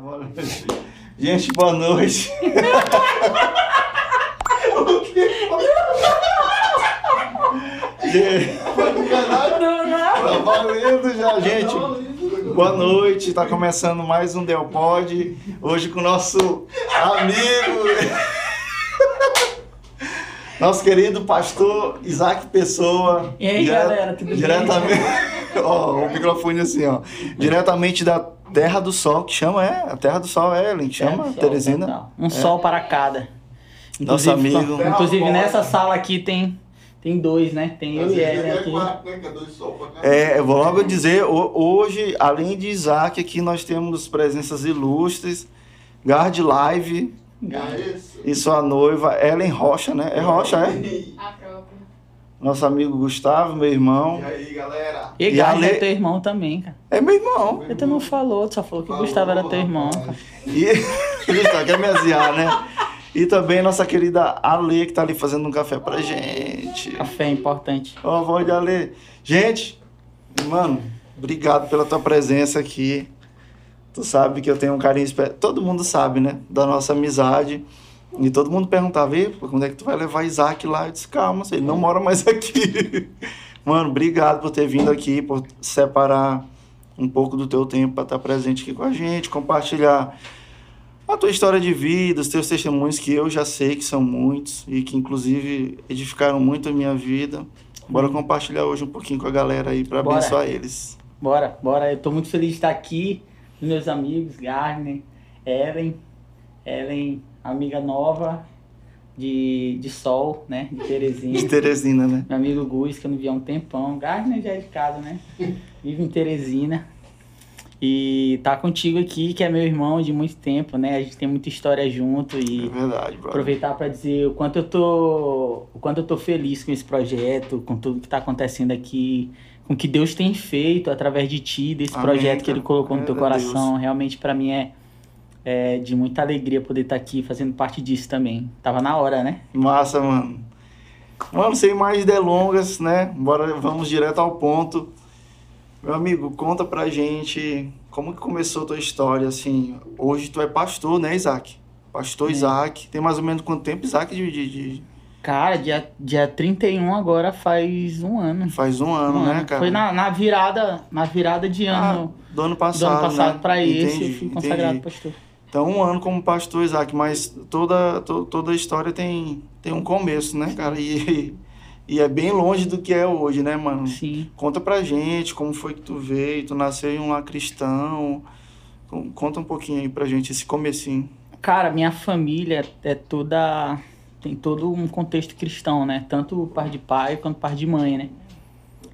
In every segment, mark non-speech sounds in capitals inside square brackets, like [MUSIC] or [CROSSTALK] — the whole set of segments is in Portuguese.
noite. Gente, boa noite. [LAUGHS] Gente, tá [LAUGHS] valendo já, gente. Boa noite, tá começando mais um Del Pod. Hoje com o nosso amigo, [LAUGHS] nosso querido pastor Isaac Pessoa. E aí, galera, tudo bem? diretamente, Ó, o microfone assim, ó. Diretamente da Terra do Sol, que chama, é? A Terra do Sol, é, Ellen, chama, É, sol, Teresina. total. Um sol para cada. Nosso amigo. Inclusive nessa sala aqui tem, tem dois, né? Tem eu e Ellen aqui. É, eu vou logo dizer, ho- hoje, além de Isaac, aqui nós temos presenças ilustres, Guard Live e sua noiva, Ellen Rocha, né? É Rocha, é? A própria. Nosso amigo Gustavo, meu irmão. E aí, galera? E E Gás Ale- é teu irmão também, cara. É meu irmão. Ele não falou, tu só falou que o Gustavo era teu irmão, cara. E [LAUGHS] Gustavo, quer me aziar, né? E também nossa querida Ale, que tá ali fazendo um café pra gente. Café é importante. Ó, a voz de Ale. Gente, mano, obrigado pela tua presença aqui. Tu sabe que eu tenho um carinho especial. Todo mundo sabe, né? Da nossa amizade. E todo mundo perguntava, "Ih, pô, quando é que tu vai levar Isaac lá? Eu disse, calma, ele não mora mais aqui. [LAUGHS] Mano, obrigado por ter vindo aqui, por separar um pouco do teu tempo para estar presente aqui com a gente, compartilhar a tua história de vida, os teus testemunhos que eu já sei que são muitos e que inclusive edificaram muito a minha vida. Bora compartilhar hoje um pouquinho com a galera aí para abençoar eles. Bora, bora. Eu tô muito feliz de estar aqui. Meus amigos, Garner, Ellen. Ellen, amiga nova de, de Sol, né? De Terezinha. De Teresina, né? Meu amigo Gus, que eu não via há um tempão. Gardner já é de casa, né? Vive em Teresina. E tá contigo aqui, que é meu irmão de muito tempo, né? A gente tem muita história junto É e verdade, brother. aproveitar para dizer o quanto eu tô, o quanto eu tô feliz com esse projeto, com tudo que tá acontecendo aqui, com o que Deus tem feito através de ti, desse Amém, projeto que ele colocou no teu coração. Realmente para mim é, é de muita alegria poder estar aqui fazendo parte disso também. Tava na hora, né? Massa, mano. Mano, sem mais delongas, né? Bora, vamos direto ao ponto. Meu amigo, conta pra gente como que começou a tua história, assim. Hoje tu é pastor, né, Isaac? Pastor É. Isaac. Tem mais ou menos quanto tempo, Isaac, de, de- de- Cara, dia, dia 31 agora faz um ano. Faz um ano, Um né, ano. cara? Foi na, na virada, na virada de Ah, ano do ano do passado, ano passado né? pra esse, Entendi, eu fui consagrado entendi. pastor. Então, um ano como pastor, Isaac, mas toda, to- toda a história tem, tem um começo, né, cara? E, e é bem longe do que é hoje, né, mano? Sim. Conta pra gente como foi que tu veio, tu nasceu em um lar cristão. Conta um pouquinho aí pra gente esse comecinho. Cara, minha família é toda. Tem todo um contexto cristão, né? Tanto par de pai quanto par de mãe, né?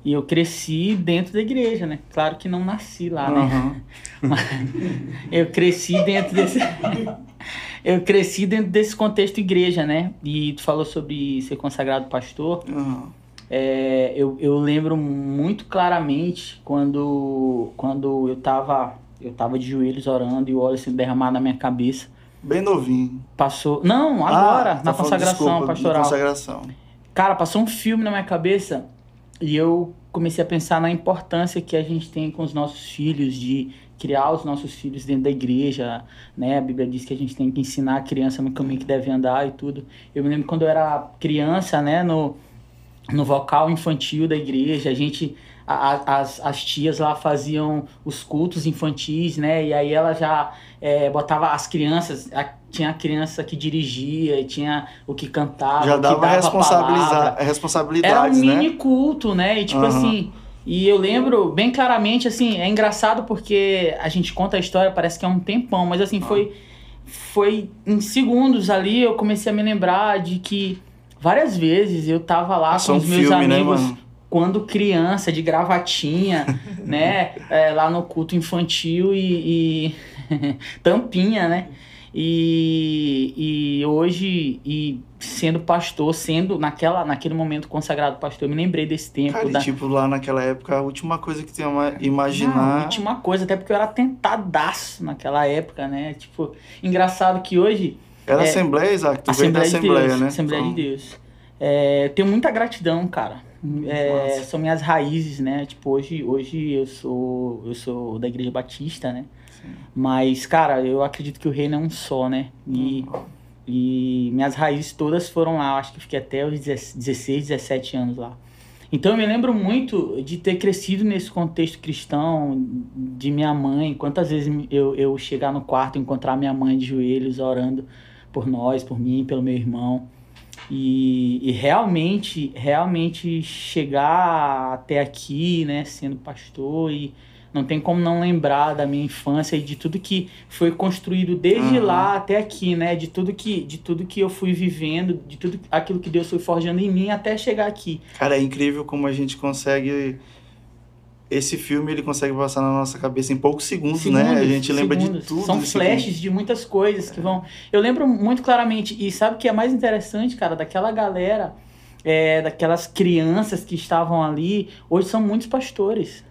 E eu cresci dentro da igreja, né? Claro que não nasci lá, né? Aham. [LAUGHS] Eu cresci dentro desse. [LAUGHS] eu cresci dentro desse contexto igreja, né? E tu falou sobre ser consagrado pastor. aham. É, eu, eu lembro muito claramente quando, quando eu tava, eu tava de joelhos orando e o óleo se derramar na minha cabeça. Bem novinho. Passou. Não, agora, Ah, na tá falando, consagração desculpa, pastoral. Na consagração. Cara, passou um filme na minha cabeça e eu comecei a pensar na importância que a gente tem com os nossos filhos, de criar os nossos filhos dentro da igreja, né? A Bíblia diz que a gente tem que ensinar a criança no caminho que deve andar e tudo. Eu me lembro quando eu era criança, né, no, no vocal infantil da igreja, a gente a- as, as tias lá faziam os cultos infantis, né? E aí ela já é, botava as crianças, a- tinha a criança que dirigia, e tinha o que cantava, Já o que dava dava palavra. Era um responsabilidades, mini né? culto, né? E tipo Aham. assim. E eu lembro bem claramente, assim, é engraçado porque a gente conta a história, parece que é um tempão, mas assim, foi, foi em segundos ali eu comecei a me lembrar de que várias vezes eu tava lá Passou com um os meus filme, né, amigos mano? Quando criança, de gravatinha, [LAUGHS] né? É, lá no culto infantil e, e [LAUGHS] tampinha, né? E, e hoje, e sendo pastor, sendo naquela, naquele momento consagrado pastor, eu me lembrei desse tempo. Cara, e da... tipo, lá naquela época, a última coisa que Não, imaginar... e tinha uma coisa, até porque eu era tentadaço naquela época, né? Tipo, engraçado que hoje Era é, Assembleia, Isaac? Tu veio da Assembleia de Assembleia, Deus, né? Assembleia Então, de Deus. É, tenho muita gratidão, cara. É, são minhas raízes, né? Tipo, hoje, hoje eu sou eu sou da Igreja Batista, né? Mas, cara, eu acredito que o reino é um só, né? E, Uhum. e minhas raízes todas foram lá. Acho que fiquei até os 16, 17 anos lá. Então eu me lembro muito de ter crescido nesse contexto cristão, de minha mãe. Quantas vezes eu, eu chegar no quarto e encontrar minha mãe de joelhos orando por nós, por mim, pelo meu irmão. E, e realmente, realmente chegar até aqui, né, sendo pastor e não tem como não lembrar da minha infância e de tudo que foi construído desde Aham. lá até aqui, né? De tudo que de tudo que eu fui vivendo, de tudo aquilo que Deus foi forjando em mim até chegar aqui. Cara, é incrível como a gente consegue. Esse filme ele consegue passar na nossa cabeça em poucos segundos, né? A Segundos, gente lembra de segundos. tudo. São flashes de muitas coisas que vão. Eu lembro muito claramente. E sabe o que é mais interessante, cara? Daquela galera, é, daquelas crianças que estavam ali, hoje são muitos pastores.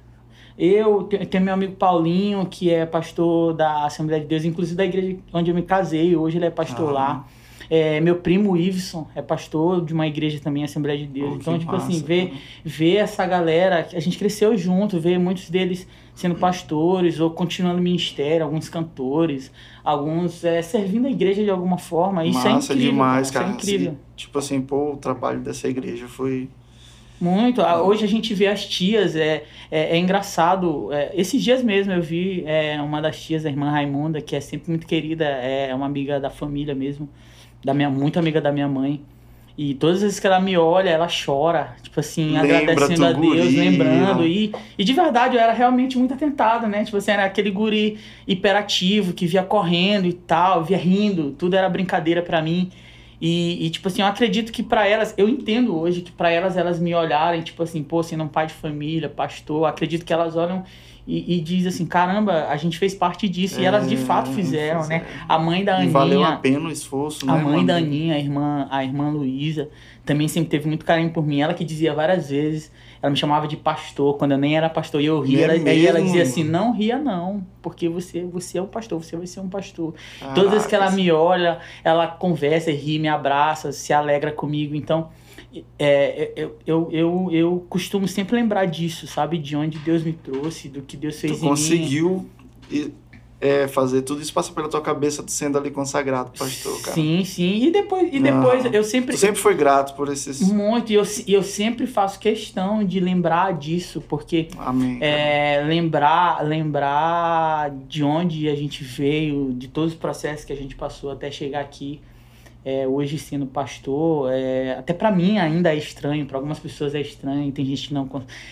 Eu te- tenho meu amigo Paulinho, que é pastor da Assembleia de Deus, inclusive da igreja onde eu me casei. Hoje ele é pastor Ah. lá. É, meu primo Iveson é pastor de uma igreja também, Assembleia de Deus. Que então, tipo massa, assim, ver cara. ver essa galera, a gente cresceu junto, ver muitos deles sendo pastores ou continuando ministério, alguns cantores, alguns é, servindo a igreja de alguma forma. Isso é Massa incrível. demais, cara. cara. Isso é incrível. Tipo assim, pô, o trabalho dessa igreja foi. Muito. Ah, Hoje a gente vê as tias, é, é, é engraçado. é, esses dias mesmo eu vi é, uma das tias, a irmã Raimunda, que é sempre muito querida, é uma amiga da família mesmo, da minha, muito amiga da minha mãe. E todas as vezes que ela me olha, ela chora, tipo assim, Lembra agradecendo do a Deus, guri, lembrando. E, e de verdade, eu era realmente muito atentado, né? Tipo assim, era aquele guri hiperativo que via correndo e tal, via rindo, tudo era brincadeira pra mim. E, e, tipo assim, eu acredito que pra elas, eu entendo hoje que pra elas, elas me olharem, tipo assim, pô, sendo um pai de família, pastor, acredito que elas olham e, e dizem assim, caramba, a gente fez parte disso. e elas de É, fato fizeram, né? A mãe da E Aninha. valeu a pena o esforço, A né? mãe mano? da Aninha, a irmã, a irmã Luísa, também sempre teve muito carinho por mim. Ela que dizia várias vezes, ela me chamava de pastor quando eu nem era pastor e eu ria. É ela, aí ela dizia assim: não ria, não, porque você, você é um pastor, você vai ser um pastor. Caraca, Todas as vezes que ela me olha, ela conversa, ri, me abraça, se alegra comigo. Então, é, eu, eu, eu, eu costumo sempre lembrar disso, sabe? De onde Deus me trouxe, do que Deus fez Tu em mim. conseguiu e- é, fazer tudo isso passa pela tua cabeça, sendo ali consagrado, pastor, cara. Sim, sim. E depois, e Não. depois eu sempre. Tu sempre foi grato por esses. Muito, e eu, eu sempre faço questão de lembrar disso, porque Amém. é, lembrar, lembrar de onde a gente veio, de todos os processos que a gente passou até chegar aqui, é, hoje sendo pastor, é, até pra mim ainda é estranho, pra algumas pessoas é estranho, tem gente que não,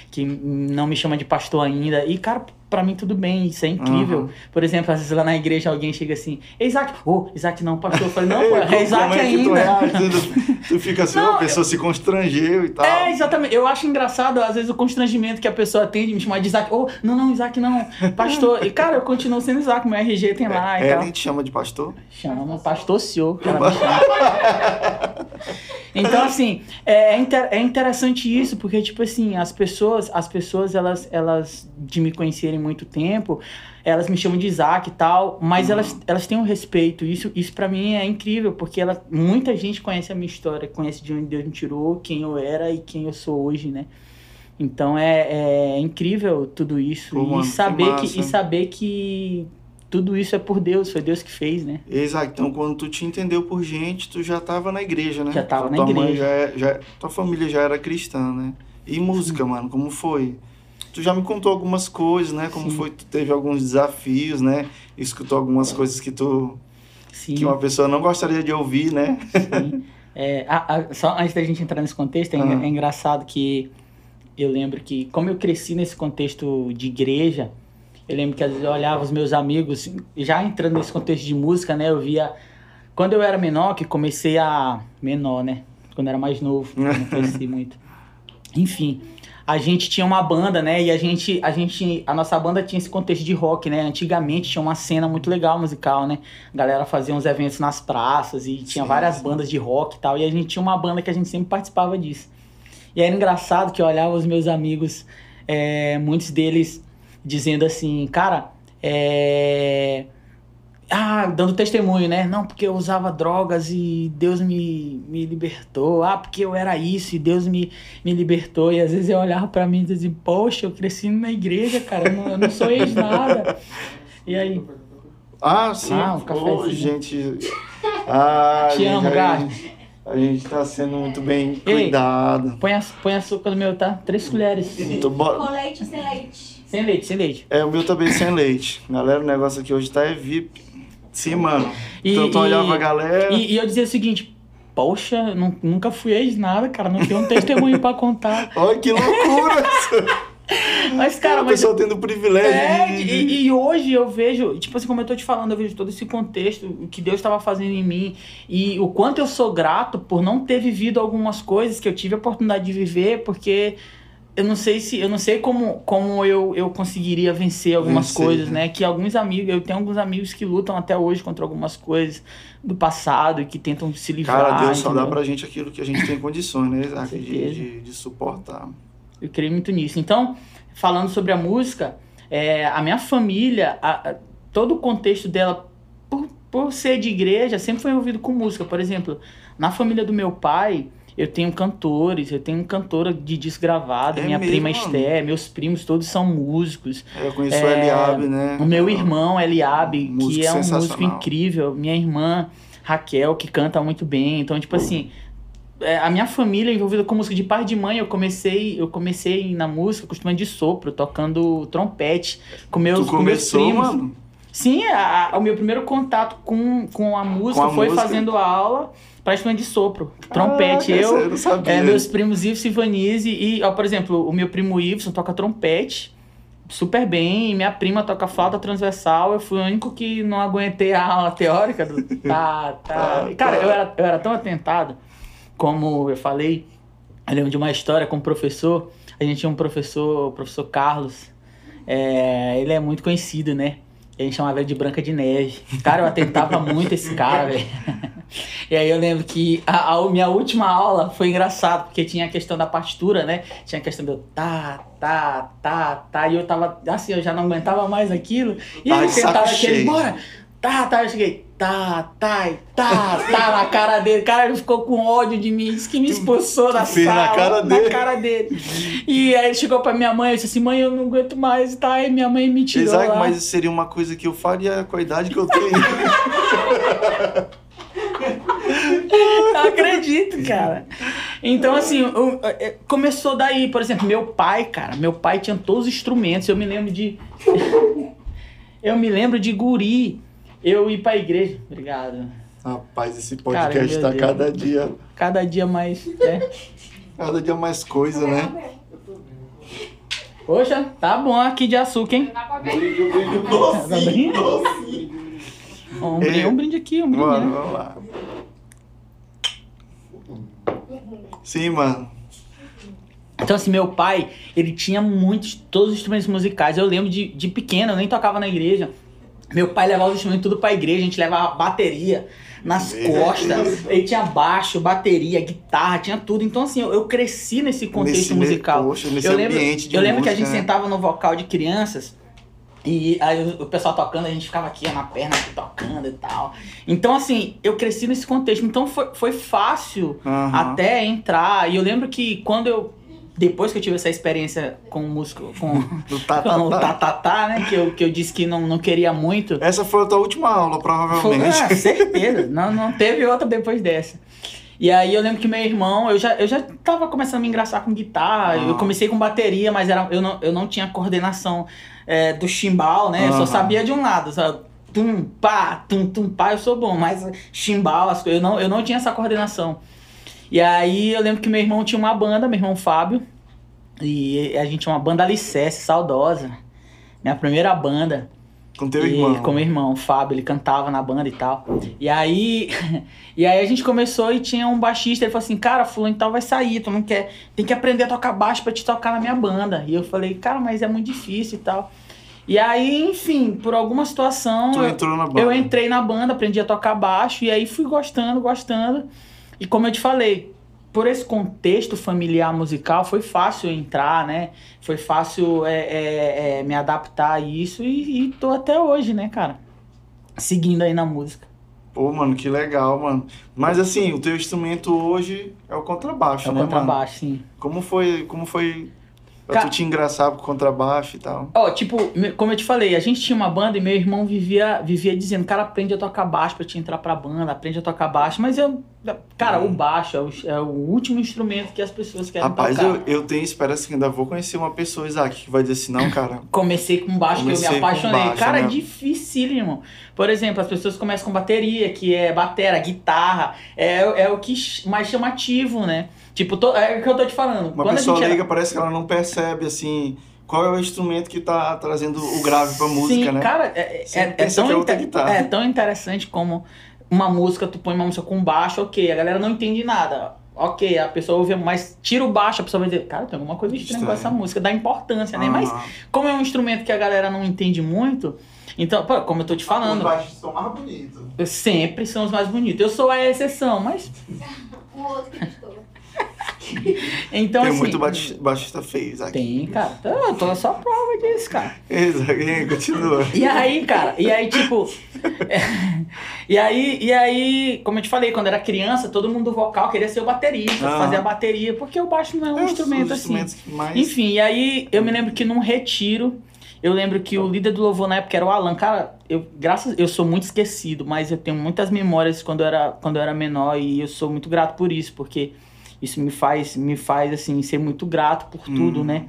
que não me chama de pastor ainda, e cara, pra mim tudo bem, isso é incrível. Aham. Por exemplo, às vezes lá na igreja alguém chega assim, "Ei, Isaac, ô, Isaac não, pastor, eu falei, não, [LAUGHS] pô, é como- Isaac é tu ainda. reage? Tu, tu fica assim, Não, a pessoa se constrangeu e tal. É, exatamente. Eu acho engraçado, às vezes, o constrangimento que a pessoa tem de me chamar de Isaac. Oh, não, não, Isaac não, pastor. E, cara, eu continuo sendo Isaac, meu RG tem lá e tal. Ellen te chama de pastor? Chama, pastor senhor, ela me chama. [LAUGHS] Então, assim, é, é inter- é interessante isso, porque, tipo assim, as pessoas, as pessoas, elas, elas, de me conhecerem muito tempo, elas me chamam de Isaac e tal, mas Uhum. elas, elas têm um respeito. Isso, isso para mim é incrível, porque ela, muita gente conhece a minha história, conhece de onde Deus me tirou, quem eu era e quem eu sou hoje, né? Então é, é incrível tudo isso. Pô, mano, e, que saber que, massa. e saber que tudo isso é por Deus, foi Deus que fez, né? Exato. Então, quando tu te entendeu por gente, tu já tava na igreja, né? Já tava na tua Mãe igreja. já, é- já, tua família já era cristã, né? E música, mano, como foi? Tu já me contou algumas coisas, né? Como Sim. foi? Tu teve alguns desafios, né? Escutou algumas coisas que tu Sim. que uma pessoa não gostaria de ouvir, né? Sim. É, a- a- só antes da gente entrar nesse contexto, é, Ah. é engraçado que eu lembro que, como eu cresci nesse contexto de igreja, eu lembro que às vezes eu olhava os meus amigos, já entrando nesse contexto de música, né? Eu via. Quando eu era menor, que comecei a. Menor, né? Quando eu era mais novo, não cresci [LAUGHS] muito. Enfim, a gente tinha uma banda, né? E a gente, a gente, a nossa banda tinha esse contexto de rock, né? Antigamente tinha uma cena muito legal musical, né? A galera fazia uns eventos nas praças e tinha Sim, várias sim. bandas de rock e tal. E a gente tinha uma banda que a gente sempre participava disso. E era engraçado que eu olhava os meus amigos, é, muitos deles dizendo assim, cara, é. Ah, dando testemunho, né? Não, porque eu usava drogas e Deus me, me libertou. Ah, porque eu era isso e Deus me, me libertou. E às vezes eu olhava pra mim e dizia assim, poxa, eu cresci na igreja, cara, eu não, eu não sou ex nada. E aí? Ah, sim. Ah, um cafezinho. gente. Ah, Te amo, a gato. a gente tá sendo muito bem Ei. cuidado. Põe, aç- põe açúcar no meu, tá? Três colheres. Bo- Com leite, sem leite. Sem leite, sem leite. É, o meu também sem leite. Galera, o negócio aqui hoje tá é VIP. Sim, mano. E- então, e- olhando pra galera. E, e eu dizia o seguinte, poxa, nu- nunca fui ex nada, cara, não tenho um testemunho pra contar. [LAUGHS] Olha que loucura! [LAUGHS] Mas, cara, o mas... pessoal tendo o privilégio É, de... e, e hoje eu vejo, tipo assim, como eu tô te falando, eu vejo todo esse contexto, o que Deus estava fazendo em mim, e o quanto eu sou grato por não ter vivido algumas coisas que eu tive a oportunidade de viver, porque eu não sei se, eu não sei como, como eu, eu conseguiria vencer algumas Vencer, coisas, né? né? Que alguns amigos, eu tenho alguns amigos que lutam até hoje contra algumas coisas do passado e que tentam se livrar. Cara, Deus só dá entendeu? pra gente aquilo que a gente tem condições, né, Isaac? De, de, de suportar. Eu creio muito nisso. Então, falando sobre a música, é, a minha família, a- a- todo o contexto dela, por, por ser de igreja, sempre foi envolvido com música. Por exemplo, na família do meu pai, eu tenho cantores, eu tenho cantora de disco gravado, É minha mesmo, prima? Esther, meus primos todos são músicos. É, Eu conheço É, o Eliabe, né? O meu irmão, Eliabe, Músico que é um músico incrível. Minha irmã, Raquel, que canta muito bem. Então, tipo assim, é, a minha família é envolvida com música de pai e de mãe. Eu comecei, eu comecei na música com instrumento de sopro, tocando trompete com meus, Tu com meus começou, primos. mano? Sim, a- a- o meu primeiro contato com, com a música a foi música? fazendo aula instrumento de sopro, trompete. Ah, eu, eu não sabia. é, meus primos Ives e Vanise e, ó, por exemplo, o meu primo Iveson toca trompete super bem, e minha prima toca flauta transversal, eu fui o único que não aguentei a aula teórica do [LAUGHS] tá, tá. Tá, Cara, tá. eu era, eu era tão atentado, como eu falei, eu lembro de uma história com um professor, a gente tinha um professor, o professor Carlos, é, ele é muito conhecido, né? A gente chamava ele de Branca de Neve. Cara, eu atentava muito esse cara, velho. E aí eu lembro que a, a minha última aula foi engraçado, porque tinha a questão da partitura, né? Tinha a questão do tá, tá, tá, tá. E eu tava, assim, eu já não aguentava mais aquilo. E saco tentava aquele, cheio. bora, tá, tá. Eu cheguei, tá, tá, tá, tá na cara dele. Cara, ele ficou com ódio de mim, disse que me expulsou da fez na sala. cara dele. cara dele. E aí ele chegou pra minha mãe e disse assim, mãe, eu não aguento mais, tá? E minha mãe me tirou Isaac, lá. mas isso seria uma coisa que eu faria com a idade que eu tenho. [LAUGHS] Não acredito, cara. Então, assim, o- é, começou daí, por exemplo, meu pai, cara, meu pai tinha todos os instrumentos. Eu me lembro de. [LAUGHS] eu me lembro de guri. Eu ir pra igreja. Obrigado. Rapaz, esse Cara, podcast meu tá Deus. cada dia, Cada dia mais. né? cada dia mais coisa, né? Poxa, tá bom aqui de açúcar, hein? Dá pra ver. Tá bem? Um brinde, É. um brinde aqui, um brinde. Mano, né? vamos lá. Sim, mano. Então, assim, meu pai, ele tinha muitos, todos os instrumentos musicais. Eu lembro de, de pequeno, eu nem tocava na igreja. Meu pai levava os instrumentos tudo pra igreja, a gente levava bateria nas Meu costas. Ele tinha baixo, bateria, guitarra, tinha tudo. Então, assim, eu, eu cresci nesse contexto Nesse, musical. Poxa, nesse eu lembro, ambiente de eu lembro que a gente né? sentava no vocal de crianças e aí o- pessoal tocando, a gente ficava aqui ó, na perna aqui, tocando e tal. Então, assim, eu cresci nesse contexto. Então foi, foi fácil Aham. até entrar. E eu lembro que quando eu. Depois que eu tive essa experiência com músico, com, Do tá, tá, com o tá. tatatá, né? Que eu, que eu disse que não, não queria muito. Essa foi a tua última aula, Foi, provavelmente. ah, certeza. não, não teve outra depois dessa. E aí eu lembro que meu irmão, eu já, eu já tava começando a me engraçar com guitarra. Ah. Eu comecei com bateria, mas era, eu, não, eu não tinha coordenação é, do chimbal, né? Eu só sabia de um lado, sabe? Tum, pá, tum, tum, pá, eu sou bom, mas chimbal, as coisas, eu não, eu não tinha essa coordenação. E aí eu lembro que meu irmão tinha uma banda, meu irmão Fábio, e a gente tinha uma banda Alicerce, saudosa. Minha primeira banda. Com teu E irmão. Com meu irmão, o Fábio, ele cantava na banda e tal. E aí, [LAUGHS] e aí a gente começou e tinha um baixista, ele falou assim, cara, fulano e tal vai sair, tu não quer, tem que aprender a tocar baixo pra te tocar na minha banda. E eu falei, cara, mas é muito difícil e tal. E aí, enfim, por alguma situação, Tu entrou na banda. eu entrei na banda, aprendi a tocar baixo, e aí fui gostando, gostando. E como eu te falei, por esse contexto familiar musical, foi fácil entrar, né? Foi fácil é, é, é, me adaptar a isso e, e tô até hoje, né, cara? Seguindo aí na música. Pô, mano, que legal, mano. Mas assim, o teu instrumento hoje é o contrabaixo, É o né, mano? contrabaixo, sim. Como foi, como foi Pra Ca- tu te engraçar com contrabaixo e tal. Ó, tipo, como eu te falei, a gente tinha uma banda e meu irmão vivia, vivia dizendo, cara, aprende a tocar baixo pra te entrar pra banda, aprende a tocar baixo. Mas eu, cara, o baixo é o, é o último instrumento que as pessoas querem Rapaz, tocar. eu, eu tenho esperança que ainda vou conhecer uma pessoa, Isaac, que vai dizer assim, não, cara. Comecei com baixo, que eu Comecei me apaixonei. baixo, Cara, é né? dificílimo. Por exemplo, as pessoas começam com bateria, que é batera, guitarra, é, é o que mais chamativo, né? Tipo, to- é o que eu tô te falando. Uma Quando a pessoa gente era- liga, parece que ela não percebe, assim, qual é o instrumento que tá trazendo o grave pra música, Sim, né? cara, é, é, é tão é outra inte- guitarra. é tão interessante como uma música, tu põe uma música com baixo, ok, a galera não entende nada. Ok, a pessoa ouve, mas tira o baixo, a pessoa vai dizer, cara, tem alguma coisa estranha com essa música, dá importância, né? Mas Ah, como é um instrumento que a galera não entende muito, então, pô, como eu tô te Os falando, baixistas são mais bonitos. sempre são os mais bonitos. Eu sou a exceção, mas [LAUGHS] O outro que. [LAUGHS] então tem assim, muito baixi- baixista feio, Isaac. tem, cara. Eu tô só prova disso, cara. Isaac, continua. [LAUGHS] E aí, cara, e aí, tipo. [LAUGHS] é, e aí, e aí, como eu te falei, quando era criança, todo mundo do vocal queria ser o baterista, Ah. fazer a bateria, porque o baixo não é um É, instrumento assim. mais... Enfim, e aí eu me lembro que num retiro, eu lembro que o líder do louvor na época era o Alan. Cara, eu, graças, eu sou muito esquecido, mas eu tenho muitas memórias quando eu era, quando eu era menor e eu sou muito grato por isso, porque isso me faz, me faz assim, ser muito grato por tudo, Uhum. né?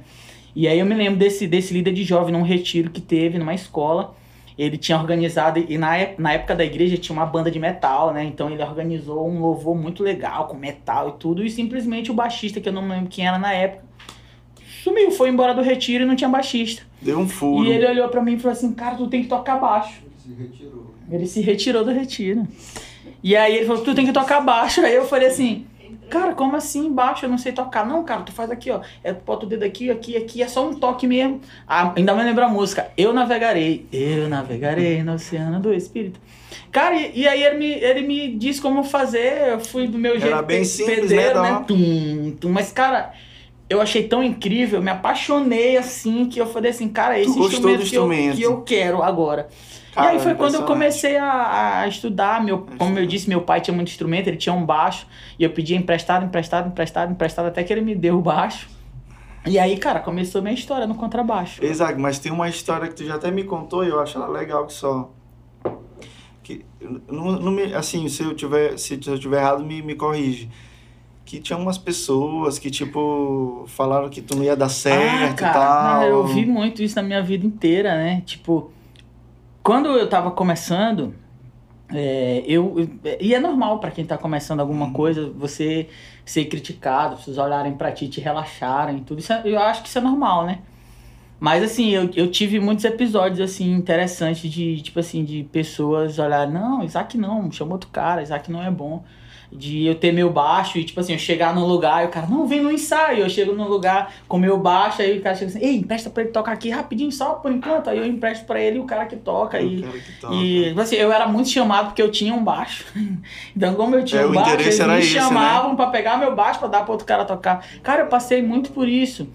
E aí eu me lembro desse, desse líder de jovem num retiro que teve numa escola. Ele tinha organizado, e na, na época da igreja tinha uma banda de metal, né? Então ele organizou um louvor muito legal, com metal e tudo. E simplesmente o baixista, que eu não lembro quem era na época, sumiu, foi embora do retiro e não tinha baixista. Deu um furo. E ele olhou pra mim e falou assim: Cara, tu tem que tocar baixo. Ele se retirou. Ele se retirou do retiro. E aí ele falou: Tu tem que tocar baixo. Aí eu falei assim: Cara, como assim baixo? Eu não sei tocar. Não, cara, tu faz aqui, ó. É, tu bota o dedo aqui, aqui, aqui. É só um toque mesmo. Ah, ainda me lembra a música. Eu navegarei. Eu navegarei no oceano do Espírito. Cara, e, e aí ele me, ele me disse como fazer. Eu fui do meu jeito. bem pe- simples, pedreiro, né, né? Tum, tum. Mas, cara. Eu achei tão incrível, me apaixonei assim, que eu falei assim, cara, esse instrumento, do que, eu, instrumento. que eu quero agora. Cara, e aí foi quando eu comecei a, a estudar. Meu, como eu disse, meu pai tinha muito instrumento, ele tinha um baixo. E eu pedia emprestado, emprestado, emprestado, emprestado, até que ele me deu o baixo. E aí, cara, começou minha história no contrabaixo. Isaac, mas tem uma história que tu já até me contou e eu acho ela legal que só. Que, não, não me, assim, se eu tiver, se eu tiver errado, me, me corrige. Que tinha umas pessoas que, tipo, falaram que tu não ia dar certo ah, cara, e tal. não, eu vi muito isso na minha vida inteira, né? Tipo, quando eu tava começando, é, eu, e é normal pra quem tá começando alguma Uhum. coisa, você ser criticado, pessoas olharem pra ti, te relaxarem, tudo isso, é- eu acho que isso é normal, né? Mas assim, eu, eu tive muitos episódios assim interessantes de tipo assim de pessoas olharem, não, Isaac não, chama outro cara, Isaac não é bom. De eu ter meu baixo e tipo assim, eu chegar num lugar e o cara, não, vem no ensaio. Eu chego num lugar com meu baixo, aí o cara chega assim, ei, empresta pra ele tocar aqui rapidinho, só por enquanto. Aí eu empresto pra ele e o cara que toca. Eu E, que toque. e tipo assim, eu era muito chamado porque eu tinha um baixo. [LAUGHS] então, como eu tinha É, um baixo, eles me esse, né? chamavam pra pegar meu baixo pra dar pra outro cara tocar. Cara, eu passei muito por isso.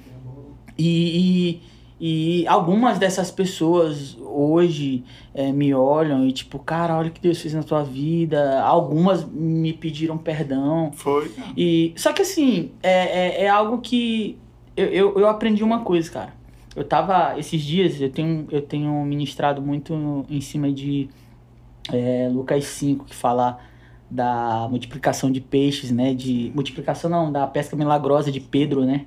E, e, e algumas dessas pessoas hoje é, me olham e tipo, cara, olha o que Deus fez na tua vida. Algumas me pediram perdão. Foi, cara. E, só que assim, é, é, é algo que eu, eu, eu aprendi uma coisa, cara. Eu tava, esses dias, eu tenho, eu tenho ministrado muito em cima de é, Lucas 5, que fala da multiplicação de peixes, né? De multiplicação não, da pesca milagrosa de Pedro, né?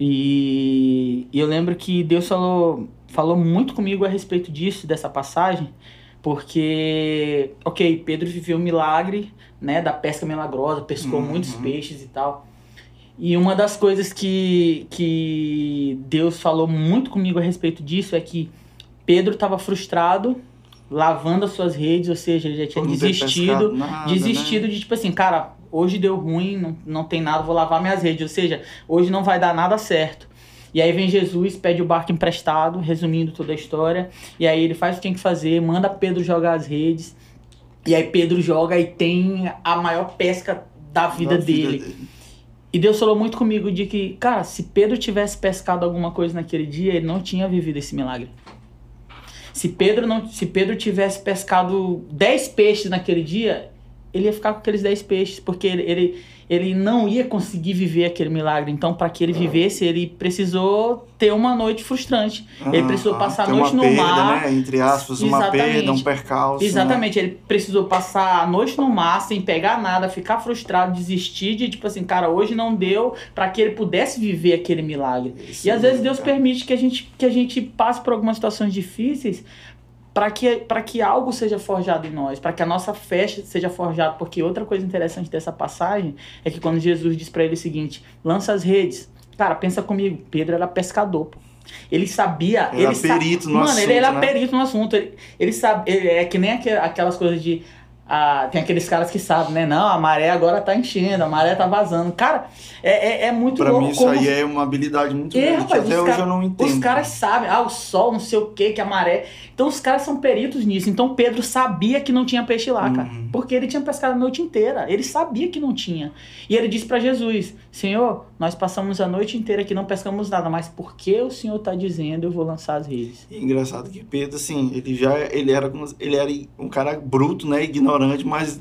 E, e eu lembro que Deus falou, falou muito comigo a respeito disso, dessa passagem, porque, ok, Pedro viveu um milagre, né, da pesca milagrosa, pescou Uhum. muitos peixes e tal. E uma das coisas que, que Deus falou muito comigo a respeito disso é que Pedro estava frustrado, lavando as suas redes, ou seja, ele já tinha Por desistido, nada, desistido de tipo assim, cara, hoje deu ruim, não, não tem nada, vou lavar minhas redes, ou seja, hoje não vai dar nada certo. E aí vem Jesus, pede o barco emprestado, resumindo toda a história, e aí ele faz o que tem que fazer, manda Pedro jogar as redes, e aí Pedro joga e tem a maior pesca da vida Da dele. E Deus falou muito comigo de que, cara, se Pedro tivesse pescado alguma coisa naquele dia, ele não tinha vivido esse milagre. Se Pedro não, se Pedro tivesse pescado 10 peixes naquele dia, ele ia ficar com aqueles 10 peixes, porque ele, ele, ele não ia conseguir viver aquele milagre. Então, para que ele vivesse, ele precisou ter uma noite frustrante. ele precisou Ah, passar a noite uma no perda, mar. Né? Entre aspas, uma Exatamente. perda, um percalço. Exatamente, ele precisou passar a noite no mar sem pegar nada, ficar frustrado, desistir de tipo assim, cara, hoje não deu para que ele pudesse viver aquele milagre. Né? E às vezes Deus permite que a gente, que a gente passe por algumas situações difíceis para que, pra que algo seja forjado em nós, para que a nossa fé seja forjada. Porque outra coisa interessante dessa passagem é que quando Jesus diz para ele o seguinte: lança as redes. Cara, pensa comigo, Pedro era pescador, pô. Ele sabia. Era ele sa- perito no Mano, assunto, ele era né? perito no assunto. Ele, ele sabe. Ele é que nem aqu- aquelas coisas de. Ah, tem aqueles caras que sabem, né? Não, a maré agora tá enchendo, a maré tá vazando. Cara, é, é, é muito Pra louco. mim, isso como aí é uma habilidade muito é, grande. que rapaz, até hoje cara- eu não entendo. Os caras sabem, ah, o sol, não sei o que, que a maré. Então os caras são peritos nisso. Então Pedro sabia que não tinha peixe lá, cara. Uhum. Porque ele tinha pescado a noite inteira. Ele sabia que não tinha. E ele disse pra Jesus: Senhor, nós passamos a noite inteira aqui, não pescamos nada, mas porque o Senhor tá dizendo, eu vou lançar as redes. E engraçado que Pedro, assim, ele já ele era, como- ele era um cara bruto, né? Ignorante, mas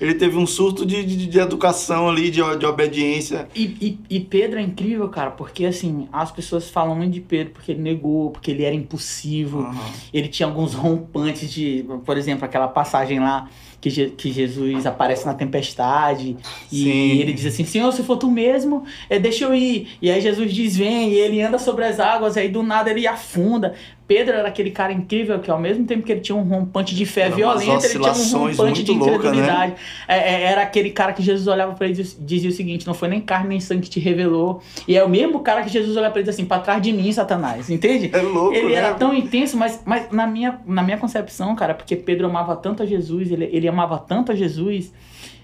ele teve um surto de, de, de educação ali, de, de obediência. E, e, e Pedro é incrível, cara, porque assim, as pessoas falam muito de Pedro porque ele negou, porque ele era impulsivo. Aham. ele tinha alguns rompantes de, por exemplo, aquela passagem lá que, Je- que Jesus aparece na tempestade e Sim. ele diz assim, Senhor, se for tu mesmo, é, deixa eu ir. E aí Jesus diz, vem, e ele anda sobre as águas, aí do nada ele afunda. Pedro era aquele cara incrível que ao mesmo tempo que ele tinha um rompante de fé Era violenta, ele tinha um rompante de né? incredulidade. É, é, era aquele cara que Jesus olhava pra ele e diz- dizia o seguinte, não foi nem carne nem sangue que te revelou. E é o mesmo cara que Jesus olhava pra ele e diz assim, pra trás de mim, Satanás, entende? É louco, Ele né? era tão intenso, mas, mas na, minha, na minha concepção, cara, porque Pedro amava tanto a Jesus, ele, ele amava tanto a Jesus,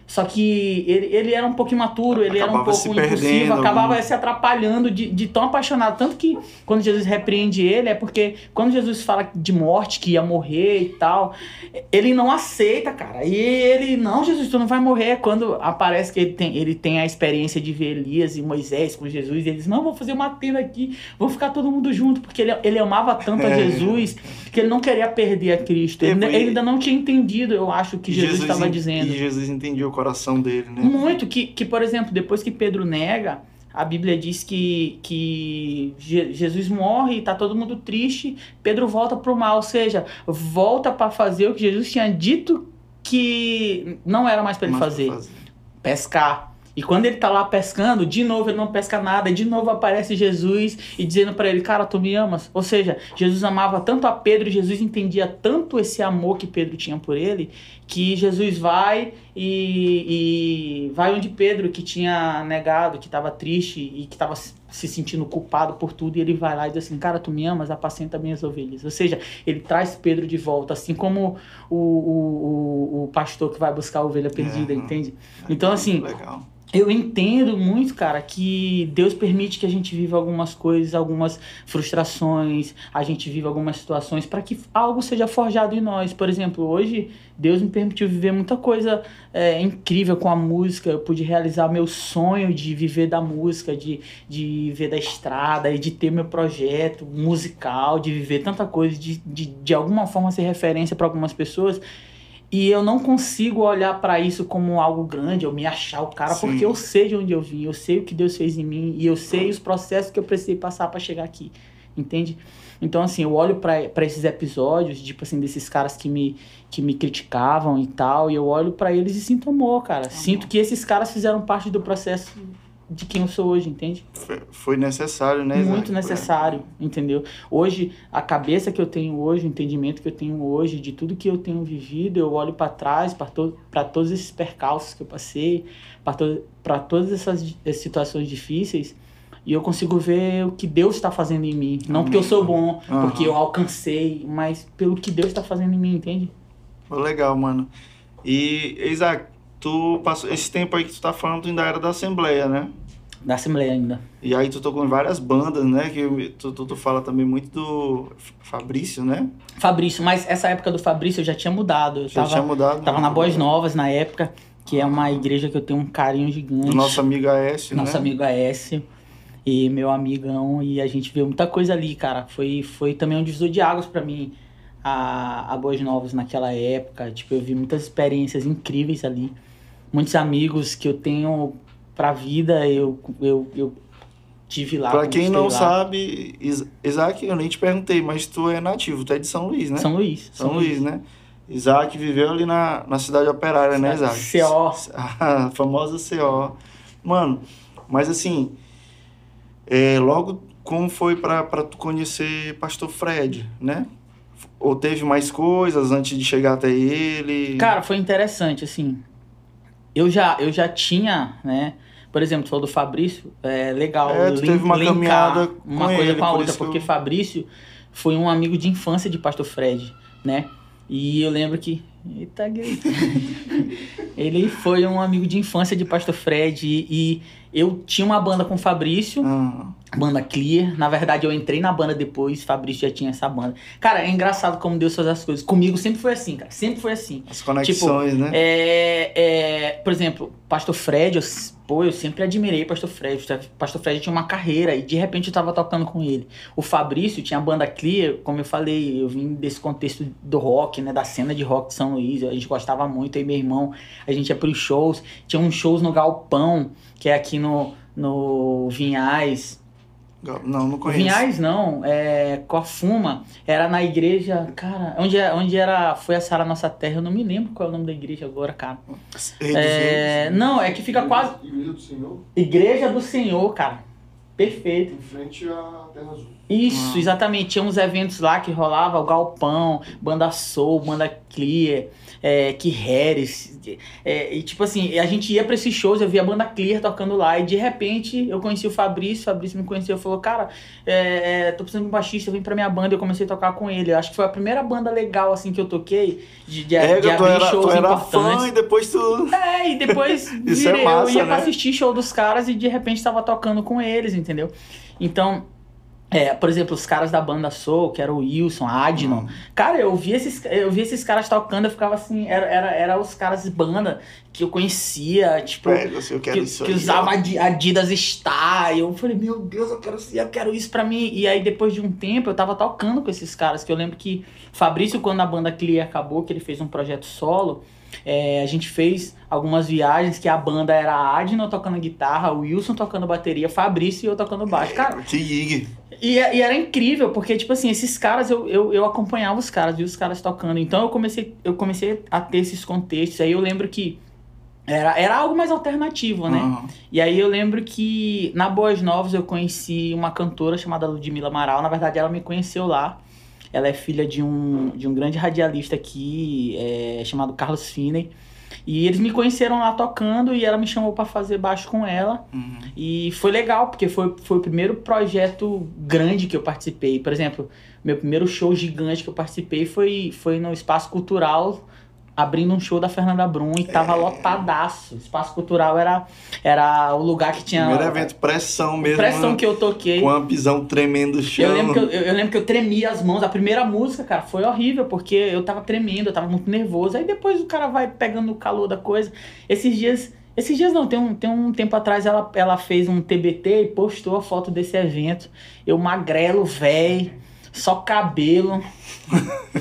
só que ele, ele era um pouco imaturo, ele era um Acabava pouco impulsivo, acabava se atrapalhando de, de tão apaixonado. Tanto que quando Jesus repreende ele, é porque quando Jesus fala de morte, que ia morrer e tal, ele não aceita, cara. E ele, não, Jesus, tu não vai morrer. Quando aparece que ele tem, ele tem a experiência de ver Elias e Moisés com Jesus, e eles, não, vou fazer uma tenda aqui, vou ficar todo mundo junto, porque ele, ele amava tanto a [LAUGHS] É. Jesus que ele não queria perder a Cristo. Ele, ele ainda não tinha entendido, eu acho, o que Jesus estava en- dizendo. E Jesus entendia o coração dele, né? Muito, que, que, por exemplo, depois que Pedro nega, a Bíblia diz que, que Je- Jesus morre e tá todo mundo triste, Pedro volta pro mal, ou seja, volta para fazer o que Jesus tinha dito que não era mais para ele fazer, fazer. pescar. E quando ele tá lá pescando, de novo ele não pesca nada, de novo aparece Jesus e dizendo para ele, cara, tu me amas. Ou seja, Jesus amava tanto a Pedro, Jesus entendia tanto esse amor que Pedro tinha por ele, que Jesus vai e, e vai onde Pedro, que tinha negado, que estava triste e que estava se sentindo culpado por tudo, e ele vai lá e diz assim, cara, tu me amas, apacenta minhas ovelhas. Ou seja, ele traz Pedro de volta, assim como o, o, o, o pastor que vai buscar a ovelha perdida, É. entende? Então, assim, Legal. eu entendo muito, cara, que Deus permite que a gente viva algumas coisas, algumas frustrações, a gente viva algumas situações para que algo seja forjado em nós. Por exemplo, hoje Deus me permitiu viver muita coisa é, incrível com a música. Eu pude realizar meu sonho de viver da música, de, de viver da estrada e de ter meu projeto musical, de viver tanta coisa, de, de, de alguma forma ser referência para algumas pessoas. E eu não consigo olhar para isso como algo grande, eu me achar o cara, Sim. porque eu sei de onde eu vim, eu sei o que Deus fez em mim e eu sei os processos que eu precisei passar para chegar aqui, entende? Então, assim, eu olho para esses episódios, tipo assim, desses caras que me, que me criticavam e tal, e eu olho para eles e sinto amor, cara. Sinto que esses caras fizeram parte do processo de quem eu sou hoje, entende? Foi- Foi necessário, né? Isaac? Muito necessário, entendeu? Hoje, a cabeça que eu tenho hoje, o entendimento que eu tenho hoje, de tudo que eu tenho vivido, eu olho para trás, para to todos esses percalços que eu passei, para to todas essas situações difíceis, e eu consigo ver o que Deus está fazendo em mim. Não porque eu sou bom, Aham. porque eu alcancei, mas pelo que Deus está fazendo em mim, entende? Foi legal, mano. E, Isaac, tu passou esse tempo aí que tu tá falando, tu ainda era da Assembleia, né? Da Assembleia ainda. E aí tu tocou em várias bandas, né? Que tu, tu, tu fala também muito do Fabrício, né? Fabrício, mas essa época do Fabrício eu já tinha mudado. Eu Já tava, tinha mudado. tava né? na Boas Novas na época, que é uma igreja que eu tenho um carinho gigante. Do nosso amigo Aécio, nosso né? amigo Aécio e meu amigão e a gente viu muita coisa ali, cara. Foi, foi também um divisor de águas pra mim a, a Boas Novas naquela época. Tipo, eu vi muitas experiências incríveis ali. Muitos amigos que eu tenho pra vida, eu, eu, eu tive lá. Pra quem não lá. sabe, Is- Isaac, eu nem te perguntei, mas tu é nativo, tu é de São Luís, né? São Luís. São Luís, né? Isaac viveu ali na, na cidade operária, né, Isaac? CO. [LAUGHS] A famosa CO. Mano, mas assim, é, logo como foi pra, pra tu conhecer Pastor Fred, né? Ou teve mais coisas antes de chegar até ele? Cara, foi interessante, assim. Eu já, eu já tinha, né? Por exemplo, tu falou do Fabrício, é legal. É, tu teve uma caminhada uma coisa ele, com a por outra, isso que eu- porque Fabrício foi um amigo de infância de Pastor Fred, né? E eu lembro que. Eita. [LAUGHS] Ele foi um amigo de infância de Pastor Fred e, e eu tinha uma banda com o Fabrício. Ah, Banda Clear. Na verdade, eu entrei na banda depois, Fabrício já tinha essa banda. Cara, é engraçado como Deus faz as coisas. Comigo sempre foi assim, cara. Sempre foi assim. as conexões, né? É, é, por exemplo, Pastor Fred, eu, pô, eu sempre admirei Pastor Fred. Pastor Fred tinha uma carreira e de repente eu tava tocando com ele. O Fabrício tinha a banda Clear, como eu falei, eu vim desse contexto do rock, né, da cena de rock de São Luís. A gente gostava muito, e meu irmão, a gente ia pros shows. Tinha uns shows no Galpão, que é aqui no, no Vinhais. Não, não conheço. Vinhais não, é Cofuma, era na igreja, cara, onde, é- onde era, foi a Sara Nossa Terra, eu não me lembro qual é o nome da igreja agora, cara. É, Verdes. não, é que fica quase, Igreja do Senhor, Igreja do Senhor, cara, perfeito. em frente à Terra Azul. Isso, exatamente, tinha uns eventos lá que rolava o Galpão, Banda Soul, Banda Clear, é, que Harris, é, e tipo assim, a gente ia pra esses shows, eu via a Banda Clear tocando lá, e de repente eu conheci o Fabrício, o Fabrício me conheceu e falou, cara, é, é, tô precisando de um baixista, vem pra minha banda, eu comecei a tocar com ele, eu acho que foi a primeira banda legal, assim, que eu toquei, de, de, É, de abrir era, shows tu importantes. fã e depois tu. É, e depois [LAUGHS] Isso é virei, massa, eu ia pra né? assistir show dos caras e de repente tava tocando com eles, entendeu? Então, é, por exemplo, os caras da banda Soul, que era o Wilson, a Adnon. Hum. Cara, eu vi esses, eu vi esses caras tocando, eu ficava assim, era, era, era os caras de banda que eu conhecia, tipo, assim, eu quero que, que aí. usava Adi- Adidas Star. Eu falei, meu Deus, eu quero, eu quero isso pra mim. E aí, depois de um tempo, eu tava tocando com esses caras. Que eu lembro que Fabrício, quando a banda Clear acabou, que ele fez um projeto solo, é, a gente fez algumas viagens que a banda era a Adno tocando guitarra, o Wilson tocando bateria, Fabrício e eu tocando baixo. Cara, [LAUGHS] Que gig. e, e era incrível, porque, tipo assim, esses caras, eu, eu, eu acompanhava os caras, via os caras tocando. Então eu comecei, eu comecei a ter esses contextos. Aí eu lembro que era, era algo mais alternativo, né? Aham. E aí eu lembro que na Boas Novas eu conheci uma cantora chamada Ludmila Amaral. Na verdade, ela me conheceu lá. Ela é filha de um, de um grande radialista aqui, é, chamado Carlos Finney. E eles me conheceram lá tocando e ela me chamou pra fazer baixo com ela. Uhum. E foi legal, porque foi, foi o primeiro projeto grande que eu participei. Por exemplo, meu primeiro show gigante que eu participei foi, foi no Espaço Cultural, abrindo um show da Fernanda Brum e tava lotadaço. O Espaço Cultural era, era o lugar que tinha. Primeiro evento, pressão mesmo. Pressão que eu toquei. Com a pisão tremendo chão. Eu lembro, que eu, eu, eu lembro que eu tremia as mãos. A primeira música, cara, foi horrível, porque eu tava tremendo, eu tava muito nervoso. Aí depois o cara vai pegando o calor da coisa. Esses dias. Esses dias não, tem um, tem um tempo atrás ela, ela fez um TBT e postou a foto desse evento. Eu magrelo, véi, só cabelo.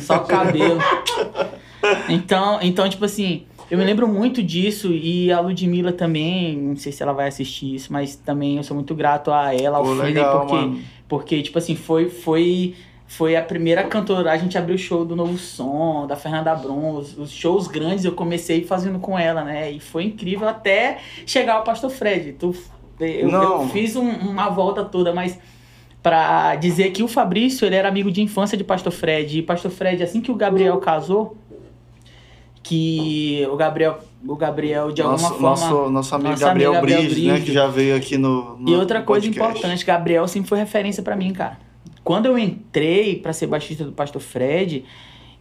Só cabelo. [LAUGHS] Então, então, tipo assim, eu me lembro muito disso e a Ludmilla também, não sei se ela vai assistir isso, mas também eu sou muito grato a ela, ao Pô, porque mano. porque, tipo assim, foi, foi, foi a primeira cantora. A gente abriu o show do Novo Som, da Fernanda Brum, os, os shows grandes eu comecei fazendo com ela, né? E foi incrível até chegar ao Pastor Fred. Tu, eu, Não. eu fiz um- uma volta toda, mas pra dizer que o Fabrício, ele era amigo de infância de Pastor Fred. E Pastor Fred, assim que o Gabriel casou, que o Gabriel, o Gabriel de alguma nosso, forma... nosso, nosso amigo nosso Gabriel, amigo Gabriel né? Que já veio aqui no. no E outra coisa podcast. importante, Gabriel sempre foi referência pra mim, cara. Quando eu entrei pra ser baixista do Pastor Fred,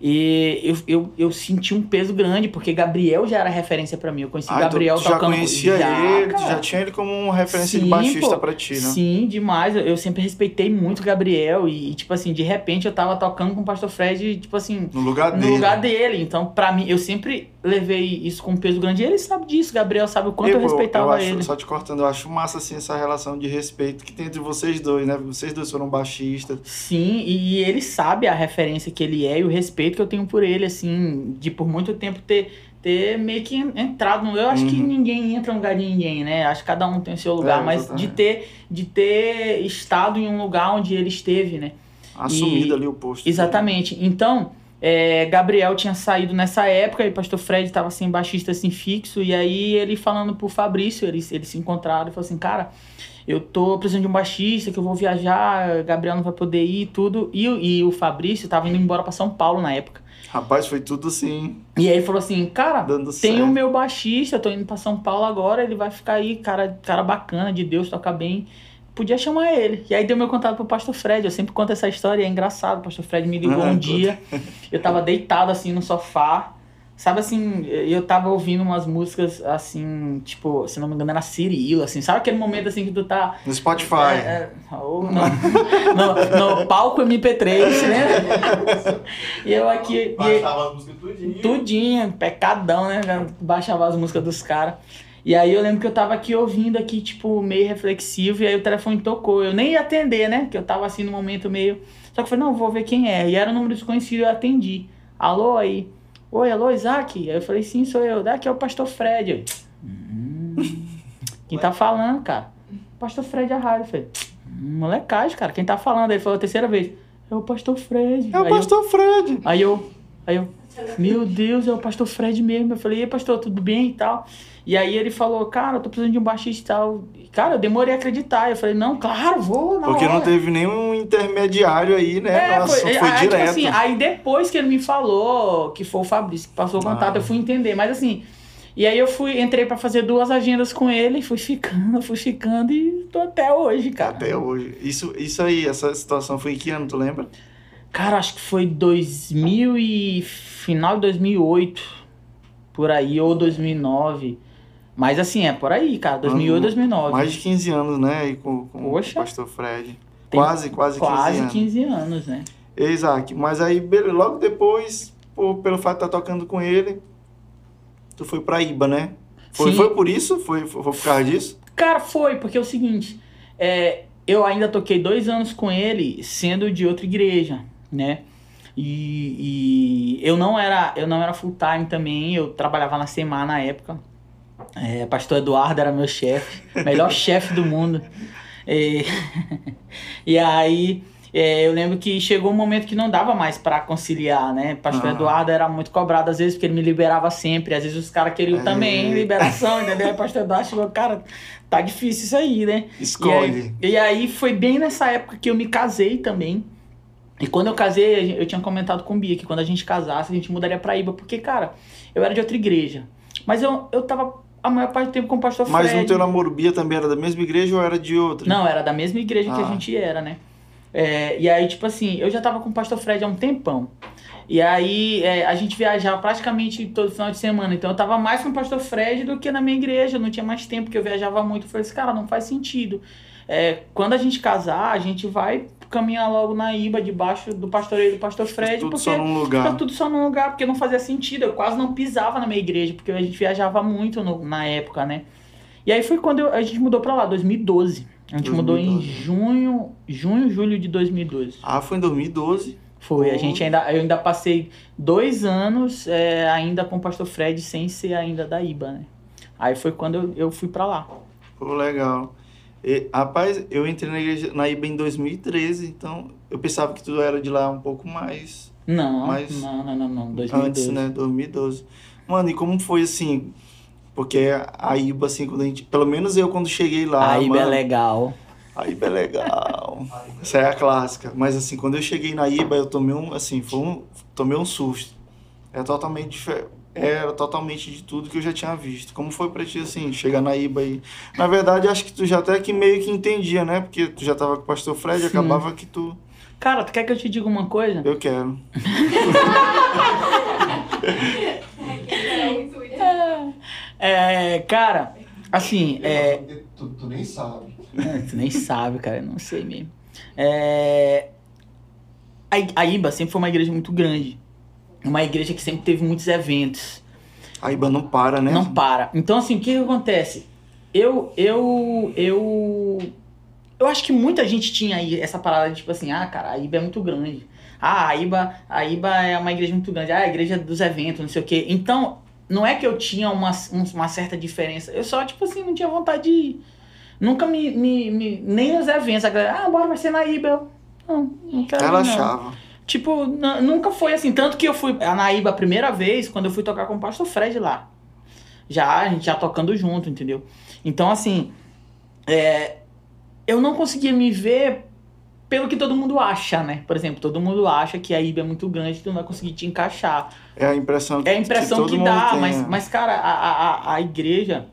e eu, eu, eu senti um peso grande, porque Gabriel já era referência pra mim. Eu conheci Ah, então Gabriel tu já tocando conhecia já, ele, tu cara. já tinha ele como uma referência de Sim, baixista pô. pra ti, né? Sim, demais. Eu, eu sempre respeitei muito o Gabriel. E, tipo assim, de repente eu tava tocando com o Pastor Fred, tipo assim, No lugar no dele. lugar dele. Então, pra mim, eu sempre levei isso com um peso grande. E ele sabe disso, Gabriel sabe o quanto eu, Eu- respeitava acho, ele. Só te cortando, eu acho massa assim essa relação de respeito que tem entre vocês dois, né? Vocês dois foram baixistas. Sim, e ele sabe a referência que ele é e o respeito que eu tenho por ele, assim, de por muito tempo ter, ter meio que entrado. no- Eu acho que Uhum. ninguém entra no lugar de ninguém, né? Acho que cada um tem o seu lugar, É, mas de ter, de ter estado em um lugar onde ele esteve, né? Assumido ali o posto. Exatamente. Então, é, Gabriel tinha saído nessa época e o pastor Fred estava sem baixista assim fixo. E aí ele falando pro Fabrício, eles, eles se encontraram e falou assim: Cara, eu tô precisando de um baixista, que eu vou viajar, Gabriel não vai poder ir e tudo. E, o- e o Fabrício tava indo embora para São Paulo na época. Rapaz, foi tudo assim, E aí ele falou assim: Cara, dando tem certo. o meu baixista, eu tô indo pra São Paulo agora, ele vai ficar aí, cara, cara bacana, de Deus, toca bem. Podia chamar ele. E aí deu meu contato pro pastor Fred. Eu sempre conto essa história e é engraçado. O pastor Fred me ligou Ah, um [LAUGHS] dia. Eu tava deitado assim no sofá. Sabe assim, eu tava ouvindo umas músicas assim, tipo, se não me engano, era Cirilo, assim. Sabe aquele momento assim que tu tá. No Spotify. É, é, ou no, [LAUGHS] no, no palco MP3, né? E eu aqui. e- Baixava as músicas tudinho. Tudinho, pecadão, né? Baixava as músicas dos caras. E aí eu lembro que eu tava aqui ouvindo aqui, tipo, meio reflexivo, e aí o telefone tocou. Eu nem ia atender, né? Que eu tava assim no momento meio. Só que eu falei, não, vou ver quem é. E era um número desconhecido, eu atendi. Alô aí. Oi, alô, Isaac? Aí eu falei, sim, sou eu. Daqui é o pastor Fred. Eu, "Hum, [LAUGHS] quem tá falando, cara? Pastor Fred a rádio. Eu falei, "Hum, molecagem, cara. Quem tá falando? Aí ele falou a terceira vez. É o pastor Fred. É o Aí eu- pastor Fred. Aí eu, aí eu, meu Deus, é o pastor Fred mesmo. Eu falei, e aí, pastor, tudo bem e tal? E aí ele falou, cara, eu tô precisando de um baixista e tal. Cara, eu demorei a acreditar. Eu falei, não, claro, vou na Porque hora. não teve nenhum intermediário aí, né? É, Nossa, foi, foi, aí, tipo direto. assim, aí depois que ele me falou que foi o Fabrício que passou o contato, Ah. eu fui entender. Mas assim, e aí eu fui, entrei pra fazer duas agendas com ele, fui ficando, fui ficando e tô até hoje, cara. Até hoje. Isso, isso aí, essa situação foi em que ano, tu lembra? Cara, acho que foi 2000 e final de 2008, por aí, ou 2009. Mas assim, é por aí, cara, 2008, Uhum. 2009. Mais de 15 anos, né? Aí com, com Poxa. o pastor Fred. Tem quase, quase 15 Quase anos. 15 anos, né? Isaac, mas aí logo depois, por- pelo fato de estar tocando com ele, tu foi pra Iba, né? Foi, Sim. foi por isso? Foi, foi por causa disso? Cara, foi, porque é o seguinte, é, eu ainda toquei dois anos com ele, sendo de outra igreja, né? E, e eu não era eu não era full time também, eu trabalhava na SEMA na época. É, pastor Eduardo era meu chefe, melhor [LAUGHS] chefe do mundo. E, [LAUGHS] e aí é, eu lembro que chegou um momento que não dava mais pra conciliar, né? Pastor Ah. Eduardo era muito cobrado às vezes, porque ele me liberava sempre. Às vezes os caras queriam também Eita. liberação, entendeu? Aí pastor Eduardo chegou, cara, tá difícil isso aí, né? E Escolhe. aí, e aí foi bem nessa época que eu me casei também. E quando eu casei, eu tinha comentado com o Bia que quando a gente casasse, a gente mudaria pra Iba. Porque, cara, eu era de outra igreja. Mas eu, eu tava a maior parte do tempo com o pastor Mas Fred. no teu namoro Bia também era da mesma igreja ou era de outra? Não, era da mesma igreja que a Ah. gente era, né? É, e aí, tipo assim, eu já tava com o pastor Fred há um tempão. E aí, é, a gente viajava praticamente todo final de semana. Então, eu tava mais com o pastor Fred do que na minha igreja. Eu não tinha mais tempo, porque eu viajava muito. Eu falei assim, cara, não faz sentido. É, quando a gente casar, a gente vai caminhar logo na Iba, debaixo do pastoreio do pastor Fred. Tudo porque só num lugar. tudo só num lugar, porque não fazia sentido. Eu quase não pisava na minha igreja, porque a gente viajava muito no- na época, né? E aí foi quando eu- a gente mudou pra lá, 2012. A gente mudou em 2012. junho, junho, julho de 2012. Ah, foi em 2012. Foi, a gente ainda, eu ainda passei dois anos é, ainda com o pastor Fred, sem ser ainda da IBA, né? Aí foi quando eu, eu fui pra lá. Pô, legal. E, rapaz, eu entrei na, igreja, na IBA em 2013, então eu pensava que tu era de lá um pouco mais Não, Mas não, não, não, não, 2012. antes, né? 2012. Mano, e como foi assim? Porque a IBA, assim, quando a gente. Pelo menos eu quando cheguei lá. a IBA é mano, legal. A IBA é legal. Essa é a clássica. Mas assim, quando eu cheguei na IBA, eu tomei um. Assim, foi um. Tomei um susto. É totalmente diferente. Era totalmente de tudo que eu já tinha visto. Como foi pra ti, assim, chegar na IBA aí? Na verdade, acho que tu já até que meio que entendia, né? Porque tu já tava com o pastor Fred, Sim. acabava que tu. Cara, tu quer que eu te diga uma coisa? Eu quero. [LAUGHS] É, cara, assim, é, Tu, tu nem sabe. É, Tu nem sabe, cara, eu não sei mesmo. É... A, a IBA sempre foi uma igreja muito grande. Uma igreja que sempre teve muitos eventos. A IBA não para, né? Não para. Então, assim, o que, que acontece? Eu, eu, eu. Eu acho que muita gente tinha aí essa parada de tipo assim, ah, cara, a IBA é muito grande. Ah, a IBA, a IBA é uma igreja muito grande. Ah, a igreja dos eventos, não sei o quê. Então, não é que eu tinha uma, um- uma certa diferença. Eu só, tipo assim, não tinha vontade de ir. Nunca me. me, me- nem nos eventos, a galera, ah, bora, vai ser na IBA. Eu, Não, não quero. ir, Ela não. achava. Tipo, nunca foi assim. Tanto que eu fui a Naíba a primeira vez, quando eu fui tocar com o pastor Fred lá. Já, a gente já tocando junto, entendeu? Então, assim, é, eu não conseguia me ver pelo que todo mundo acha, né? Por exemplo, todo mundo acha que a IBA é muito grande, tu não vai conseguir te encaixar. É a impressão que É a impressão todo que, mundo dá, tem, mas, né? mas, cara, a, a, a- igreja.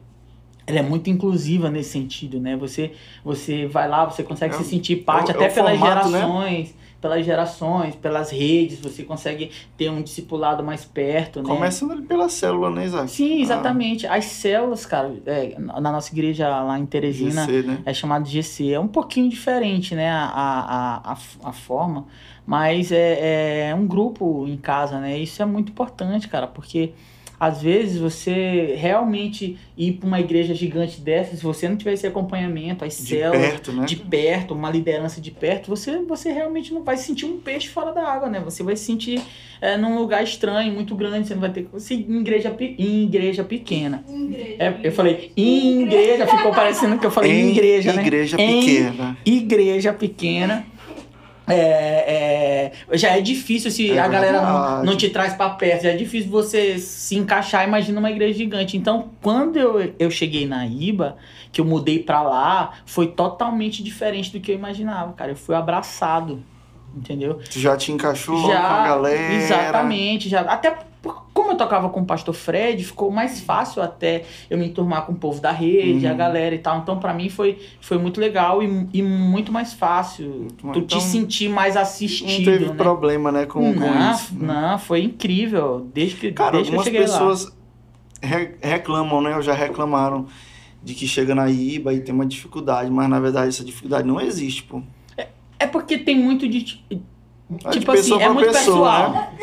Ela é muito inclusiva nesse sentido, né? Você, você vai lá, você consegue É se sentir parte é até é pelas formato, né? Pelas gerações, pelas redes, você consegue ter um discipulado mais perto, né? Começando pela célula, né, Isaac? Sim, exatamente. As células, cara, é, na nossa igreja lá em Ah, Teresina, GC, né? é chamado de GC. É um pouquinho diferente, né, a, a, a, a forma, mas é, é um grupo em casa, né? Isso é muito importante, cara, porque às vezes você realmente ir para uma igreja gigante dessa, se você não tiver esse acompanhamento, as De células perto, né? de perto, uma liderança de perto, você, você realmente não vai sentir um peixe fora da água, né? Você vai se sentir é, num lugar estranho, muito grande, você não vai ter se em igreja em igreja pequena. Igreja. É, eu falei em igreja, ficou parecendo que eu falei em igreja, né? igreja Em pequena. Igreja pequena. É, é, já é difícil se É a galera não, não te traz pra perto, já é difícil você se encaixar, imagina uma igreja gigante. Então, quando eu, eu cheguei na IBA, que eu mudei pra lá, foi totalmente diferente do que eu imaginava, cara. Eu fui abraçado, entendeu? Tu já te encaixou logo com a galera. Exatamente, já. Até como eu tocava com o pastor Fred, ficou mais fácil até eu me enturmar com o povo da rede, Uhum. a galera e tal. Então, pra mim, foi, foi muito legal e, e muito mais fácil. tu Então, te sentir mais Não assistido, teve né? problema, né, com, com não, isso. né? não, foi incrível. Desde que, Cara, desde que eu algumas cheguei lá. pessoas re- reclamam, né? Ou já reclamaram de que chega na IBA e tem uma dificuldade, mas na verdade essa dificuldade não existe, pô. É porque tem muito de. É Tipo assim, é muito pessoa, pessoal. né?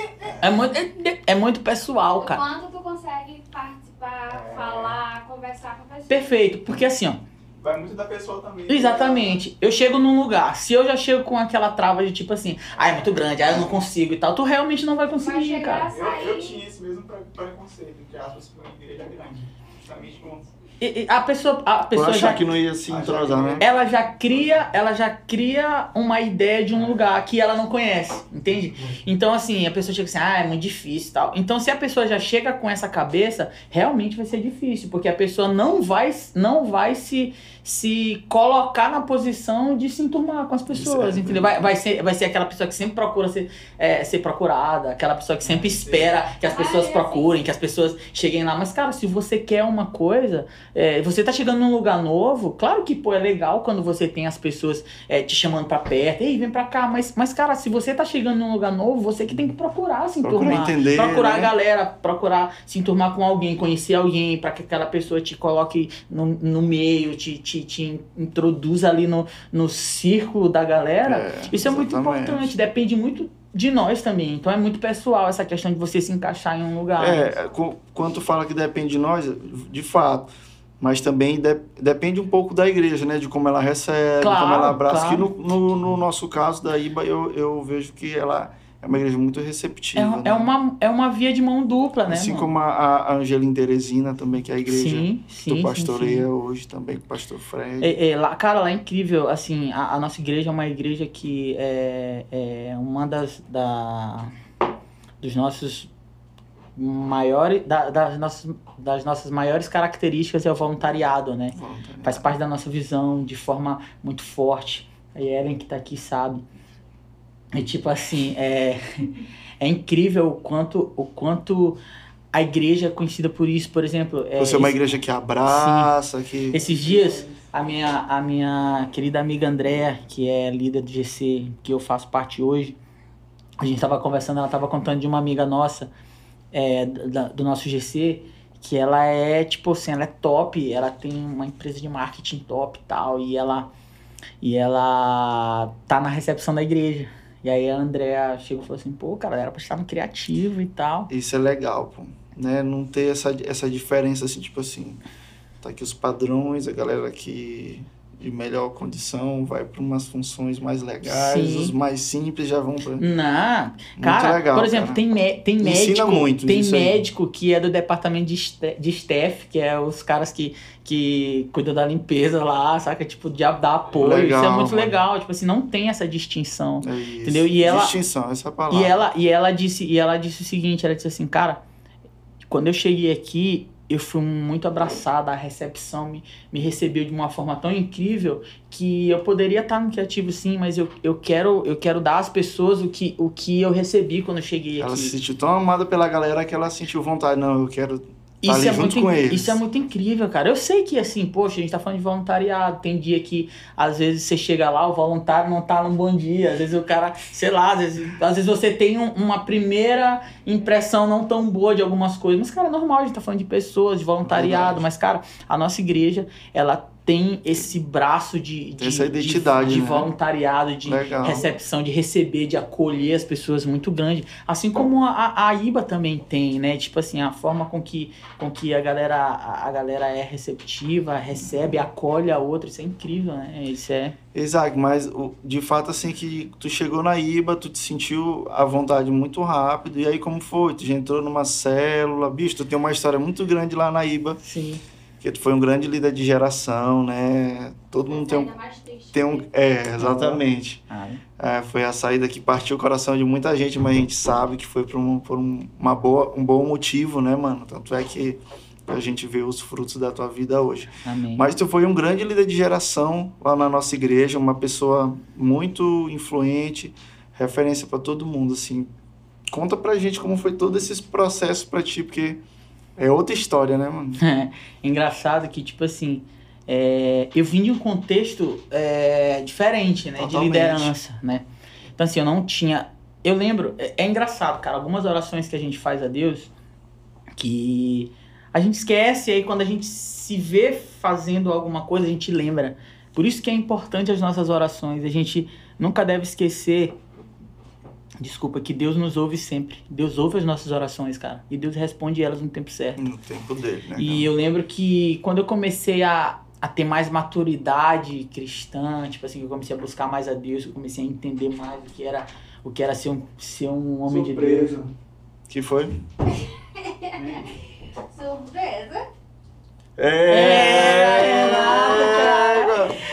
É muito, é, é muito pessoal, cara. Quando tu consegue participar, falar, conversar com a pessoa. Perfeito, porque assim, ó. Vai muito da pessoa também. Exatamente. Eu chego num lugar, se eu já chego com aquela trava de tipo assim, ah, é muito grande, ah, eu não consigo e tal, tu realmente não vai Vai conseguir, chegar cara. Eu, eu tinha esse mesmo pre- preconceito, entre aspas, com a igreja grande. Justamente com. E- e a pessoa, a pessoa achar já, que não ia se Ah, entrosar, né? ela já cria, ela já cria uma ideia de um lugar que ela não conhece, entende? Então assim, a pessoa chega assim, ah, é muito difícil e tal. Então se a pessoa já chega com essa cabeça, realmente vai ser difícil, porque a pessoa não vai, não vai se, se colocar na posição de se enturmar com as pessoas, Isso é. entendeu? Vai, vai, ser, vai ser aquela pessoa que sempre procura ser, é, ser procurada, aquela pessoa que sempre espera que as pessoas Ah, é assim. procurem, que as pessoas cheguem lá. Mas, cara, se você quer uma coisa, é, você tá chegando num lugar novo, claro que, pô, é legal quando você tem as pessoas é, te chamando pra perto, ei, vem pra cá, mas, mas, cara, se você tá chegando num lugar novo, você que tem que procurar se Procurar enturmar. entender, procurar a né? galera, procurar se enturmar com alguém, conhecer alguém, pra que aquela pessoa te coloque no, no meio, te, te, te introduza ali no, no círculo da galera. É, Isso é muito exatamente. importante, depende muito de nós também. Então é muito pessoal essa questão de você se encaixar em um lugar. É, co- quando tu fala que depende de nós, de fato. Mas também de- depende um pouco da igreja, né? De como ela recebe, Claro, como ela abraça. claro. Que no, no, no nosso caso da IBA, eu, eu vejo que ela é uma igreja muito receptiva. É, né? é, uma, é uma via de mão dupla, né? Assim mano? como a, a Angelina Teresina também, que é a igreja sim, sim, sim, pastoreia sim. hoje também, com o pastor Fred. É, é, lá, cara, lá é incrível, assim, a, a nossa igreja é uma igreja que é, é uma das da, dos nossos maiores da- das, nossas, das nossas maiores características é o voluntariado, né? Voluntariado. faz parte da nossa visão de forma muito forte. A Ellen que tá aqui sabe. E tipo assim, é, [LAUGHS] é incrível o quanto, o quanto a igreja é conhecida por isso, por exemplo. É, Você é uma esse- igreja que abraça, que... esses dias, a minha, a minha querida amiga Andréa, que é líder do GC, que eu faço parte hoje, a gente tava conversando, ela tava contando de uma amiga nossa, é, da- do nosso GC, que ela é, tipo assim, ela é top, ela tem uma empresa de marketing top e tal, e ela, e ela tá na recepção da igreja. E aí a Andréa chegou e falou assim, pô, cara, era pra estar no criativo e tal. Isso é legal, pô. né? Não ter essa, essa diferença, assim, tipo assim, tá aqui os padrões, a galera que de melhor condição vai para umas funções mais legais, Sim. os mais simples já vão para... Não, cara, legal, por exemplo, cara. tem, mé- tem Ensina médico, muito tem isso aí. médico que é do departamento de, de staff, que é os caras que, que cuidam da limpeza lá, saca? Tipo, de dar apoio. Legal, isso é muito mano. legal. Tipo assim, não tem essa distinção. É isso. Entendeu? E ela- Distinção, essa é palavra. E ela, e ela disse, e ela disse o seguinte, ela disse assim, cara, quando eu cheguei aqui, eu fui muito abraçada, a recepção me, me recebeu de uma forma tão incrível que eu poderia estar no criativo sim, mas eu, eu quero eu quero dar às pessoas o que, o que eu recebi quando eu cheguei Ela aqui. se sentiu tão amada pela galera que ela sentiu vontade, não, eu quero tá Isso é, muito, isso é muito incrível, cara. Eu sei que, assim, poxa, a gente tá falando de voluntariado. Tem dia que, às vezes, você chega lá, o voluntário não tá num bom dia. Às vezes o cara, sei lá, às vezes, às vezes você tem um- uma primeira impressão não tão boa de algumas coisas. Mas, cara, é normal, a gente tá falando de pessoas, de voluntariado. Mas, cara, a nossa igreja, ela tem esse braço de, de, essa de- identidade, de né? voluntariado, de Legal. recepção, de receber, de acolher as pessoas muito grande. Assim como a, a, IBA também tem, né? Tipo assim, a forma com que, com que a galera a, a galera é receptiva, recebe, acolhe a outra, isso é incrível, né? Isso é. Exato, mas de fato assim que tu chegou na IBA, tu te sentiu à vontade muito rápido, e aí como foi? Tu já entrou numa célula, bicho, tu tem uma história muito grande lá na IBA, Sim. Que tu foi um grande líder de geração, né? Todo mundo tem um... Tem um é, exatamente. Ah, É, foi a saída que partiu o coração de muita gente, mas a gente sabe que foi por, um, por um, uma boa, um bom motivo, né, mano? Tanto é que a gente vê os frutos da tua vida hoje. amém. Mas tu foi um grande líder de geração lá na nossa igreja, uma pessoa muito influente, referência para todo mundo, assim. Conta pra gente como foi todo esse processo pra ti, porque é outra história, né, mano? [LAUGHS] É engraçado que, tipo assim, é, eu vim de um contexto é, diferente, né? De Totalmente. liderança, né? Então, assim, eu não tinha. Eu lembro, é, é engraçado, cara, algumas orações que a gente faz a Deus que a gente esquece, e aí quando a gente se vê fazendo alguma coisa, a gente lembra. Por isso que é importante as nossas orações. A gente nunca deve esquecer. Desculpa, que Deus nos ouve sempre. Deus ouve as nossas orações, cara. E Deus responde elas no tempo certo. No tempo dele, né? E eu lembro que quando eu comecei a, a ter mais maturidade cristã, tipo assim, eu comecei a buscar mais a Deus, eu comecei a entender mais o que era, o que era ser um, ser um homem de Deus. Que foi? [LAUGHS] Surpresa. É, Renata, É,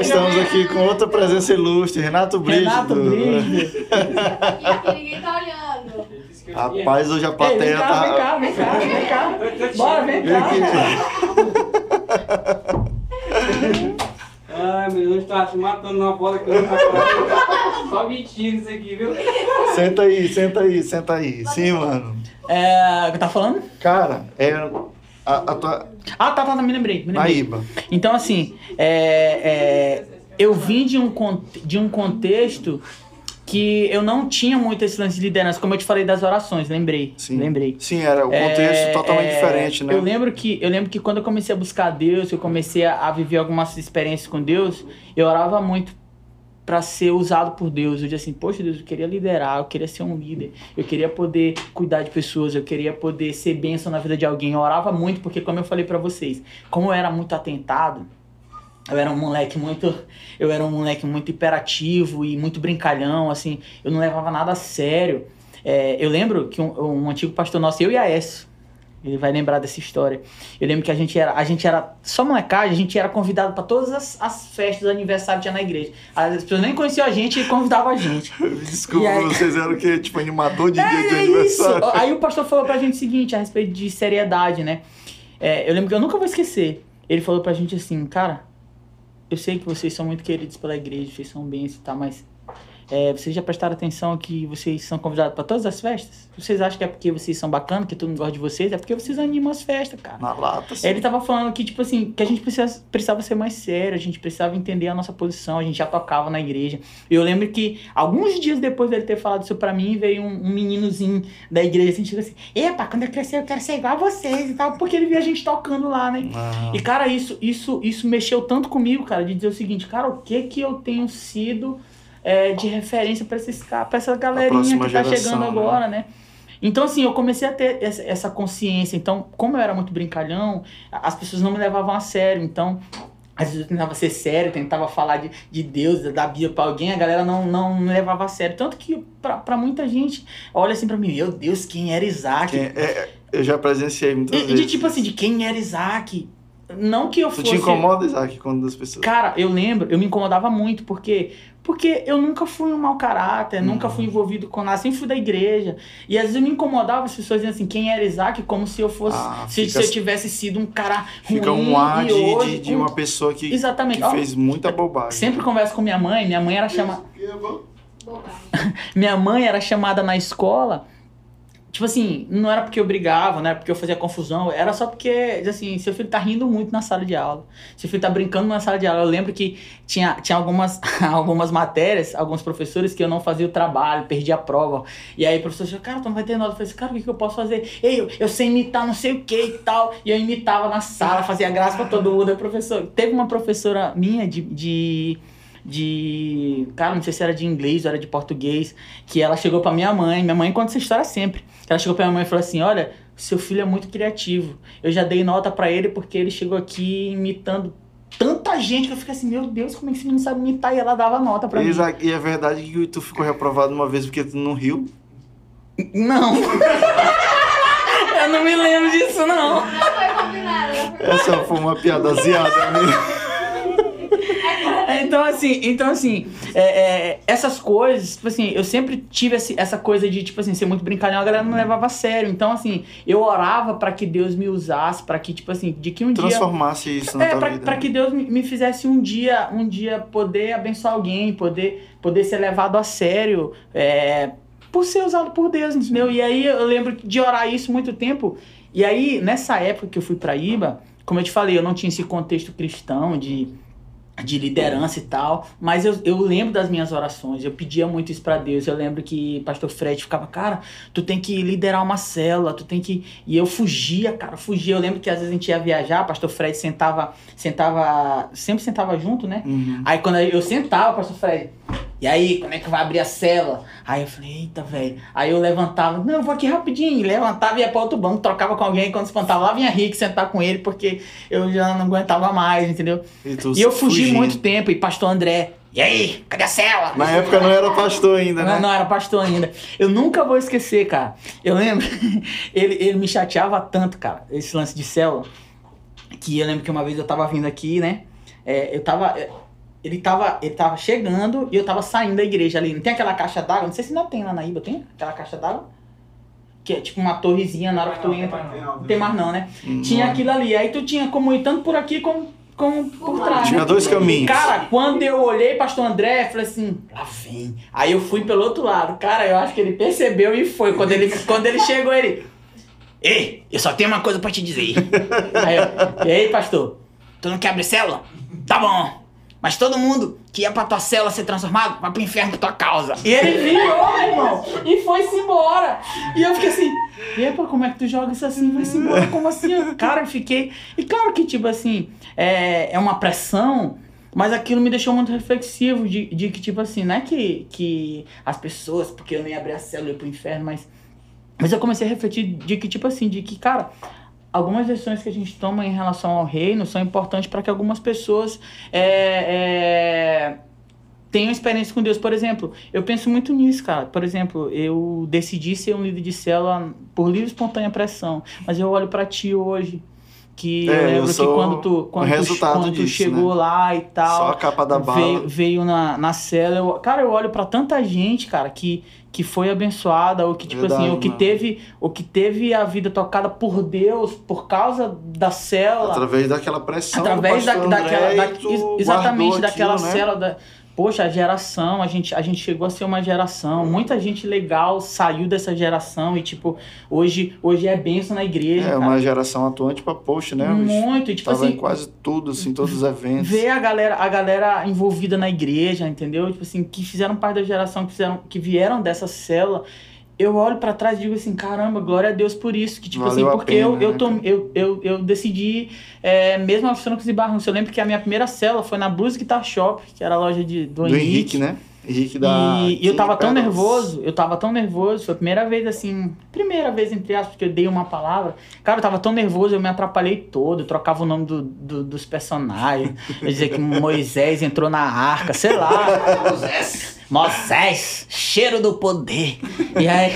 estamos aqui com outra presença ilustre, Renato Brígido. Renato. [LAUGHS] E aqui ninguém tá olhando. Rapaz, hoje a Ei, plateia vem cá, tá... vem cá, vem cá, vem cá. Bora, vem Vem cá. aqui. Ai, meu Deus, tá se matando na bola que eu não tá Só mentindo isso aqui, viu? Senta aí, senta aí, senta aí. Sim, mano. É, o que tá falando? Cara, é a, a tua... Ah, tá, tá, me lembrei. Me lembrei. IBA. Então, assim, é, é, eu vim de um, de um contexto que eu não tinha muito esse lance de liderança, como eu te falei das orações, lembrei. Sim. Lembrei. Sim, era o contexto É, totalmente é, diferente, né? Eu lembro que eu lembro que quando eu comecei a buscar Deus, eu comecei a, a viver algumas experiências com Deus, eu orava muito para ser usado por Deus. Eu dizia assim, poxa Deus, eu queria liderar, eu queria ser um líder, eu queria poder cuidar de pessoas, eu queria poder ser bênção na vida de alguém. Eu orava muito porque como eu falei para vocês, como eu era muito atentado, eu era um moleque muito. Eu era um moleque muito hiperativo e muito brincalhão, assim. Eu não levava nada a sério. É, eu lembro que um, um antigo pastor nosso, eu e a Aécio, ele vai lembrar dessa história. Eu lembro que a gente era, a gente era só molecagem, a gente era convidado para todas as, as festas, aniversário que tinha na igreja. As pessoas nem conheciam a gente e convidavam a gente. [LAUGHS] Desculpa, aí- vocês eram o quê? Tipo, animador de dia de É, é isso. aniversário? Aí o pastor falou pra gente o seguinte, a respeito de seriedade, né? É, eu lembro que eu nunca vou esquecer. Ele falou pra gente assim, cara, eu sei que vocês são muito queridos pela igreja, vocês são bens e tal, mas é, vocês já prestaram atenção que vocês são convidados pra todas as festas? Vocês acham que é porque vocês são bacanas, que todo mundo gosta de vocês? É porque vocês animam as festas, cara. Na lata, assim. Ele tava falando que, tipo assim, que a gente precisa, precisava ser mais sério, a gente precisava entender a nossa posição, a gente já tocava na igreja. E eu lembro que, alguns dias depois dele ter falado isso pra mim, veio um, um meninozinho da igreja assim, tipo assim, epa, quando eu crescer eu quero ser igual a vocês e tal, porque ele via a gente tocando lá, né? Ah, E, cara, isso, isso, isso mexeu tanto comigo, cara, de dizer o seguinte, cara, o que que eu tenho sido é, de referência esses pra essa galerinha que tá chegando né? agora, né? Então, assim, eu comecei a ter essa, consciência. Então, como eu era muito brincalhão, as pessoas não me levavam a sério. Então, às vezes eu tentava ser sério, tentava falar de, de Deus, da Bíblia pra alguém, a galera não, não me levava a sério. Tanto que, pra, pra muita gente, olha assim pra mim, meu Deus, quem era Isaac? Quem- é, eu já presenciei muitas E, vezes. de tipo assim, de quem era Isaac? Não que eu Tu fosse. te incomoda, Isaac, quando as pessoas. Cara, eu lembro, eu me incomodava muito, porque porque eu nunca fui um mau caráter, Uhum. nunca fui envolvido com nada, sempre fui da igreja. E às vezes eu me incomodava as pessoas dizendo assim, quem era Isaac, como se eu fosse, Ah, se, fica- se eu tivesse sido um cara ruim. Fica um ar de, hoje, de, de um- uma pessoa que, Exatamente. que Ó, fez muita bobagem. Sempre converso com minha mãe, minha mãe era chamada. [LAUGHS] Bobagem. Minha mãe era chamada na escola. Tipo assim, não era porque eu brigava, não era porque eu fazia confusão, era só porque, assim, seu filho tá rindo muito na sala de aula. Seu filho tá brincando na sala de aula. Eu lembro que tinha, tinha algumas, [LAUGHS] algumas matérias, alguns professores que eu não fazia o trabalho, perdia a prova. E aí o professor falou, cara, tu não vai ter nota. Eu falei assim, cara, o que, que eu posso fazer? Ei, eu, eu sei imitar não sei o que e tal. E eu imitava na sala, fazia graça pra todo mundo. Aí, professor, teve uma professora minha de, de de. Cara, não sei se era de inglês ou era de português. Que ela chegou pra minha mãe. Minha mãe conta essa história sempre. Ela chegou pra minha mãe e falou assim: Olha, seu filho é muito criativo. Eu já dei nota pra ele porque ele chegou aqui imitando tanta gente que eu fiquei assim: Meu Deus, como é que esse menino sabe imitar? E ela dava nota pra E, mim. E é verdade que tu ficou reprovado uma vez porque tu não riu? Não. [LAUGHS] eu não me lembro disso, não. Não foi combinado, Essa foi uma piada aziada mesmo. Então, assim, então, assim, é, é, essas coisas, tipo assim, eu sempre tive esse- essa coisa de, tipo assim, ser muito brincalhão, a galera não levava a sério. Então, assim, eu orava pra que Deus me usasse, pra que, tipo assim, de que um dia. Transformasse isso na É, pra, vida. pra né? que Deus me, me fizesse um dia, um dia poder abençoar alguém, poder, poder ser levado a sério, é, por ser usado por Deus, entendeu? E aí eu lembro de orar isso muito tempo. E aí, nessa época que eu fui pra Iba, como eu te falei, eu não tinha esse contexto cristão de, de liderança e tal, mas eu, eu lembro das minhas orações, eu pedia muito isso pra Deus. Eu lembro que pastor Fred ficava, cara, tu tem que liderar uma célula, tu tem que. E eu fugia, cara, fugia. Eu lembro que às vezes a gente ia viajar, pastor Fred sentava, sentava, sempre sentava junto, né? Uhum. Aí quando eu sentava, pastor Fred, e aí, como é que vai abrir a cela? Aí eu falei, eita, velho. Aí eu levantava, não, eu vou aqui rapidinho. Levantava e ia pra outro banco, trocava com alguém. Quando espantava, lá vinha Rick sentar com ele, porque eu já não aguentava mais, entendeu? E, E eu fugi fugindo. muito tempo, e pastor André, e aí, cadê a cela? Na época não era pastor ainda, né? Não, não, era pastor ainda. Eu nunca vou esquecer, cara. Eu lembro, [LAUGHS] ele, ele me chateava tanto, cara, esse lance de célula, que eu lembro que uma vez eu tava vindo aqui, né? É, eu tava. Ele tava, ele tava chegando e eu tava saindo da igreja ali. Não tem aquela caixa d'água? Não sei se ainda tem lá na Iba, tem aquela caixa d'água? Que é tipo uma torrezinha na hora que tu entra. Não tem mais não, né? Hum. Tinha aquilo ali. Aí tu tinha como ir tanto por aqui como, como por trás. Tinha né? dois caminhos. Cara, quando eu olhei pastor André, eu falei assim, lá vem. Aí eu fui pelo outro lado. Cara, eu acho que ele percebeu e foi. Quando ele, [LAUGHS] quando ele chegou, ele. Ei, eu só tenho uma coisa pra te dizer. [LAUGHS] aí eu, e aí, pastor? Tu não quer abrir célula? Tá bom. Mas todo mundo que ia pra tua célula ser transformado, vai pro inferno por tua causa. E ele virou, irmão, e foi-se embora. E eu fiquei assim, epa, como é que tu joga isso assim? Vai-se embora, como assim? Cara, eu fiquei... E claro que, tipo assim, é, é uma pressão, mas aquilo me deixou muito reflexivo de, de que, tipo assim, não é que, que as pessoas, porque eu nem abri a célula pro inferno, mas... Mas eu comecei a refletir de que, tipo assim, de que, cara, algumas decisões que a gente toma em relação ao reino são importantes para que algumas pessoas é, é, tenham experiência com Deus. Por exemplo, eu penso muito nisso, cara. Por exemplo, eu decidi ser um líder de célula por livre e espontânea pressão. Mas eu olho para ti hoje. Que É, eu eu lembro que sou quando tu, quando tu, quando tu disso, chegou lá e tal Só a capa da bala. veio, veio na, na cela. Eu, cara, eu olho pra tanta gente, cara, que, que foi abençoada, ou que, tipo Verdade, assim, ou que mano. teve, ou que teve a vida tocada por Deus por causa da célula. Através daquela pressão através da, daquela. Da- exatamente, daquela aquilo, né? célula. Da, poxa, a geração, a gente, a gente chegou a ser uma geração. Muita gente legal saiu dessa geração e, tipo, hoje, hoje é benção na igreja. É, cara. uma geração atuante pra post, né? Muito, e, tipo Tava assim, em quase tudo, assim, todos os eventos. ver a galera, a galera envolvida na igreja, entendeu? Tipo assim, que fizeram parte da geração, que, fizeram, que vieram dessa célula. Eu olho pra trás e digo assim, caramba, glória a Deus por isso. Que, tipo Valeu assim, porque pena, eu, eu, né, tô, cara? eu, eu, eu decidi, é, mesmo aos trancos e barrancos. Eu lembro que a minha primeira célula foi na Blues Guitar Shop, que era a loja de, do, Do Henrique, né? Henrique da. E, e eu tava tão nervoso, eu tava tão nervoso, foi a primeira vez assim, primeira vez entre aspas que eu dei uma palavra. Cara, eu tava tão nervoso, eu me atrapalhei todo, eu trocava o nome do, do- dos personagens. Eu dizia que Moisés entrou na arca, sei lá. Moisés, cheiro do poder. E aí,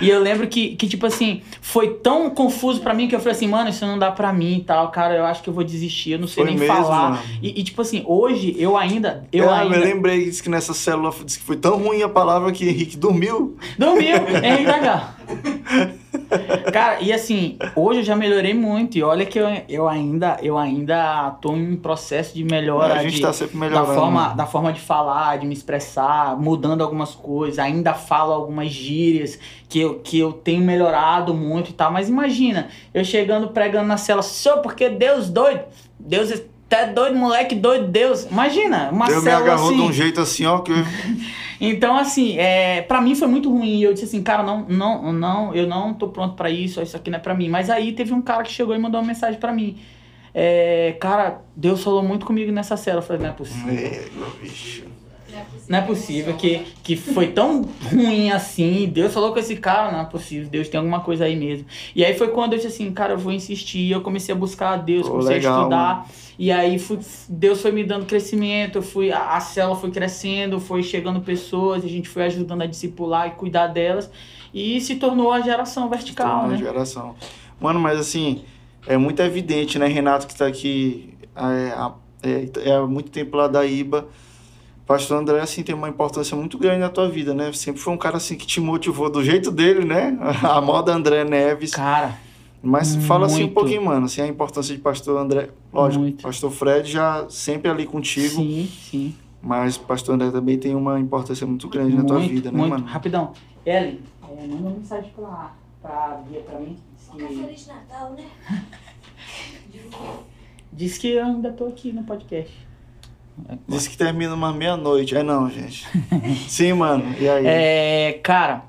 e eu lembro que, que, tipo assim, foi tão confuso pra mim que eu falei assim, mano, isso não dá pra mim e tal, cara, eu acho que eu vou desistir, eu não sei Foi nem mesmo, falar. E, e, tipo assim, hoje eu ainda. Eu é, ainda. eu lembrei que nessa célula disse que foi tão ruim a palavra que Henrique dormiu. Dormiu, [LAUGHS] Henrique H. Cara, e assim, hoje eu já melhorei muito. E olha que eu, eu ainda eu ainda tô em processo de melhora. a gente de, tá sempre da melhorando. forma, da forma de falar, de me expressar, mudando algumas coisas. Ainda falo algumas gírias que eu, que eu tenho melhorado muito e tal. Mas imagina, eu chegando pregando na cela, só porque Deus doido. Deus é doido, moleque doido, Deus. Imagina, uma Deus me célula agarrou assim. de um jeito assim, ó, que [LAUGHS] Então, assim, é, para mim foi muito ruim. Eu disse assim, cara, não, não, não, eu não tô pronto pra isso, isso aqui não é pra mim. Mas aí teve um cara que chegou e mandou uma mensagem pra mim. É, cara, Deus falou muito comigo nessa cela. Eu falei, não é possível. É, bicho. Não é possível. É que, que foi tão ruim assim. Deus falou com esse cara, não é possível. Deus tem alguma coisa aí mesmo. E aí foi quando eu disse assim, cara, eu vou insistir. Eu comecei a buscar a Deus, Pô, comecei legal, a estudar. mano. E aí fui, Deus foi me dando crescimento, eu fui, a, a célula foi crescendo, foi chegando pessoas, a gente foi ajudando a discipular e cuidar delas. E se tornou a geração vertical, né? geração. Mano, mas assim, é muito evidente, né, Renato, que tá aqui é, há- é, é há muito tempo lá da IBA. Pastor André, assim, tem uma importância muito grande na tua vida, né? Sempre foi um cara, assim, que te motivou do jeito dele, né? [LAUGHS] A moda André Neves. Cara, Mas fala assim um muito. pouquinho, mano, assim, a importância de pastor André. Lógico, Muito. pastor Fred já sempre ali contigo, sim, sim. mas pastor André também tem uma importância muito grande na tua muito, vida, né, muito. mano? Rapidão. Ellen, é, manda uma mensagem pra, pra Bia pra mim. Se- Feliz Natal, né? [LAUGHS] diz que eu ainda tô aqui no podcast. Diz que termina uma meia-noite. É não, gente. [LAUGHS] Sim, mano. E aí? É, cara,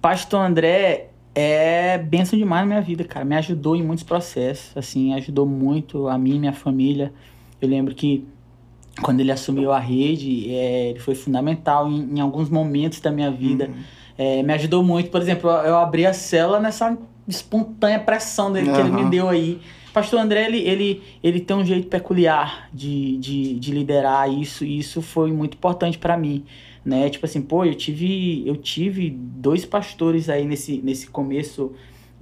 Pastor André é bênção demais na minha vida, cara. Me ajudou em muitos processos, assim, ajudou muito a mim e minha família. Eu lembro que quando ele assumiu a rede, é, ele foi fundamental em, em alguns momentos da minha vida. Uhum. É, me ajudou muito, por exemplo, eu, abri a cela nessa espontânea pressão dele que ele me deu aí. Pastor André, ele, ele, ele tem um jeito peculiar de, de, de liderar isso, e isso foi muito importante pra mim, né? Tipo assim, pô, eu tive, eu tive dois pastores aí nesse, nesse começo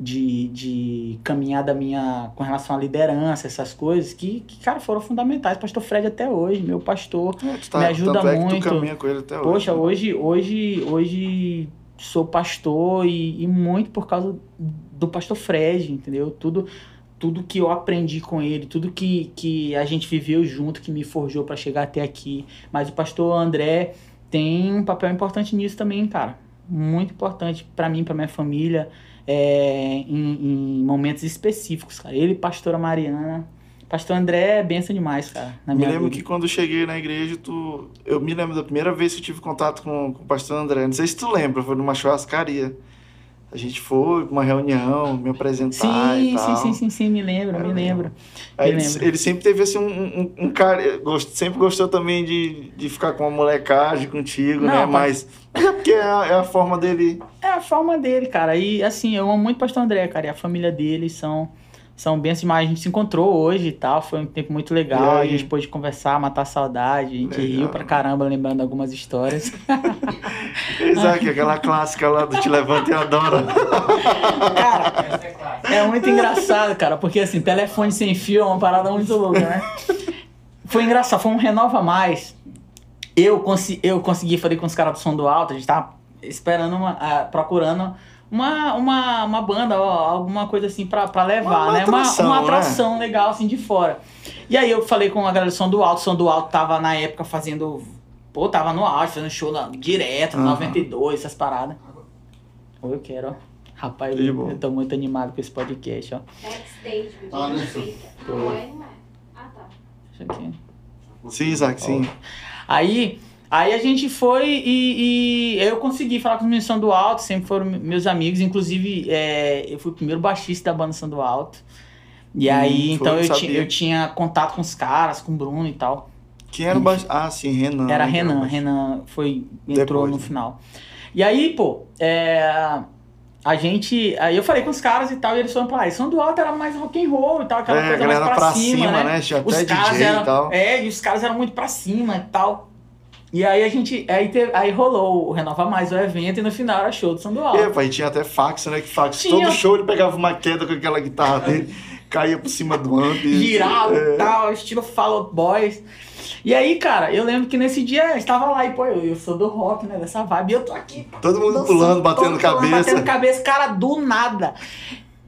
de, de caminhada minha com relação à liderança, essas coisas, que, que, cara, foram fundamentais. Pastor Fred até hoje, meu pastor, É, tu me ajuda é muito. ele até hoje. Poxa, né? hoje, hoje, hoje sou pastor e, e muito por causa do pastor Fred, entendeu? Tudo, tudo que eu aprendi com ele, tudo que, que a gente viveu junto, que me forjou para chegar até aqui. Mas o pastor André tem um papel importante nisso também, cara. Muito importante para mim, para minha família, é, em, em momentos específicos, cara. Ele, pastora Mariana. Pastor André é benção demais, cara, na Me lembro vida. que quando eu cheguei na igreja, tu... eu me lembro da primeira vez que eu tive contato com, com o pastor André. Não sei se tu lembra, foi numa churrascaria. A gente foi uma reunião, me apresentar e Sim, tal. sim, sim, sim, sim, me lembro, Eu me lembro. Aí Me ele, lembro. ele sempre teve assim um, um, um cara. gost- Sempre gostou também de, de ficar com uma molecagem contigo, Não, né? Mas, mas é porque é a, é a forma dele. É a forma dele, cara. E assim, eu amo muito o pastor André, cara. E a família dele são, são bênçãos demais. A gente se encontrou hoje e tal. Foi um tempo muito legal. A gente pôde conversar, matar a saudade. A gente Legal. riu pra caramba, lembrando algumas histórias. [LAUGHS] Isaac, aquela clássica lá do Te Levanta e Adora. cara, é muito engraçado, cara. Porque assim, telefone sem fio é uma parada muito louca, né? Foi engraçado, foi um Renova Mais. Eu, consi eu consegui, falei com os caras do som do alto, a gente tava esperando, uma, ah, procurando uma, uma, uma banda, ó, alguma coisa assim pra, pra levar, Uma né? atração, uma, uma né? atração legal, assim, de fora. E aí eu falei com a galera do som do alto, o som do alto tava na época fazendo. Pô, tava no auge, fazendo show na- direto, no Aham. 92, essas paradas. Ô, eu quero, ó. Rapaz, eu, eu tô muito animado com esse podcast, ó. Backstage, Ah, né? Tô. Não é, não é. Ah, tá. Aqui. Sim, Isaac, sim. Aí, aí a gente foi e, e eu consegui falar com os meninos do Alto, sempre foram meus amigos, inclusive é, eu fui o primeiro baixista da banda Som do Alto. E Hum, aí, então eu, ti, eu tinha contato com os caras, com o Bruno e tal. Quem era o baixo? Ah, sim, Renan. Era né, Renan, o. Renan foi, entrou Depois, no né? final. E aí, pô, é, a gente. Aí eu falei com os caras e tal, e eles pra lá. E Som do Alto era mais rock and roll e tal, aquela É, a coisa mais pra, pra cima, cima, né? né? Os caras DJ eram. e tal. É, e os caras eram muito pra cima e tal. E aí a gente. Aí, teve, aí rolou o Renova Mais o evento e no final era show do do Alto. É, pai, tinha até fax, né? Que fax. Tinha. Todo show ele pegava uma queda com aquela guitarra dele, caía por cima do amp. girava É. e tal, estilo Fall Out Boys. E aí, cara, eu lembro que nesse dia eu estava lá e, pô, eu, eu sou do rock, né? Dessa vibe. E eu tô aqui. Todo mundo dançando, pulando, batendo todo cabeça. Batendo cabeça, cara, do nada.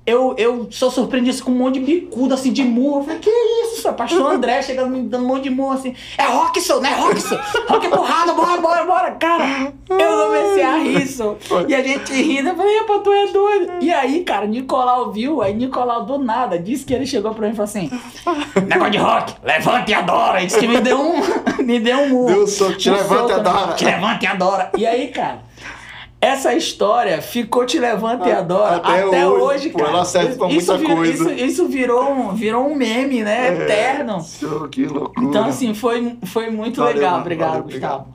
Eu, eu sou surpreendido com um monte de bicudo, assim, de murro. Eu falei, que isso? senhor? Pastor André chegando me dando um monte de murro, assim. É rock, senhor, não é rock. Rock é porrada, bora, bora, bora. Cara, eu comecei a rir. E a gente rindo. Eu falei, pô, tu é doido. E aí, cara, Nicolau viu. Aí Nicolau, do nada, disse que ele chegou pra mim e falou assim, negócio de rock, levante e adora. Ele disse que me deu um, [LAUGHS] me deu um murro. Deu um soco, te levanta e soco, adora. Te levanta e adora. E aí, cara... Essa história ficou te levanta e adora Até até, hoje, hoje, pô, cara. ela serve pra isso muita virou, coisa. Isso, isso virou, um, virou um meme, né? Eterno. Senhor, que loucura. Então, assim, foi, foi muito Valeu, legal. mano, Obrigado, valeu, Gustavo.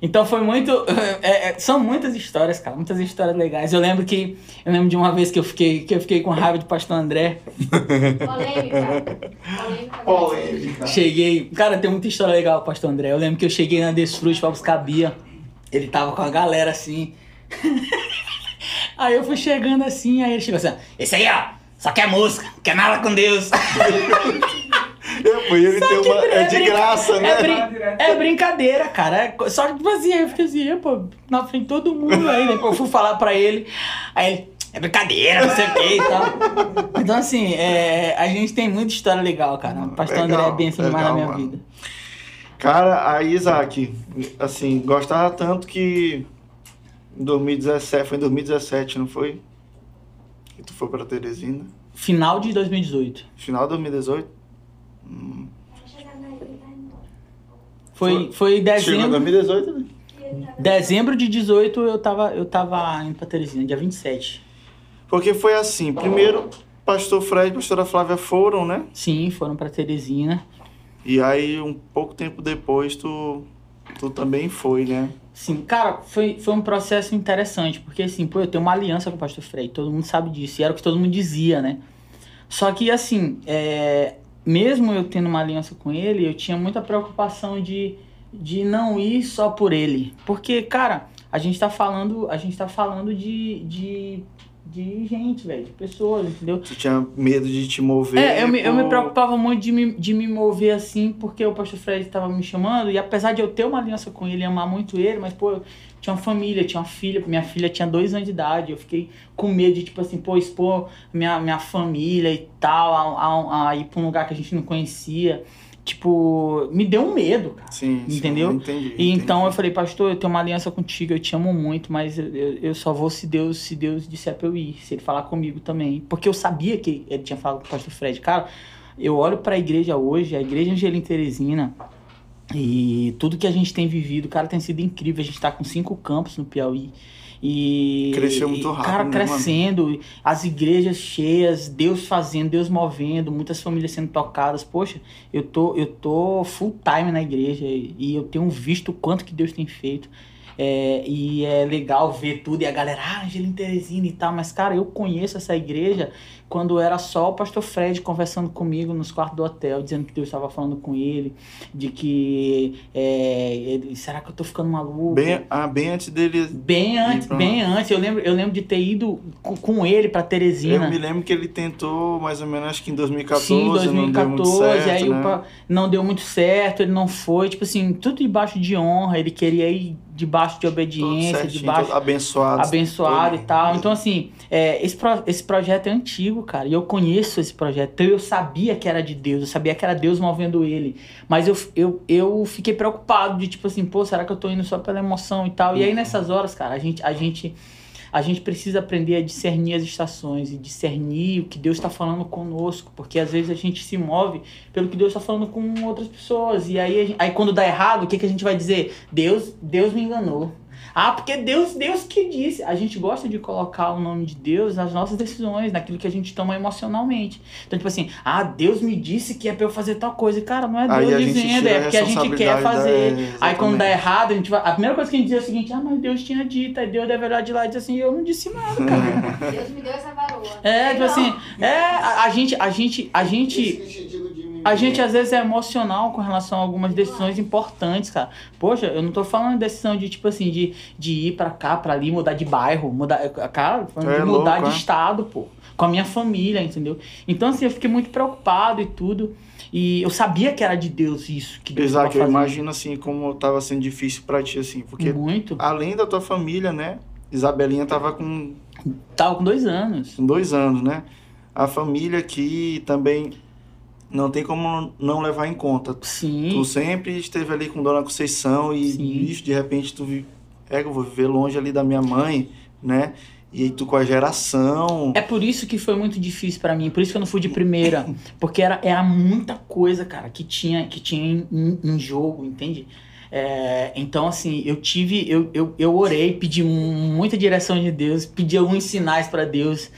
Então foi muito. [LAUGHS] é, é, são muitas histórias, cara. Muitas histórias legais. Eu lembro que. Eu lembro de uma vez que eu fiquei, que eu fiquei com raiva de pastor André. [LAUGHS] Polêmica. Polêmica. Polêmica. Cheguei. Cara, tem muita história legal, pastor André. Eu lembro que eu cheguei na Desfrute pra buscar a Bia. Ele tava com a galera assim. Aí eu fui chegando assim, aí ele chegou assim: Esse aí, ó, só quer música, quer nada com Deus. [LAUGHS] É, ele tem que uma. É é de graça, né? É, brin- é brincadeira, cara. É só que, tipo assim, eu fiquei assim, pô, na frente de todo mundo aí. Depois eu fui falar pra ele. Aí ele, é brincadeira, não sei o que e tal. Então, assim, é, a gente tem muita história legal, cara. O pastor Legal, André é benção demais na minha mano. vida. Cara, aí, Isaac, assim, gostava tanto que em 2017, foi em 2017, não foi? Que tu foi pra Teresina. Final de 2018. Final de 2018? Foi, foi Chegou em dezembro. 2018, né? Dezembro de 18 eu tava, eu tava indo pra Teresina, dia 27. Porque foi assim, primeiro, pastor Fred e pastora Flávia foram, né? Sim, foram pra Teresina. E aí, um pouco tempo depois, tu, tu também foi, né? Sim, cara, foi, foi um processo interessante, porque assim, pô, eu tenho uma aliança com o pastor Frei, todo mundo sabe disso, e era o que todo mundo dizia, né? Só que assim, é, mesmo eu tendo uma aliança com ele, eu tinha muita preocupação de, de não ir só por ele. Porque, cara, a gente tá falando, a gente tá falando de, de, de gente, velho, de pessoas, entendeu? Tu tinha medo de te mover. É, eu me, eu me preocupava muito de me, de me mover assim, porque o pastor Fred estava me chamando, e apesar de eu ter uma aliança com ele, amar muito ele, mas, pô, eu tinha uma família, tinha uma filha, minha filha tinha dois anos de idade, eu fiquei com medo de, tipo assim, pô, expor minha, minha família e tal, a, a, a ir pra um lugar que a gente não conhecia. Tipo, me deu um medo, cara. Sim, sim, Entendeu? eu entendi. E entendi. então eu falei, pastor, eu tenho uma aliança contigo, eu te amo muito, mas eu, eu, eu só vou se Deus, se Deus disser pra eu ir, se ele falar comigo também. Porque eu sabia que ele tinha falado com o pastor Fred. Cara, eu olho pra igreja hoje, a igreja Angelina Teresina, e tudo que a gente tem vivido, cara, tem sido incrível. A gente tá com cinco campos no Piauí. E. Cresceu muito rápido, Cara, né, mano? crescendo, as igrejas cheias, Deus fazendo, Deus movendo, muitas famílias sendo tocadas. Poxa, eu tô, eu tô full time na igreja e eu tenho visto o quanto que Deus tem feito. É, e é legal ver tudo e a galera, ah, Angelina Teresina e tal, mas cara, eu conheço essa igreja quando era só o pastor Fred conversando comigo nos quartos do hotel, dizendo que Deus estava falando com ele, de que é, ele- será que eu tô ficando maluco? Bem, ah, bem antes dele. Bem antes, bem antes. Eu lembro, eu lembro de ter ido com, com ele pra Teresina. Eu me lembro que ele tentou mais ou menos, acho que em 2014. Sim, não deu muito 2014, certo, aí né? pa- não deu muito certo, ele não foi, tipo assim, tudo debaixo de honra, ele queria ir debaixo de obediência, certinho, debaixo abençoado. abençoado todo- e tal. Então, assim, é, esse, pro- esse projeto é antigo, cara, e eu conheço esse projeto. Então, eu sabia que era de Deus, eu sabia que era Deus movendo ele. Mas eu, eu, eu fiquei preocupado de, tipo assim, pô, será que eu tô indo só pela emoção e tal? E aí, nessas horas, cara, a gente. A gente a gente precisa aprender a discernir as estações e discernir o que Deus está falando conosco, porque às vezes a gente se move pelo que Deus está falando com outras pessoas. E aí, aí quando dá errado, o que, que a gente vai dizer? Deus, Deus me enganou. Ah, porque Deus, Deus que disse. A gente gosta de colocar o nome de Deus nas nossas decisões, naquilo que a gente toma emocionalmente. Então, tipo assim, ah, Deus me disse que é pra eu fazer tal coisa. E, cara, não é Deus dizendo, é porque a gente quer fazer. da- Aí quando dá errado, a gente vai. A primeira coisa que a gente diz é o seguinte, ah, mas Deus tinha dito, aí Deus deve olhar de lá e dizer assim, eu não disse nada, cara. Deus me deu essa varoa. É, tipo assim, é, a, a gente, a gente, a gente. A gente às vezes é emocional com relação a algumas decisões importantes, cara. Poxa, eu não tô falando de decisão de tipo assim, de, de ir pra cá, pra ali, mudar de bairro, mudar. Cara, falando É de mudar louco, de é? estado, pô. Com a minha família, entendeu? Então, assim, eu fiquei muito preocupado e tudo. E eu sabia que era de Deus isso, que Deus Exato, eu imagino assim como tava sendo difícil pra ti, assim, porque Muito. além da tua família, né? Isabelinha tava com Tava com dois anos. com dois anos, né? A família aqui também não tem como não levar em conta. Sim. Tu sempre esteve ali com Dona Conceição e, Sim. bicho, de repente tu vi, é, eu vou viver longe ali da minha mãe, né? E aí tu com a geração. É por isso que foi muito difícil pra mim, por isso que eu não fui de primeira, [LAUGHS] porque era, era muita coisa, cara, que tinha que tinha em, em- jogo, entende? É, então, assim, eu tive, eu, eu, eu orei, pedi muita direção de Deus, pedi alguns sinais pra Deus,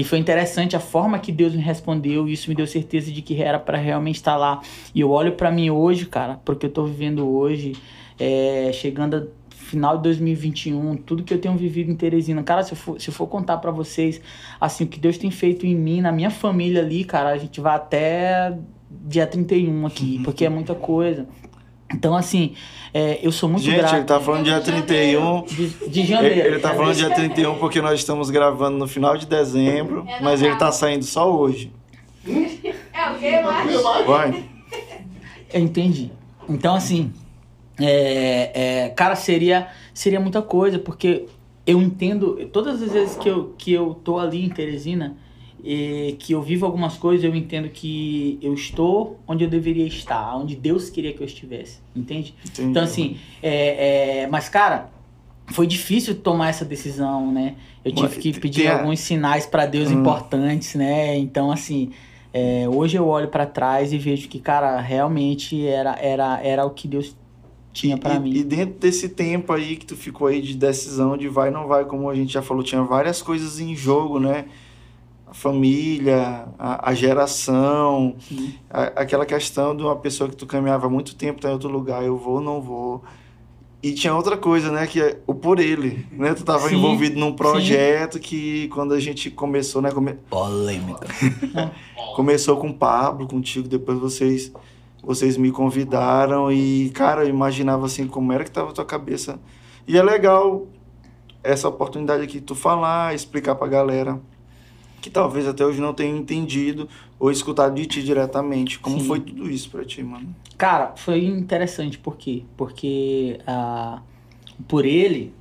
e foi interessante a forma que Deus me respondeu, e isso me deu certeza de que era pra realmente estar lá. E eu olho pra mim hoje, cara, porque eu tô vivendo hoje, é, chegando a final de 2021, tudo que eu tenho vivido em Teresina. Cara, se eu for, se eu for contar pra vocês, assim, o que Deus tem feito em mim, na minha família ali, cara, a gente vai até dia 31 aqui, [LAUGHS] porque é muita coisa. Então, assim, é, eu sou muito Gente, grato. ele tá falando dia 31. De, de Ele, janeiro. ele tá falando dia 31 porque nós estamos gravando no final de dezembro, É mas ele tá saindo só hoje. [LAUGHS] É o quê, Marcos? Vai. Eu entendi. Então, assim, é, é, cara, seria, seria muita coisa, porque eu entendo, todas as vezes que eu, que eu tô ali em Teresina, e que eu vivo algumas coisas, eu entendo que eu estou onde eu deveria estar, onde Deus queria que eu estivesse, entende? Entendi. Então, assim, é, é, mas, cara, foi difícil tomar essa decisão, né? Eu tive que pedir alguns sinais para Deus Hum. importantes, né? Então, assim, é, hoje eu olho para trás e vejo que, cara, realmente era, era, era o que Deus tinha para mim. E dentro desse tempo aí que tu ficou aí de decisão de vai não vai, como a gente já falou, tinha várias coisas em jogo, né? A família, a, a geração, Sim. a- aquela questão de uma pessoa que tu caminhava muito tempo, tá em outro lugar, eu vou ou não vou. E tinha outra coisa, né? Que é o por ele, né? Tu tava Sim, envolvido num projeto que quando a gente começou, né? come- Polêmica. [LAUGHS] Começou com o Pablo, contigo, depois vocês vocês me convidaram e, cara, eu imaginava assim como era que tava a tua cabeça. E é legal essa oportunidade aqui tu falar, explicar pra galera que talvez até hoje não tenha entendido ou escutado de ti diretamente. Como Sim. foi tudo isso pra ti, mano? Cara, foi interessante, por quê? Porque ah, por ele,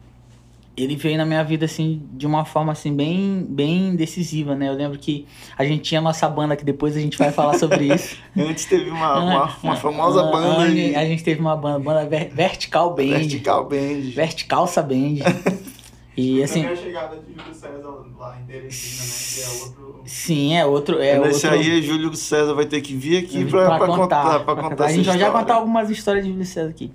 ele veio na minha vida assim de uma forma assim bem, bem decisiva, né? Eu lembro que a gente tinha nossa banda que depois a gente vai falar sobre [LAUGHS] isso. Antes teve uma, uma, uma famosa Ah, banda a, aí, a gente teve uma banda, banda Ver- Vertical Band, Vertical Band. Verticalça Band. [LAUGHS] E assim, Também a chegada de Júlio César lá em Teresina, né? Que é outro. sim, é outro, é Nesse outro. aí, Júlio César vai ter que vir aqui pra, pra contar, pra contar A essa gente vai já contar algumas histórias de Júlio César aqui.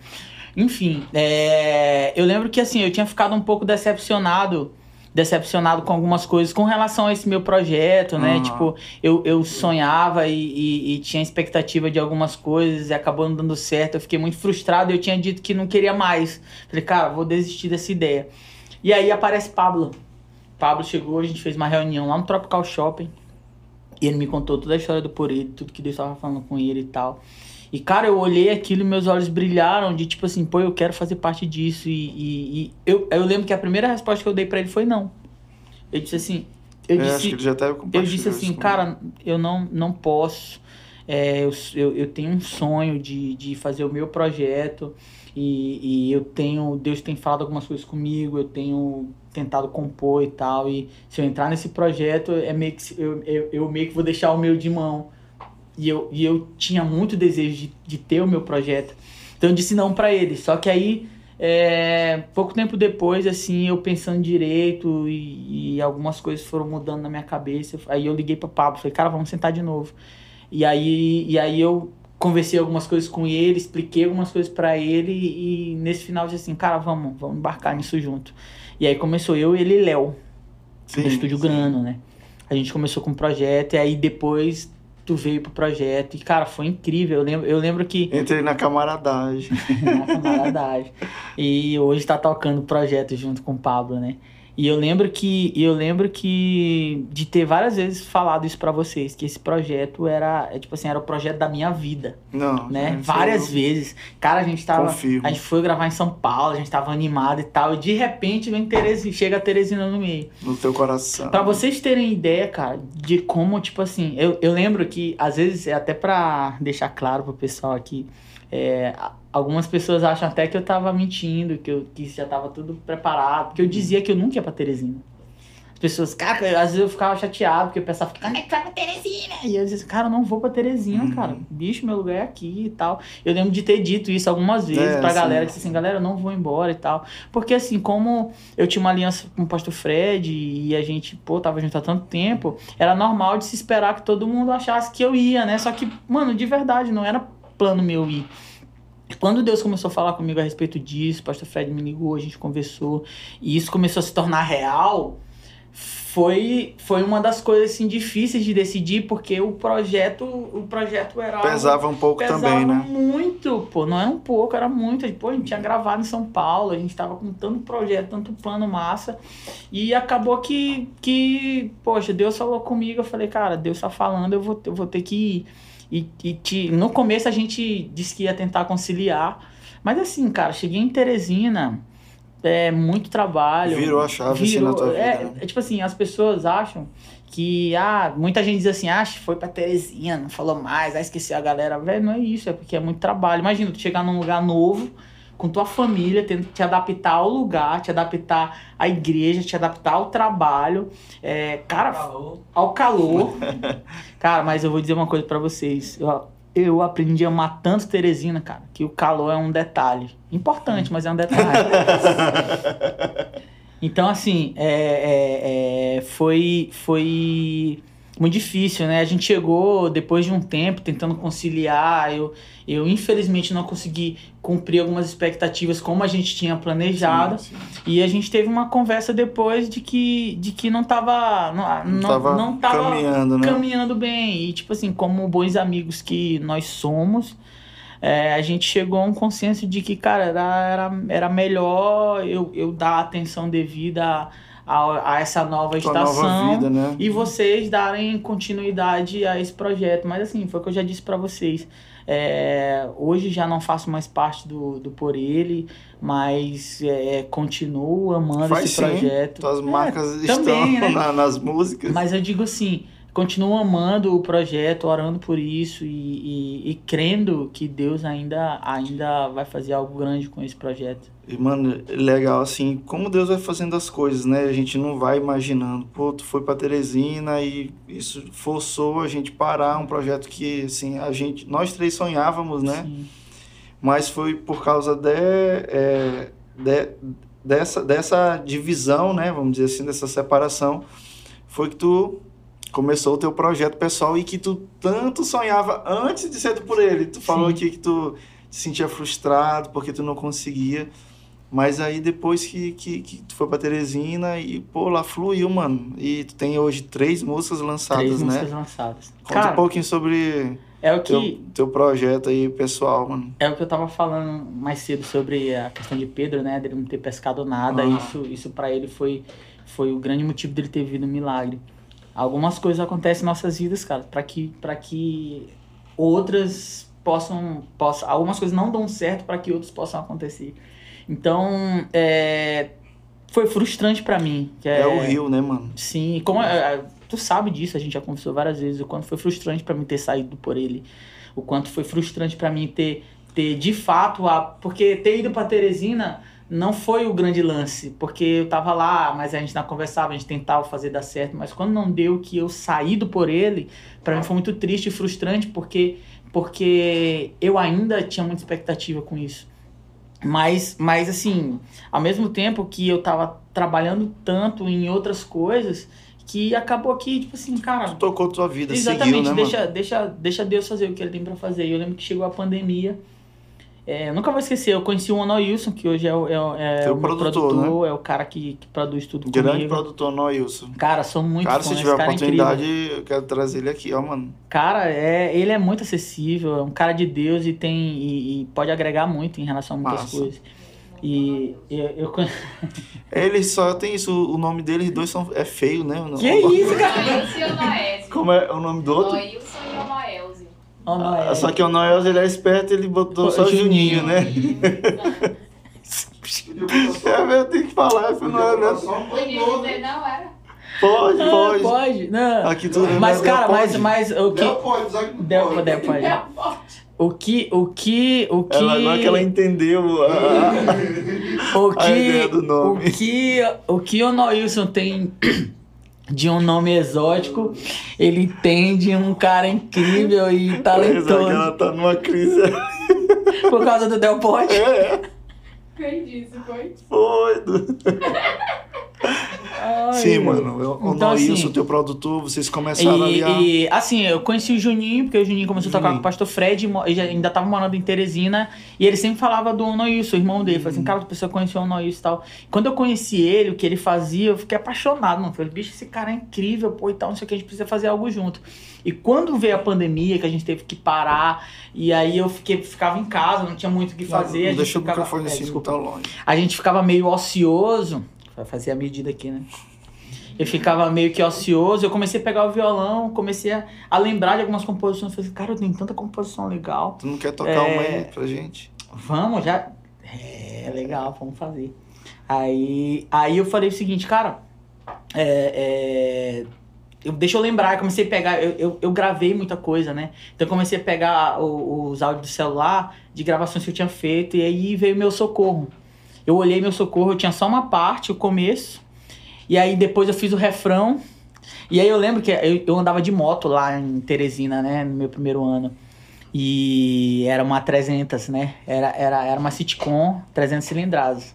Enfim, é, eu lembro que assim, eu tinha ficado um pouco decepcionado, decepcionado com algumas coisas com relação a esse meu projeto, né? Aham. Tipo, eu, eu sonhava e, e- e tinha expectativa de algumas coisas e acabou não dando certo. Eu fiquei muito frustrado e eu tinha dito que não queria mais. Falei, cara, vou desistir dessa ideia. E aí aparece Pablo. Pablo chegou, a gente fez uma reunião lá no Tropical Shopping. E ele me contou toda a história do por ele, tudo que Deus estava falando com ele e tal. E, cara, eu olhei aquilo e meus olhos brilharam de tipo assim, pô, eu quero fazer parte disso. E, e- e eu, eu lembro que a primeira resposta que eu dei pra ele foi não. Eu disse assim, eu É, acho disse, que ele já até eu disse assim, cara, eu não, não posso. É, eu, eu, eu tenho um sonho de, de fazer o meu projeto e, e eu tenho. Deus tem falado algumas coisas comigo, eu tenho tentado compor e tal. E se eu entrar nesse projeto, é meio que, eu, eu, eu meio que vou deixar o meu de mão. E eu, e eu tinha muito desejo de, de ter o meu projeto. Então eu disse não pra ele. Só que aí, é, pouco tempo depois, assim, eu pensando direito e, e algumas coisas foram mudando na minha cabeça. Aí eu liguei pro Pablo, falei, cara, vamos sentar de novo. E aí, e aí eu conversei algumas coisas com ele, expliquei algumas coisas pra ele e nesse final disse assim, cara, vamos, vamos embarcar nisso junto. E aí começou eu, ele e Léo, do Estúdio sim. Grano, né? A gente começou com um projeto e aí depois tu veio pro projeto e, cara, foi incrível. Eu lembro, eu lembro que Entrei na camaradagem. [LAUGHS] na camaradagem. E hoje tá tocando projeto junto com o Pablo, né? E eu lembro que e eu lembro que de ter várias vezes falado isso pra vocês, que esse projeto era, é, tipo assim, era o projeto da minha vida, Não, né? Várias eu vezes. Cara, a gente tava Confirmo. a gente foi gravar em São Paulo, a gente tava animado e tal, e de repente vem Teresina, chega a Teresina no meio. No teu coração. Pra vocês terem ideia, cara, de como, tipo assim, eu, eu lembro que, às vezes, é até pra deixar claro pro pessoal aqui, é, algumas pessoas acham até que eu tava mentindo, que, eu, que já tava tudo preparado, porque eu dizia que eu nunca ia pra Teresina. As pessoas, cara, às vezes eu ficava chateado, porque o pessoal fica, quando é que vai pra Teresina? E eu dizia, cara, eu não vou pra Teresina, Uhum. cara. Bicho, meu lugar é aqui e tal. Eu lembro de ter dito isso algumas vezes É, pra galera, que disse assim, galera, eu não vou embora e tal. Porque assim, como eu tinha uma aliança com o pastor Fred e a gente, pô, tava junto há tanto tempo, era normal de se esperar que todo mundo achasse que eu ia, né? Só que, mano, de verdade, não era plano meu ir. Quando Deus começou a falar comigo a respeito disso, o pastor Fred me ligou, a gente conversou, e isso começou a se tornar real, foi, foi uma das coisas assim, difíceis de decidir, porque o projeto, o projeto era Pesava um pouco pesava também, né? muito, pô, não era um pouco, era muito. Pô, a gente tinha gravado em São Paulo, a gente tava com tanto projeto, tanto plano massa, e acabou que, que poxa, Deus falou comigo, eu falei, cara, Deus tá falando, eu vou, eu vou ter que ir. E, e te- no começo a gente disse que ia tentar conciliar, mas assim, cara, cheguei em Teresina, é muito trabalho. Virou a chave assim Virou- na tua vida. é, né? é tipo assim, as pessoas acham que, ah, muita gente diz assim, ah, foi pra Teresina, não falou mais, ah, esqueceu a galera. Velho, não é isso, é porque é muito trabalho. Imagina, tu chegar num lugar novo, com tua família, tendo que te adaptar ao lugar, te adaptar à igreja, te adaptar ao trabalho. É, cara, Falou. ao calor. [LAUGHS] cara, mas eu vou dizer uma coisa pra vocês. Eu, eu aprendi a amar tanto Teresina, cara, que o calor é um detalhe. Importante, mas é um detalhe. [LAUGHS] então, assim, é, é, é, foi, foi muito difícil, né? A gente chegou depois de um tempo tentando conciliar. Eu, eu infelizmente não consegui cumprir algumas expectativas como a gente tinha planejado. Sim, sim. E a gente teve uma conversa depois de que, de que não tava. Não, não, tava não tava caminhando, né? caminhando bem. E, tipo assim, como bons amigos que nós somos, é, a gente chegou a um consenso de que, cara, era, era, era melhor eu, eu dar atenção devida a, a, a essa nova estação. nova vida, né? E vocês darem continuidade a esse projeto. Mas assim, foi o que eu já disse pra vocês. É, hoje já não faço mais parte do, do Por Ele, mas é, continuo amando Faz esse sim. projeto. Tuas marcas É, também, estão né? na- nas músicas. Mas eu digo assim, continuo amando o projeto, orando por isso e, e, e crendo que Deus ainda, ainda vai fazer algo grande com esse projeto. E, mano, legal, assim, como Deus vai fazendo as coisas, né? A gente não vai imaginando, pô, tu foi pra Teresina e isso forçou a gente parar um projeto que, assim, a gente, nós três sonhávamos, né? Sim. Mas foi por causa de, é, de- dessa, dessa divisão, né? Vamos dizer assim, dessa separação, foi que tu começou o teu projeto pessoal e que tu tanto sonhava antes de ser por ele. Tu falou Sim. aqui que tu te sentia frustrado porque tu não conseguia. Mas aí depois que, que, que tu foi pra Teresina e, pô, lá fluiu, mano. E tu tem hoje três músicas lançadas, Três né? músicas lançadas. Conta Cara, um pouquinho sobre é o teu, que teu projeto aí, pessoal, mano. é o que eu tava falando mais cedo sobre a questão de Pedro, né, dele não ter pescado nada. Ah. Isso isso para ele foi foi o grande motivo dele ter vivido um milagre. Algumas coisas acontecem em nossas vidas, cara, para que para que outras possam possam algumas coisas não dão certo para que outras possam acontecer. Então, é, foi frustrante para mim. que É, o Rio, né, mano? Sim, como é, é, tu sabe disso, a gente já conversou várias vezes o quanto foi frustrante pra mim ter saído por ele, o quanto foi frustrante pra mim ter ter de fato a porque ter ido pra Teresina não foi o grande lance, porque eu tava lá, mas a gente não conversava, a gente tentava fazer dar certo, mas quando não deu que eu saí do por ele, pra mim foi muito triste e frustrante porque porque eu ainda tinha muita expectativa com isso. Mas, mas assim, ao mesmo tempo que eu tava trabalhando tanto em outras coisas que acabou que, tipo assim, cara. Tocou tua vida, Exatamente, seguiu, né, deixa, mano? deixa, deixa Deus fazer o que ele tem pra fazer. E eu lembro que chegou a pandemia. É, eu nunca vou esquecer, eu conheci o Ono Wilson, que hoje é, o- é, o- é o produtor, produtor, é o cara que, que produz tudo Grande comigo. produtor, Noilson. Cara, sou muito Cara, fã, se esse tiver cara é oportunidade, eu quero trazer ele aqui, ó, mano. Cara, é, ele é muito acessível, é um cara de Deus e tem e, e pode agregar muito em relação a muitas Massa. coisas. E eu, eu [LAUGHS] Ele só tem isso, o nome deles dois são, é feio, né? Que nome- isso, cara? E Onoésio. Como é o nome do outro? Noilson e Onoélzio. Oh, é. Ah, Só que o Noel, ele é esperto, ele botou Pô, só Juninho. Juninho, né? [LAUGHS] É, eu tenho que falar, é, né? Só um Podia pano, dizer, não era? Pode, Ah, pode. pode, não. Aqui tudo Mas, né? cara, mas, Pode. mas o que. Del pode, sabe que não Deu, pode. deu, pode. O que, o que, o que. Ela, agora que ela entendeu a, a- O a que, ideia do nome. O que, o que o Noilson tem de um nome exótico, ele tem de um cara incrível e que talentoso. ela tá numa crise. Por causa do Del Ponte. É, Quem disse, foi? foi. [LAUGHS] Sim, mano. eu- O Então, Noilson, assim, teu produtor, vocês começaram ali a... E, e, assim, eu conheci o Juninho, porque o Juninho começou a tocar Juninho. com o pastor Fred, já- ainda tava morando em Teresina, e ele sempre falava do Noilson, o irmão dele. Falei assim, cara, a pessoa conheceu o Noilson e tal. Quando eu conheci ele, o que ele fazia, eu fiquei apaixonado, mano. Falei, bicho, esse cara é incrível, pô, e tal, não sei o que, a gente precisa fazer algo junto. E quando veio a pandemia, que a gente teve que parar, e aí eu fiquei, ficava em casa, não tinha muito o que fazer. Não deixa o microfone é, assim desculpa tão longe. a gente ficava meio ocioso. Vai fazer a medida aqui, né? Eu ficava meio que ocioso. Eu comecei a pegar o violão, comecei a, a lembrar de algumas composições. Eu falei, cara, eu tenho tanta composição legal. Tu não quer tocar É. uma aí pra gente? Vamos, já. É legal, vamos fazer. Aí, aí eu falei o seguinte, cara. É, é, eu, deixa eu lembrar, eu comecei a pegar. Eu, eu, eu gravei muita coisa, né? Então eu comecei a pegar o- os áudios do celular de gravações que eu tinha feito. E aí veio meu socorro. Eu olhei meu socorro, eu tinha só uma parte, o começo. E aí depois eu fiz o refrão. E aí eu lembro que eu, eu andava de moto lá em Teresina, né? No meu primeiro ano. E era uma 300, né? Era, era, era uma sitcom 300 cilindradas.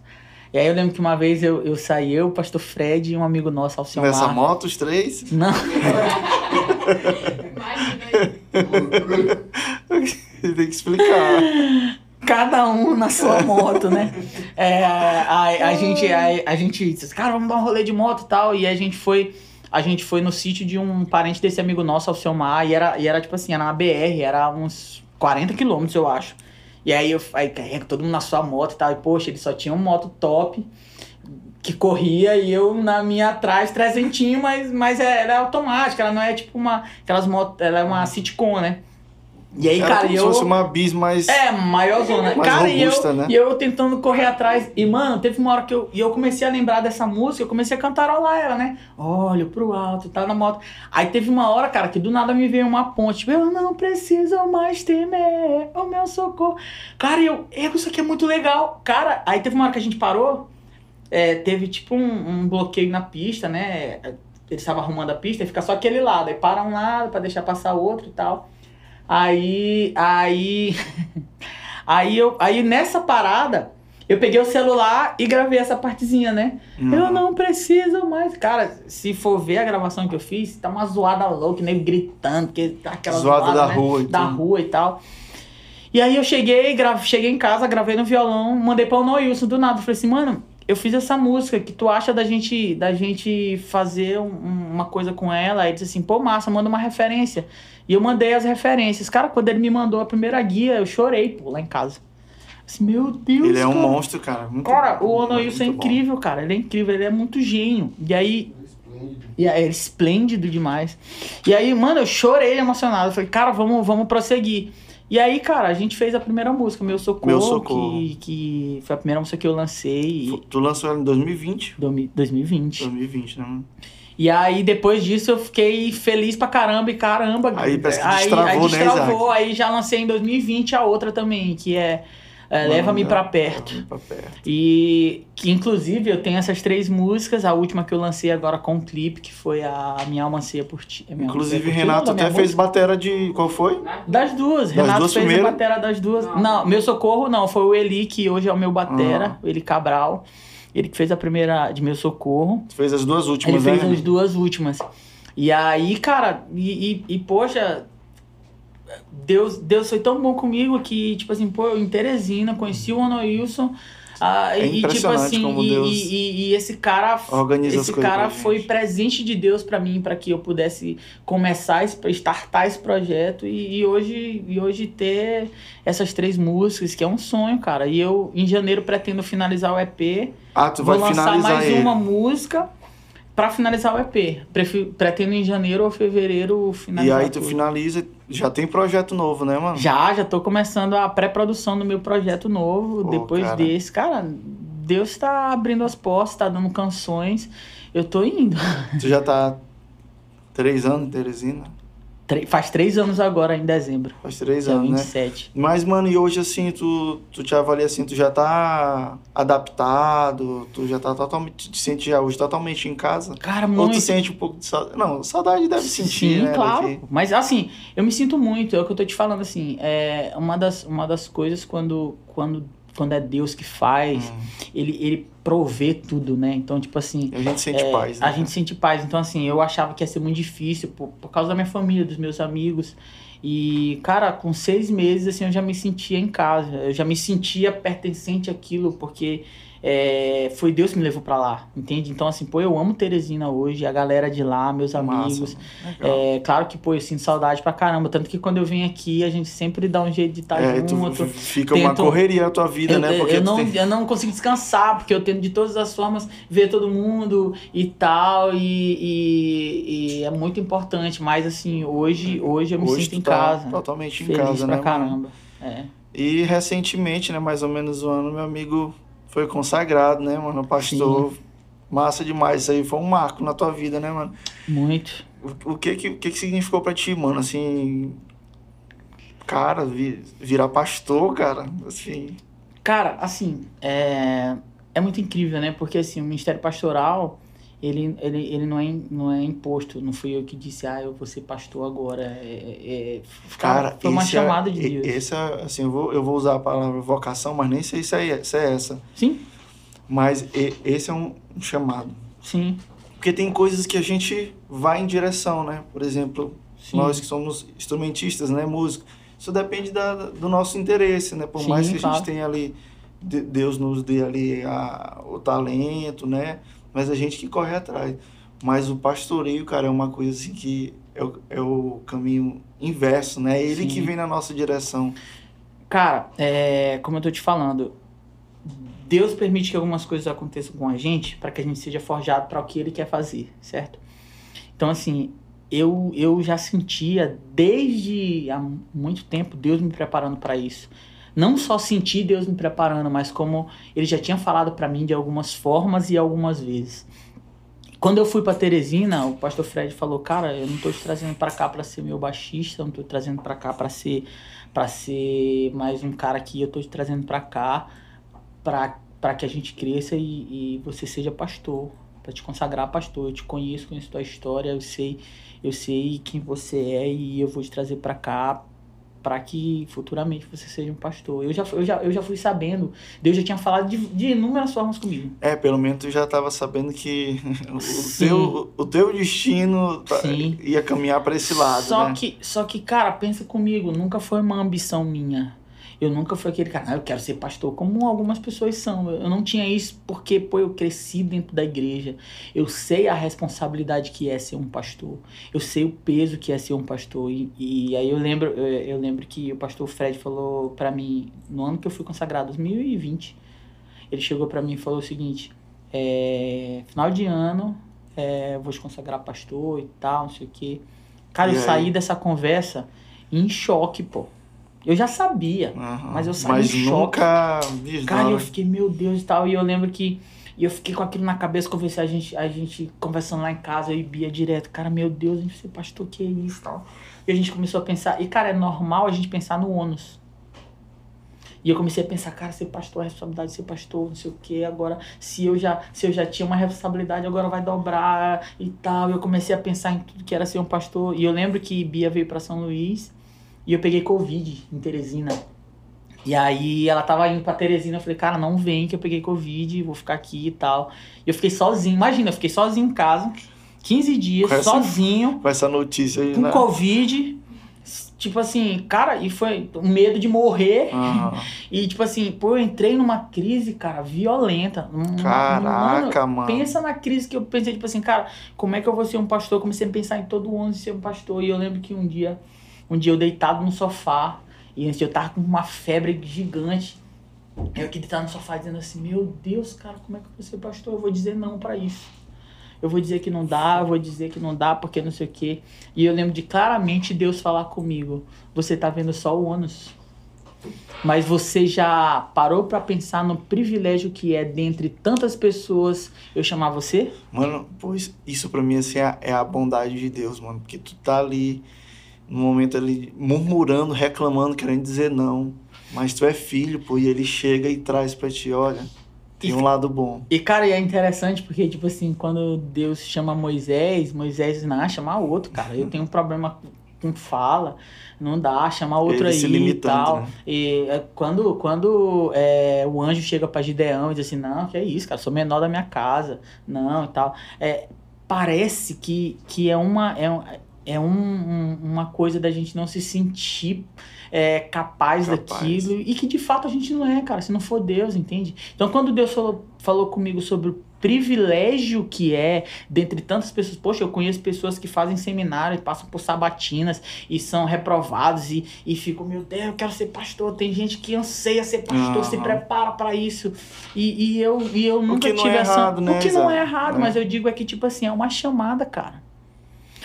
E aí eu lembro que uma vez eu, eu saí, eu, o pastor Fred e um amigo nosso, Alciomar. Nessa moto, os três? Não, [LAUGHS] Imagina aí. [LAUGHS] Tem que explicar. Cada um na sua moto, né? É, a, a gente, a, a gente disse, cara, vamos dar um rolê de moto e tal. E a gente foi, a gente foi no sítio de um parente desse amigo nosso, Alciomar, e era, e era tipo assim, era na BR, era uns 40 quilômetros, eu acho. E aí eu aí todo mundo na sua moto e tal. E, poxa, ele só tinha uma moto top que corria e eu na minha atrás, trezentinho, mas, mas é- ela é automática, ela não é tipo uma. Aquelas motos, ela é uma sitcom, né? E aí, Era cara, como e se eu. fosse uma bis mais... É, maior zona. Mais Cara, e, robusta, eu, né? e eu tentando correr atrás. E, mano, teve uma hora que eu, e eu comecei a lembrar dessa música, eu comecei a cantarolar ela, né? Olho pro alto, tá na moto. Aí teve uma hora, cara, que do nada me veio uma ponte. Tipo, eu não preciso mais temer o meu socorro. Cara, e eu, eu, isso aqui é muito legal. Cara, aí teve uma hora que a gente parou. é, teve tipo um, um bloqueio na pista, né? Eles estavam arrumando a pista e fica só aquele lado. Aí para um lado pra deixar passar o outro e tal. Aí, aí, [LAUGHS] aí eu, aí nessa parada, eu peguei o celular e gravei essa partezinha, né? Uhum. Eu não preciso mais. Cara, se for ver a gravação que eu fiz, tá uma zoada louca, nego gritando, porque tá aquela Zoada zoada, da né? rua e Da tudo. rua e tal. E aí eu cheguei, gra... cheguei em casa, gravei no violão, mandei pra o Noilson do nada. Falei assim, mano, eu fiz essa música, que tu acha da gente, da gente fazer um- uma coisa com ela? Aí disse assim, pô, massa, manda uma referência. E eu mandei as referências. Cara, quando ele me mandou a primeira guia, eu chorei, pô, lá em casa. Assim, meu Deus, Ele é um cara. monstro, cara. Muito Cara, o Onoilson é muito bom. incrível, cara. Ele é incrível, ele é muito gênio. E aí. E aí, é esplêndido demais. E aí, mano, eu chorei emocionado. Eu falei, cara, vamos, vamos prosseguir. E aí, cara, a gente fez a primeira música, Meu Socorro, Meu Socorro. Que, que foi a primeira música que eu lancei Tu lançou ela em 2020? em 2020. 2020, né? mano? E aí, depois disso, eu fiquei feliz pra caramba. E caramba, Aí parece que aí, destravou, aí né, destravou. Aí já lancei em 2020 a outra também, que é, é, Leva-me pra perto. Leva-me pra perto. E que inclusive eu tenho essas três músicas, a última que eu lancei agora com um clipe, que foi a Minha Alma Anseia por Ti. é Inclusive, Renato até fez música? batera de. Qual foi? Das duas, Das Renato duas fez primeiro? a batera das duas. Não. Não. meu socorro não, foi o Eli, que hoje é o meu batera, Ah. o Eli Cabral. Ele que fez a primeira de meu socorro. Tu fez as duas Ele últimas, fez né? as duas últimas. E aí, cara, e, e, e, poxa, Deus, Deus foi tão bom comigo que, tipo assim, pô, eu em Teresina conheci o Ono Wilson. ah, É e, tipo assim, e, e, e- esse cara, esse cara foi presente de Deus pra mim, pra que eu pudesse começar, esse, startar esse projeto e, e hoje, e hoje ter essas três músicas, que é um sonho, cara. E eu, em janeiro, pretendo finalizar o EP. Ah, tu Vou vai lançar finalizar mais ele. uma música pra finalizar o EP. Pretendo em janeiro ou fevereiro E finalizar. aí tu tudo. finaliza, já tem projeto novo, né, mano? Já, já tô começando a pré-produção do meu projeto novo. Pô, depois cara. desse, cara, Deus tá abrindo as portas, tá dando canções. Eu tô indo. Tu já tá três anos em Teresina? Faz três anos agora, em dezembro. Faz três anos, né? 27. Mas, mano, e hoje, assim, tu, tu te avalia assim, tu já tá adaptado, tu já tá totalmente, te sente já hoje totalmente em casa? Cara, Ou muito. tu sente um pouco de saudade? Não, saudade deve sentir, Sim, né? claro. daqui. Mas assim, eu me sinto muito, é o que eu tô te falando, assim, é uma das, uma das coisas quando, quando, quando é Deus que faz, Hum. ele, ele provê tudo, né? Então, tipo assim, a gente sente é, paz, né? a gente sente paz. Então, assim, eu achava que ia ser muito difícil por, por causa da minha família, dos meus amigos. E, cara, com seis meses, assim, eu já me sentia em casa. Eu já me sentia pertencente àquilo, porque é, foi Deus que me levou pra lá, entende? Então, assim, pô, eu amo Teresina hoje, a galera de lá, meus amigos. É, claro que, pô, eu sinto saudade pra caramba. Tanto que quando eu venho aqui, a gente sempre dá um jeito de estar É, tu junto. fica uma tento- correria na tua vida, Eu, né? eu- Porque eu não, tem- eu não consigo descansar, porque eu tento de todas as formas ver todo mundo e tal, e, e- e é muito importante. Mas assim, hoje, hoje eu me hoje sinto em tá casa. totalmente em casa, pra né? caramba. É. E recentemente, né, mais ou menos um ano, meu amigo foi consagrado, né, mano? Pastor. Massa demais. Isso aí foi um marco na tua vida, né, mano? Muito. O, o que, que, que que significou pra ti, mano? Assim. Cara, vi- virar pastor, cara. Assim. Cara, assim, é, é muito incrível, né? Porque assim, o Ministério Pastoral, ele, ele, ele não, é, não é imposto. Não fui eu que disse, ah, eu vou ser pastor agora. É, é- Cara, foi uma é- chamada de e- Deus. Esse é, assim, eu vou, eu vou usar a palavra vocação, mas nem sei se é, se é essa. Sim, Mas e- esse é um chamado. sim, Porque tem coisas que a gente vai em direção, né? Por exemplo, sim. nós que somos instrumentistas, né? Músicos. Isso depende da, do nosso interesse, né? Por Sim, mais que a claro. gente tenha ali, de- Deus nos dê ali a, o talento, né? Mas a gente que corre atrás. Mas o pastoreio, cara, é uma coisa assim que é o, é o caminho inverso, né? É ele Sim. que vem na nossa direção. Cara, é, como eu tô te falando, Deus permite que algumas coisas aconteçam com a gente para que a gente seja forjado para o que Ele quer fazer, certo? Então, assim, eu, eu já sentia desde há muito tempo Deus me preparando para isso. Não só senti Deus me preparando, mas como Ele já tinha falado para mim de algumas formas e algumas vezes. Quando eu fui para Teresina, o pastor Fred falou: Cara, eu não tô te trazendo para cá para ser meu baixista, eu não tô te trazendo para cá para ser para ser mais um cara aqui, eu tô te trazendo para cá para que a gente cresça e, e você seja pastor, para te consagrar pastor. Eu te conheço, conheço tua história, eu sei, eu sei quem você é e eu vou te trazer para cá para que futuramente você seja um pastor. Eu já, eu já, eu já fui sabendo, Deus já tinha falado de, de inúmeras formas comigo. É, pelo menos tu já estava sabendo que [LAUGHS] o teu, o teu destino tá- Sim. ia caminhar para esse lado, só né? que, só que, cara, pensa comigo, nunca foi uma ambição minha. Eu nunca fui aquele cara, ah, eu quero ser pastor, como algumas pessoas são. Eu não tinha isso porque, pô, eu cresci dentro da igreja. Eu sei a responsabilidade que é ser um pastor. Eu sei o peso que é ser um pastor. E, e aí eu lembro, eu, eu lembro que o pastor Fred falou pra mim, no ano que eu fui consagrado, 2020, ele chegou pra mim e falou o seguinte, é, final de ano, é, vou te consagrar pastor e tal, não sei o quê. Cara, E eu aí? saí dessa conversa em choque, pô. Eu já sabia. Aham. Mas eu saí Mas em nunca Cara, eu fiquei, meu Deus e tal. E eu lembro que e eu fiquei com aquilo na cabeça, conversei, a gente, a gente conversando lá em casa, eu e Bia direto. Cara, meu Deus, a gente ser pastor, que é isso e tal. E a gente começou a pensar. E, cara, é normal a gente pensar no ônus. E eu comecei a pensar, cara, ser pastor, a responsabilidade de ser pastor, não sei o que. Agora, se eu já, se eu já tinha uma responsabilidade, agora vai dobrar e tal. Eu comecei a pensar em tudo que era ser um pastor. E eu lembro que Bia veio para São Luís e eu peguei Covid em Teresina. E aí ela tava indo pra Teresina, eu falei, cara, não vem que eu peguei Covid, vou ficar aqui e tal. E eu fiquei sozinho, imagina, eu fiquei sozinho em casa, 15 dias, Com essa- sozinho, Com essa notícia aí, com né? Covid. Tipo assim, cara, e foi o medo de morrer. Aham. [LAUGHS] E tipo assim, pô, eu entrei numa crise, cara, violenta. Um- Caraca, mano. Pensa na crise que eu pensei, tipo assim, cara, como é que eu vou ser um pastor? Eu comecei a pensar em todo ano ser um pastor. E eu lembro que um dia, um dia eu deitado no sofá, e dia eu tava com uma febre gigante. Eu aqui deitado no sofá dizendo assim, meu Deus, cara, como é que ser pastor? Eu vou dizer não pra isso. Eu vou dizer que não dá, eu vou dizer que não dá, porque não sei o quê. E eu lembro de claramente Deus falar comigo, você tá vendo só o ônus. Mas você já parou pra pensar no privilégio que é dentre tantas pessoas eu chamar você? Mano, pois isso pra mim assim, é, é a bondade de Deus, mano. Porque tu tá ali, no momento ali, murmurando, reclamando, querendo dizer não. Mas tu é filho, pô, e ele chega e traz pra ti, olha, tem E- um lado bom. E cara, e é interessante porque, tipo assim, quando Deus chama Moisés, Moisés não, chamar outro, cara. Eu tenho um problema com fala, não dá, chamar outro Ele aí se e tal. né? E é, quando, quando é, o anjo chega pra Gideão e diz assim, não, que é isso, cara, sou menor da minha casa, não e tal. É, parece que, que é uma. É, é um- um- uma coisa da gente não se sentir é, capaz, Capaz. daquilo e que de fato a gente não é, cara, se não for Deus, entende? Então quando Deus falou, falou comigo sobre o privilégio que é, dentre tantas pessoas, poxa, eu conheço pessoas que fazem seminário e passam por sabatinas e são reprovados e, e ficam, meu Deus, eu quero ser pastor. Tem gente que anseia ser pastor, se Aham. prepara pra isso. E, e eu, e eu nunca que não tive é essa. errado, né, o que não é errado, É. mas eu digo é que, tipo assim, é uma chamada, cara.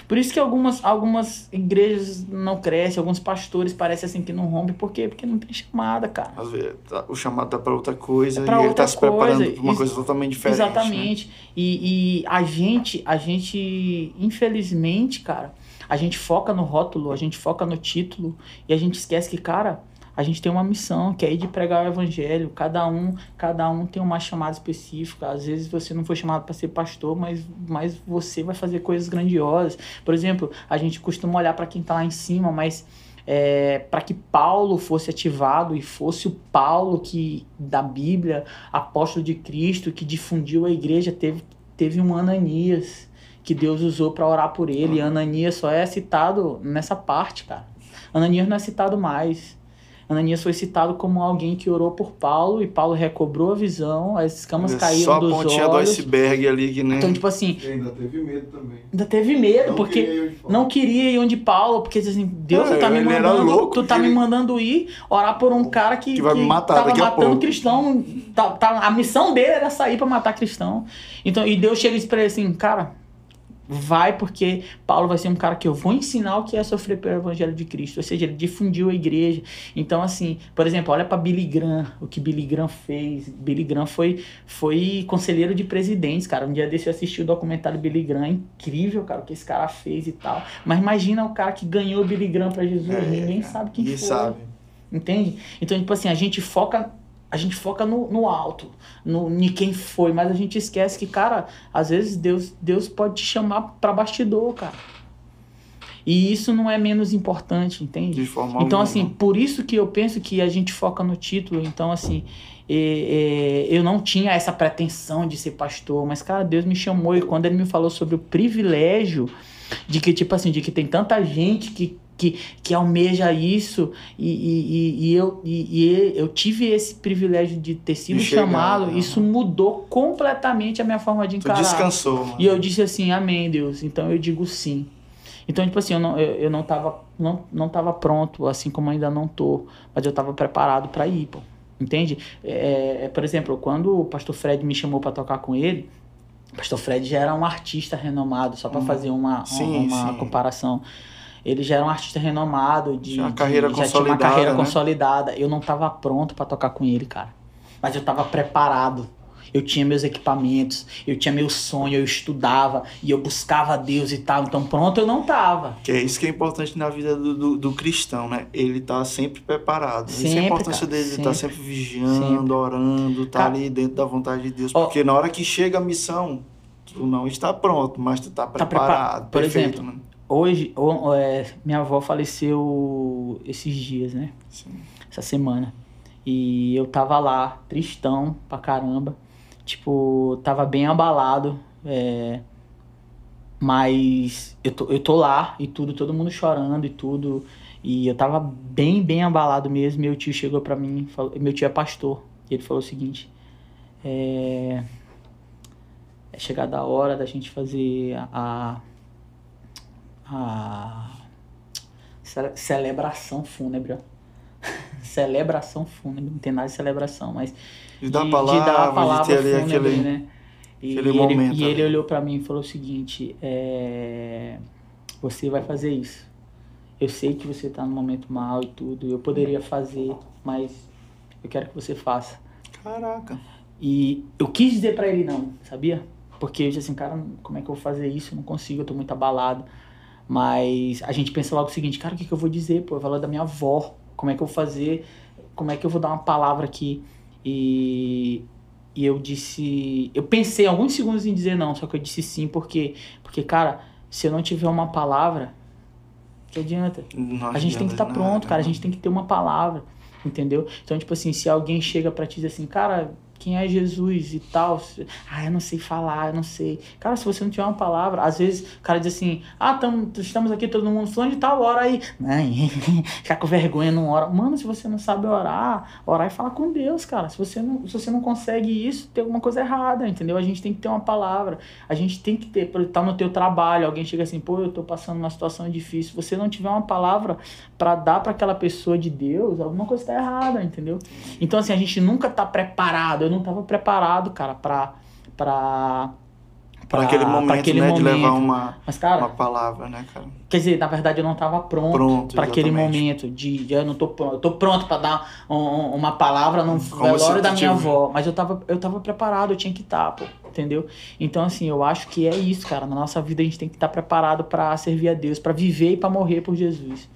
Por isso que algumas, algumas igrejas não crescem, alguns pastores parecem assim que não rompem. Por quê? Porque não tem chamada, cara. Às vezes tá- o chamado tá pra outra coisa É pra e ele outra tá se preparando coisa, pra uma coisa totalmente diferente. né? Exatamente. E, e a gente, a gente, infelizmente, cara, a gente foca no rótulo, a gente foca no título e a gente esquece que, cara, a gente tem uma missão, que é ir de pregar o evangelho. Cada um, cada um tem uma chamada específica. Às vezes você não foi chamado para ser pastor, mas, mas você vai fazer coisas grandiosas. Por exemplo, a gente costuma olhar para quem tá lá em cima, mas para que Paulo fosse ativado e fosse o Paulo que da Bíblia, apóstolo de Cristo, que difundiu a igreja, teve, teve um Ananias que Deus usou para orar por ele. Ananias só é citado nessa parte, cara. Ananias não é citado mais. Ananias foi citado como alguém que orou por Paulo e Paulo recobrou a visão, as escamas É caíram Só a dos pontinha do olhos. iceberg ali que nem. Então, tipo assim, E ainda teve medo também. ainda teve medo, Não porque queria não queria ir onde Paulo, porque diz assim, Deus, É, tu tá me mandando, louco, tu tá que me mandando ir orar por um cara que, Que vai me matar tava daqui a matando pouco. cristão. Tá, tá- a missão dele era sair pra matar cristão. Então, e Deus chega e diz pra ele assim, cara, vai porque Paulo vai ser um cara que eu vou ensinar o que é sofrer pelo evangelho de Cristo. Ou seja, ele difundiu a igreja. Então, assim, por exemplo, olha pra Billy Graham, o que Billy Graham fez. Billy Graham foi, foi conselheiro de presidentes, cara. Um dia desse eu assisti o documentário Billy Graham, é incrível, cara, o que esse cara fez e tal. Mas imagina o cara que ganhou Billy Graham pra Jesus, É, ninguém sabe quem ninguém foi. sabe. Entende? Então, tipo assim, a gente foca. A gente foca no, no alto, no em quem foi, mas a gente esquece que, cara, às vezes Deus, Deus pode te chamar pra bastidor, cara. E isso não é menos importante, entende? De forma Então, assim, por isso que eu penso que a gente foca no título. Então, assim, é, é, eu não tinha essa pretensão de ser pastor, mas, cara, Deus me chamou e quando ele me falou sobre o privilégio de que, tipo assim, de que tem tanta gente que, que, que almeja isso e, e, e- eu, e, eu tive esse privilégio de ter sido chamado, né? isso mudou completamente a minha forma de Tu encarar. descansou, mano. E eu disse assim, amém, Deus. Então eu digo sim. Então, tipo assim, eu não, eu, eu não, tava, não, não tava pronto, assim como ainda não tô. Mas eu tava preparado para ir, pô. Entende? É, é, por exemplo, quando o pastor Fred me chamou para tocar com ele, o pastor Fred já era um artista renomado, só para Hum. fazer uma, Sim, uma sim. tinha Ele já era um artista renomado, de, Tinha uma de- carreira já tinha uma carreira né? consolidada. Eu não tava pronto para tocar com ele, cara. Mas eu tava preparado. Eu tinha meus equipamentos, eu tinha meu sonho, eu estudava e eu buscava Deus e tal. Então pronto eu não tava. Que é isso que é importante na vida do, do, do cristão, né? Ele tá sempre preparado. Isso é a Sempre, importância cara, dele, ele tá sempre. sempre vigiando, Sempre. orando, tá Cara, ali dentro da vontade de Deus. ó, Porque na hora que chega a missão, tu não está pronto, mas tu tá Tá preparado. preparado. Por Perfeito, exemplo, né? Hoje, o- é, minha avó faleceu esses dias, né? Sim. Essa semana. E eu tava lá, tristão pra caramba. Tipo, tava bem abalado. É... Mas eu tô, eu tô lá e tudo, todo mundo chorando e tudo. E eu tava bem, bem abalado mesmo. Meu tio chegou pra mim, falou, meu tio é pastor. E ele falou o seguinte: é, é chegada a hora da gente fazer a, a ce- celebração fúnebre. ó. [LAUGHS] celebração fúnebre, não tem nada de celebração, mas De dar de, palavra, de dar a palavra de fúnebre, aquele. né? E, ele, momento e ele olhou pra mim e falou o seguinte: é, você vai fazer isso. Eu sei que você tá num momento mal e tudo, eu poderia fazer, mas eu quero que você faça. Caraca. E eu quis dizer pra ele não, sabia? Porque eu disse assim, cara, como é que eu vou fazer isso? Eu não consigo, eu tô muito abalado. Mas a gente pensa logo o seguinte, cara, o que, que eu vou dizer? Pô, eu falar da minha avó. Como é que eu vou fazer? Como é que eu vou dar uma palavra aqui? E, e eu disse. Eu pensei alguns segundos em dizer não, só que eu disse sim, porque, porque cara, se eu não tiver uma palavra, que adianta? Não A gente tem que estar pronto, nada, cara. A não. gente tem que ter uma palavra, entendeu? Então, tipo assim, se alguém chega pra te dizer assim, cara, quem é Jesus e tal? Ah, eu não sei falar, eu não sei. Cara, se você não tiver uma palavra, às vezes o cara diz assim, ah, tamo, estamos aqui todo mundo falando de tal hora aí. Ai, [LAUGHS] ficar com vergonha não ora. Mano, se você não sabe orar, orar e falar com Deus, cara. Se você não, se você não consegue isso, tem alguma coisa errada, entendeu? A gente tem que ter uma palavra. A gente tem que ter, estar no teu trabalho, alguém chega assim, pô, eu tô passando uma situação difícil. Se você não tiver uma palavra para dar para aquela pessoa de Deus, alguma coisa tá errada, entendeu? Então assim, a gente nunca tá preparado. Eu não tava preparado, cara, para para Pra aquele momento, né? De levar uma, Mas cara, uma palavra, né, cara? quer dizer, na verdade eu não tava pronto, para aquele momento de, de eu não tô pronto. Eu tô pronto para dar um- um- uma palavra no Como velório da minha avó, mas eu tava eu tava preparado, eu tinha que estar, pô, entendeu? Então assim, eu acho que é isso, cara. Na nossa vida a gente tem que estar preparado para servir a Deus, para viver e para morrer por Jesus.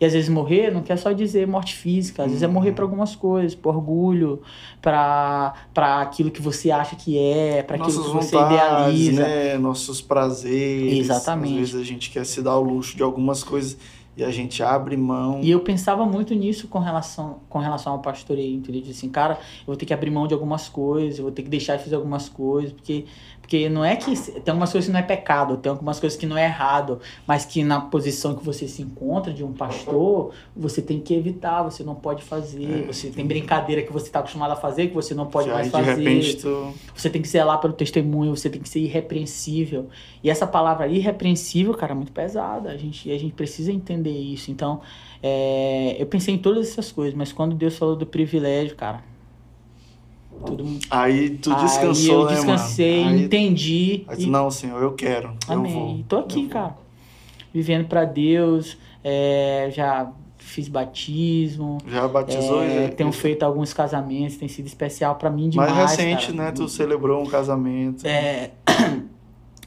E às vezes morrer não quer só dizer morte física, às vezes é morrer Uhum. para algumas coisas, por orgulho, para para aquilo que você acha que é, para aquilo que você vontades, idealiza. né? Nossos prazeres. Exatamente. Às vezes a gente quer se dar o luxo de algumas coisas e a gente abre mão. E eu pensava muito nisso com relação, com relação ao pastoreio, entendeu? De assim, cara, eu vou ter que abrir mão de algumas coisas, eu vou ter que deixar de fazer algumas coisas, porque, porque não é que. Tem algumas coisas que não é pecado, tem algumas coisas que não é errado, mas que na posição que você se encontra de um pastor, você tem que evitar, você não pode fazer, É, você tem brincadeira que você está acostumado a fazer, que você não pode mais fazer. repente tu. Você tem que zelar pelo testemunho, você tem que ser irrepreensível. E essa palavra irrepreensível, cara, é muito pesada. A gente, a gente precisa entender isso. Então, é, eu pensei em todas essas coisas, mas quando Deus falou do privilégio, cara. Tudo, Aí tu aí descansou, eu né, descansei, mano? Aí, entendi. aí e- não, Senhor, eu quero. Amém. Eu vou. E tô aqui, cara. Vivendo pra Deus. é, já fiz batismo. Já batizou? é, já... tenho feito alguns casamentos, tem sido especial pra mim demais. Mais recente, cara. né? Tu celebrou um casamento. É, [COUGHS]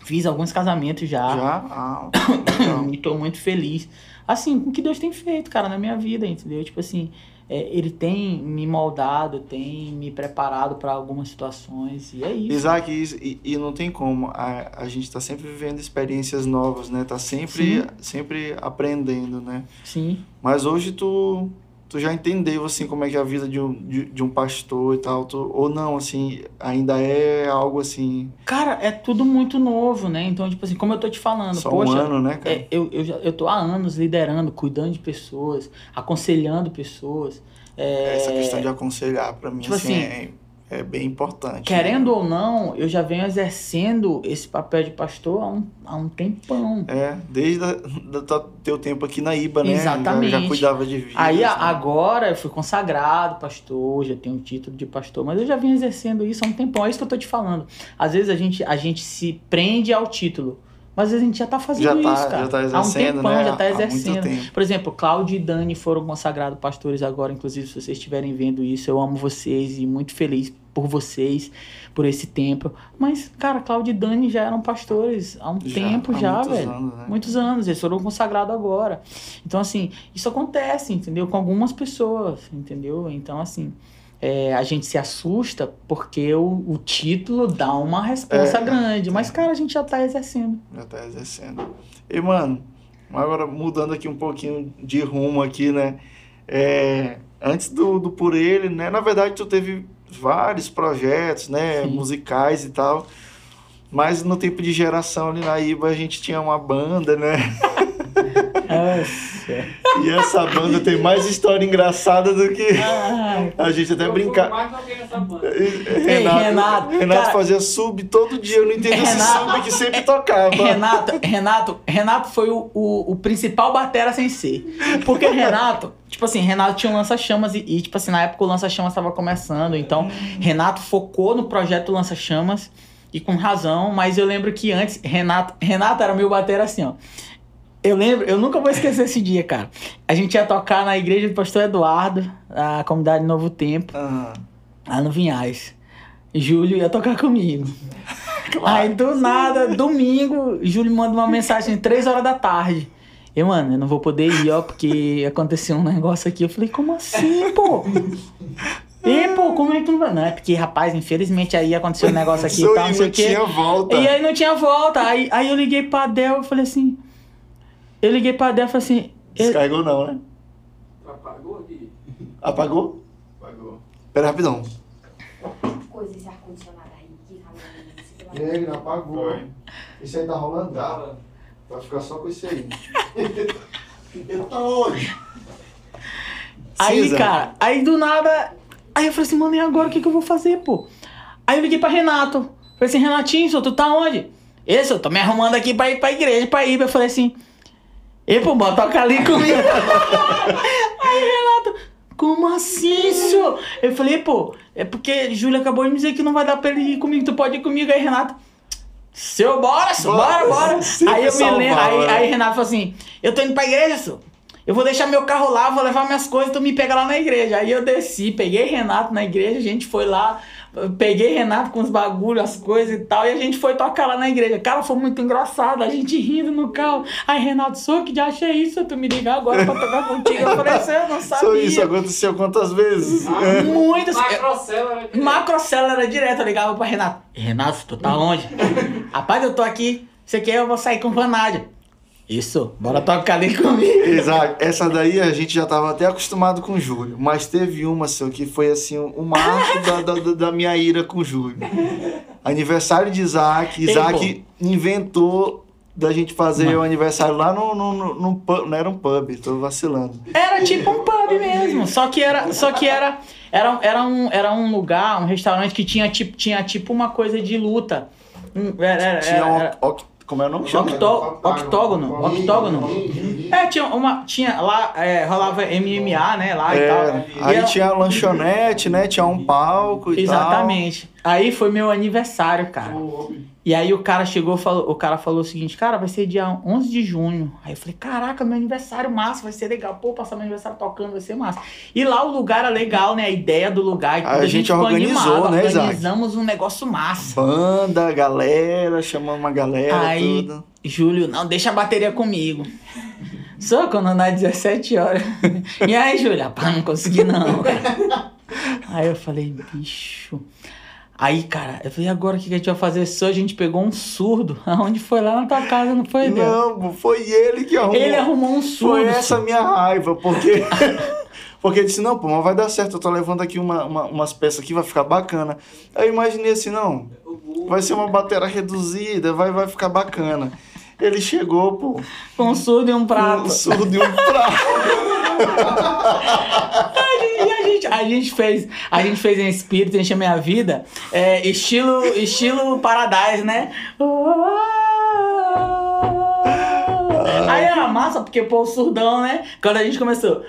fiz alguns casamentos já. Já? Ah. [COUGHS] [COUGHS] E tô muito feliz. Assim, com o que Deus tem feito, cara, na minha vida, entendeu? Tipo assim, é, ele tem me moldado, tem me preparado para algumas situações. E é isso. Isaac, e, e não tem como. A, a gente tá sempre vivendo experiências novas, né? Tá sempre, Sim. sempre aprendendo, né? Sim. Mas hoje tu, tu já entendeu, assim, como é que é a vida de um, de, de um pastor e tal. Tu, ou não, assim, ainda é algo, assim, Cara, é tudo muito novo, né? Então, tipo assim, como eu tô te falando, só poxa. um ano, né, cara? é, eu, eu, já, eu tô há anos liderando, cuidando de pessoas, aconselhando pessoas. É, Essa questão de aconselhar, pra mim, tipo assim, assim, é, é bem importante. Querendo ou não, eu já venho exercendo esse papel de pastor há um, há um tempão. É, desde o teu tempo aqui na IBA, né? Exatamente. Já, já cuidava de vidas, Aí né? a- agora eu fui consagrado pastor, já tenho o título de pastor, mas eu já vim exercendo isso há um tempão. É isso que eu tô te falando. Às vezes a gente, a gente se prende ao título, mas a gente já tá fazendo já tá, isso, cara. já tá há um exercendo, tempão né? já tá muito exercendo. Por exemplo, Cláudio e Dani foram consagrados pastores agora, inclusive se vocês estiverem vendo isso, eu amo vocês e muito feliz por vocês, por esse tempo. Mas, cara, Cláudio e Dani já eram pastores há um tempo há já, muitos velho anos, né? muitos anos, eles foram consagrados agora. Então, assim, isso acontece, entendeu? Com algumas pessoas, entendeu? Então, assim, é, a gente se assusta porque o, o título dá uma resposta É, grande. é. Mas, cara, a gente já tá exercendo. Já tá exercendo. E, mano, agora mudando aqui um pouquinho de rumo aqui, né? É, antes do, do Por Ele, né? Na verdade, tu teve vários projetos, né? Sim. Musicais e tal. Mas no tempo de geração ali na IBA a gente tinha uma banda, né? [LAUGHS] [LAUGHS] Nossa. E essa banda tem mais história engraçada do que Ai, a gente até Eu brincar. mais nessa banda. Renato, Renato, Renato cara- fazia sub todo dia, eu não entendo esse Renato- sub que sempre tocava. Renato, Renato, Renato foi o, o, o principal batera sem ser. Porque Renato, tipo assim, Renato tinha um lança-chamas e, e, tipo assim, na época o lança-chamas estava começando. Então, Renato focou no projeto Lança-Chamas e com razão, mas eu lembro que antes, Renato, Renato era meu batera assim, ó. Eu lembro, eu nunca vou esquecer esse dia, cara. A gente ia tocar na igreja do pastor Eduardo, a comunidade Novo Tempo, Ah, lá no Vinhais. Júlio ia tocar comigo. [LAUGHS] Aí do nada, domingo, Júlio manda uma mensagem 3 horas da tarde. E, mano, eu não vou poder ir, ó, porque aconteceu um negócio aqui. Eu falei, como assim, pô? E, pô, como é que tu não vai? Não, é porque, rapaz, infelizmente aí aconteceu um negócio aqui e tal, não sei o quê. tinha volta. E aí não tinha volta. Aí, aí eu liguei pra Adel e falei assim. Eu liguei pra Adel e falei assim. eu- Descarregou não, né? Apagou aqui. Apagou? Pagou. Pera rapidão. Coisa esse ar-condicionado aí, que calor E aí, não apagou. Foi. Isso aí tá rolando? Tava. Vai ficar só com isso aí. [LAUGHS] Ele tá onde? Aí, Cinza. cara, aí do nada. Aí eu falei assim, mano, e agora o que, que eu vou fazer, pô? Aí eu liguei pra Renato. Falei assim, Renatinho, senhor, tu tá onde? Esse, eu tô me arrumando aqui pra ir pra igreja, pra ir. Eu falei assim, e pô, bota toca ali comigo. [LAUGHS] aí Renato, como assim, senhor? Eu falei, pô, é porque Júlia acabou de me dizer que não vai dar pra ele ir comigo, tu pode ir comigo. Aí Renato, seu, bora, senhor, bora, Bora, [LAUGHS] Aí eu me lembro, salvava, aí, né? aí Renato falou assim, eu tô indo pra igreja, senhor. Eu vou deixar meu carro lá, vou levar minhas coisas, tu me pega lá na igreja. Aí eu desci, peguei Renato na igreja, a gente foi lá, peguei Renato com os bagulhos, as coisas e tal, e a gente foi tocar lá na igreja. Cara, foi muito engraçado, a gente rindo no carro. Aí Renato, sou que já achei isso, tu me ligar agora pra tocar contigo. Eu falei assim, eu não [LAUGHS] Só sabia. isso aconteceu quantas vezes? Muitas. Macrocela. Macrocela era direto, eu ligava pra Renato. Renato, tu tá onde? Rapaz, eu tô aqui. Você quer? Eu vou sair com Vanádia. Isso, bora tocar ali [LAUGHS] comigo. Exato. Essa daí a gente já tava até acostumado com o Júlio. Mas teve uma, seu, que foi assim, o marco da, da, da- minha ira com o Júlio. Aniversário de Isaac. Ei, Isaac inventou da gente fazer Mano. o aniversário lá no, no, no, no pub. Não era um pub, tô vacilando. Era tipo um pub mesmo, só que era, só que era, era, era, um, era um lugar, um restaurante que tinha tipo, tinha tipo uma coisa de luta. Um- Era, era, Tinha um. era- como é o nome? Octó- octógono, octógono. É, tinha uma, tinha lá, é, rolava MMA, né, lá e tal. É, E aí ela- tinha a lanchonete, né? Tinha um palco e Exatamente. Aí foi meu aniversário, cara. E aí o cara chegou, falou, o cara falou o seguinte, cara, vai ser dia 11 de junho. Aí eu falei, caraca, meu aniversário massa, vai ser legal. Pô, passar meu aniversário tocando, vai ser massa. E lá o lugar era legal, né? A ideia do lugar e A tudo. gente ficou organizou, animado, né? Organizamos um negócio massa. Banda, galera, chamando uma galera, Aí, tudo. Júlio, não, deixa a bateria comigo. [LAUGHS] Só quando dá 17 horas. [LAUGHS] E aí, Júlia, pá, não consegui não. [LAUGHS] Aí eu falei, bicho. Aí, cara, eu falei, agora o que a gente vai fazer? Só a gente pegou um surdo. [LAUGHS] Aonde foi lá na tua casa, não foi, Deus? Não, foi ele que arrumou. Ele arrumou um surdo. Foi essa a minha raiva, porque. [LAUGHS] Porque disse, não, pô, mas vai dar certo, eu tô levando aqui uma, uma- umas peças aqui, vai ficar bacana. Aí eu imaginei assim, não, vai ser uma bateria reduzida, vai, vai ficar bacana. Ele chegou, pô, Com um surdo e um prato. um surdo e um prato. [LAUGHS] A gente, a gente fez, a gente fez em espírito, enche a minha vida, é, estilo, estilo Paradise, né? Aí era massa, porque pô, o surdão, né? Quando a gente começou.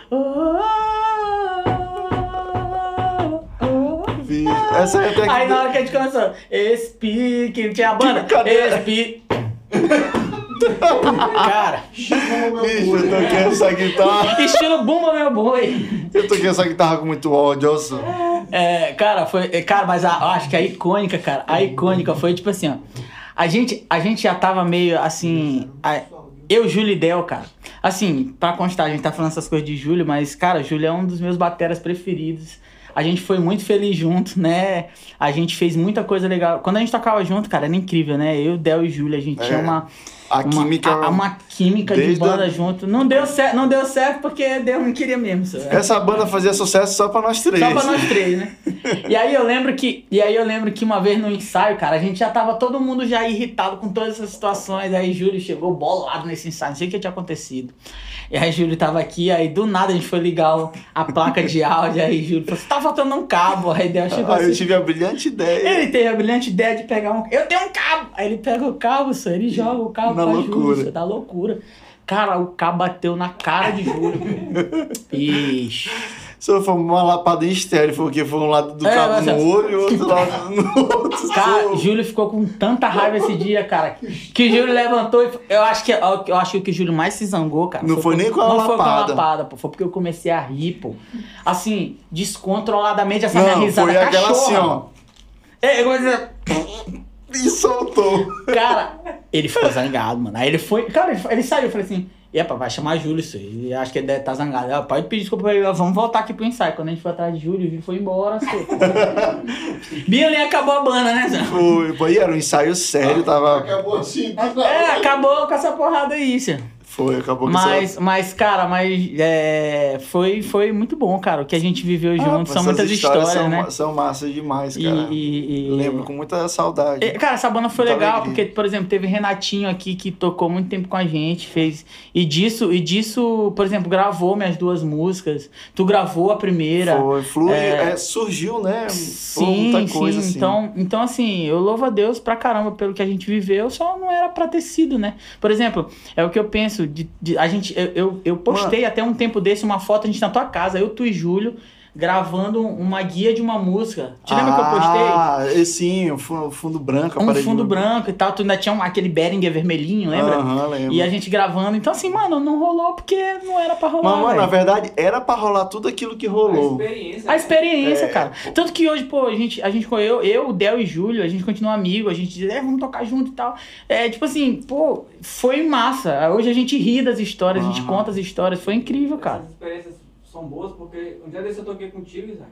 Essa aí até que. Aí na hora que a gente começou, Espi, que tinha a banda, Cadê? Cara, Bicho, eu toquei essa guitarra. [LAUGHS] estilo Bumba Meu Boi. Eu toquei essa guitarra com muito ódio, olha só. É, cara, foi. é, Cara, mas a, eu acho que a icônica, cara, a icônica foi tipo assim, ó. A gente, a gente já tava meio assim. a- eu, Júlio e Del, cara. Assim, pra constar, a gente tá falando essas coisas de Júlio, mas, cara, Júlio é um dos meus bateras preferidos. A gente foi muito feliz junto, né? A gente fez muita coisa legal. Quando a gente tocava junto, cara, era incrível, né? Eu, Del e Júlia, a gente É. tinha uma, A uma, química. a- uma química de banda a- junto. Não deu certo, não deu certo porque Deus não queria mesmo. só. Essa banda fazia sucesso só pra nós três. Só pra nós três, né? E aí eu lembro que, e aí eu lembro que uma vez no ensaio, cara, a gente já tava todo mundo já irritado com todas essas situações. Aí Júlio chegou bolado nesse ensaio, não sei o que tinha acontecido. E aí Júlio tava aqui, aí do nada a gente foi ligar a placa de áudio, aí Júlio falou: "Você tá faltando um cabo". Aí Deus chegou Aí eu assim. tive a brilhante ideia. Ele teve a brilhante ideia de pegar um. Eu tenho um cabo! Aí ele pega o cabo, só, ele joga o cabo Na pra loucura. Júlio, só, da loucura. Cara, o cabo bateu na cara de Júlio. [LAUGHS] Ixi. Só foi uma lapada em estéreo, foi o quê? Foi um lado do É, cabo no olho e outro lado no outro. Cara, Só- Júlio ficou com tanta raiva esse dia, cara, que o Júlio levantou e eu acho que eu acho que o que o Júlio mais se zangou, cara. Não foi nem com a Não foi com a lapada. lapada, pô, foi porque eu comecei a rir, pô. Assim, descontroladamente essa minha Não, risada foi aquela cachorra. assim, ó. É, eu vou dizer, E soltou. Cara, ele ficou zangado, mano. Aí ele foi. Cara, ele, ele saiu. Eu falei assim: Epa, vai chamar Júlio isso. Eu Acho que ele deve estar zangado. Ela, pode pedir desculpa pra ele. Vamos voltar aqui pro ensaio. Quando a gente foi atrás de Júlio, o Júlio foi embora. Assim. [LAUGHS] Bia nem acabou a banda, né, Zé? Foi, foi, era um ensaio sério, tava. Acabou assim. É, acabou com essa porrada aí, Zé. Foi, acabou que Mas, mas, cara, mas é, foi, foi muito bom, cara. O que a gente viveu junto. São muitas histórias, são, né? São massas demais, E, cara. e- e- Lembro com muita saudade. É, Cara, essa banda foi legal, alegria. porque, por exemplo, teve Renatinho aqui que tocou muito tempo com a gente, fez. E disso, e disso, por exemplo, gravou minhas duas músicas. Tu gravou a primeira. Foi, flui, É. é, surgiu, né? Sim, muita sim. coisa assim. Então, então, assim, eu louvo a Deus pra caramba pelo que a gente viveu, só não era pra ter sido, né? Por exemplo, é o que eu penso, de, de- a gente, eu, eu, eu postei até um tempo desse uma foto, a gente na tua casa, eu, tu e Júlio, gravando uma guia de uma música. Te lembra que eu postei? Ah, sim, o fundo, fundo branco. a Um fundo de- branco e tal, tu ainda tinha um- aquele Behringer vermelhinho, lembra? Aham, lembro. E a gente gravando. Então, assim, mano, não rolou porque não era pra rolar. Mas, mano, na verdade, era pra rolar tudo aquilo que A rolou. experiência. A experiência, É, cara. Tanto que hoje, pô, a gente, a gente eu, eu, o Del e Júlio, a gente continua amigo, a gente diz, é, vamos tocar junto e tal. É, tipo assim, pô, foi massa. Hoje a gente ri das histórias, a gente conta as histórias, foi incrível, cara. Essas experiências são boas porque um dia desse eu toquei contigo, Isaac.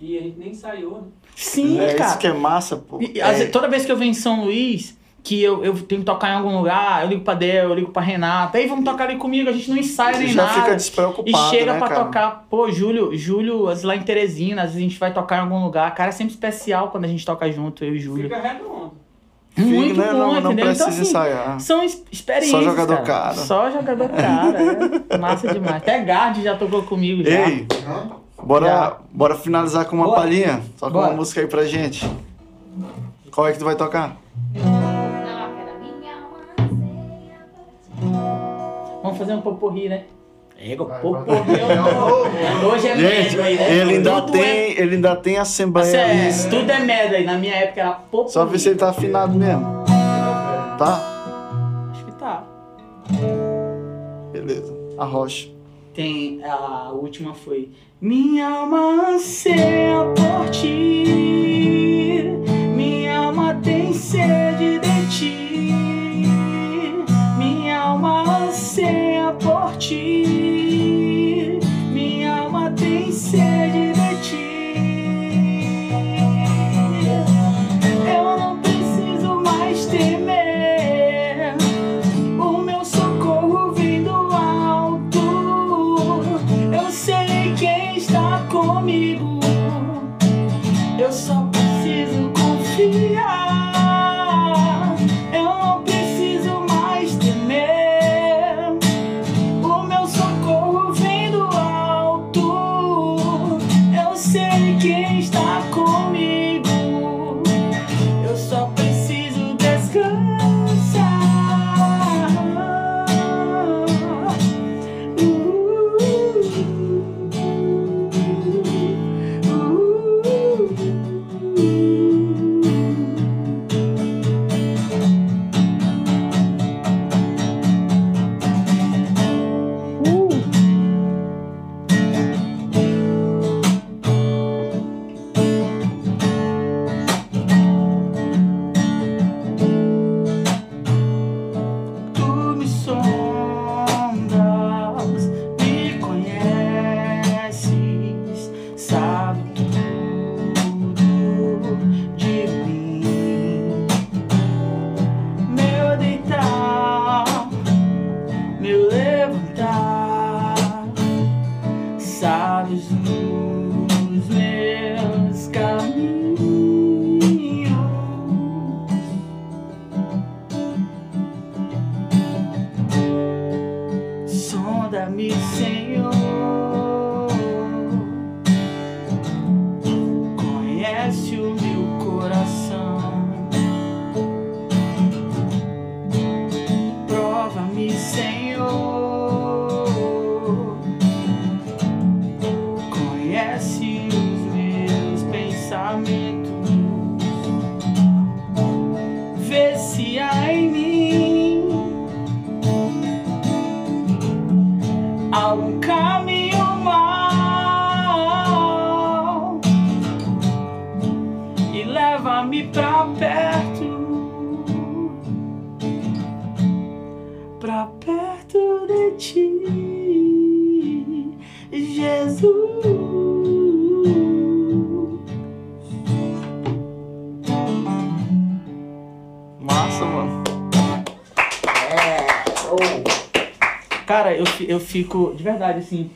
E a gente nem ensaiou, né? Sim, é cara. isso que é massa, pô. E, É, toda vez que eu venho em São Luís, que eu, eu tenho que tocar em algum lugar, eu ligo pra Del, eu ligo pra Renata, aí vamos tocar ali comigo, a gente não ensaia nem já nada. fica E despreocupado, chega né, pra cara? tocar, pô, Júlio, Júlio, às vezes lá em Teresina, às vezes a gente vai tocar em algum lugar. Cara, é sempre especial quando a gente toca junto, eu e Júlio. Fica redondo. Muito Fica, né? bom, não, não entendeu? precisa então, assim, ensaiar. são experiências. Só jogador cara. cara. Só jogador cara, é. Massa demais. Até Gard já tocou comigo já. Ei, bora, Já. bora finalizar com uma Bora. palhinha? Toca Bora. uma música aí pra gente. Qual é que tu vai tocar? Não. Vamos fazer um poporri, né? Ego, poporri. vai. eu- Hoje é Gente, medley, né? ele ainda, Tudo tem, É... ele ainda tem assembleia. Sério, tudo é medley. Na minha época era poporri. Só ver se ele tá afinado mesmo. Tá? Acho que tá. Beleza. A rocha. Tem a última foi Minha alma anseia por ti Cara, eu, eu fico, de verdade, assim.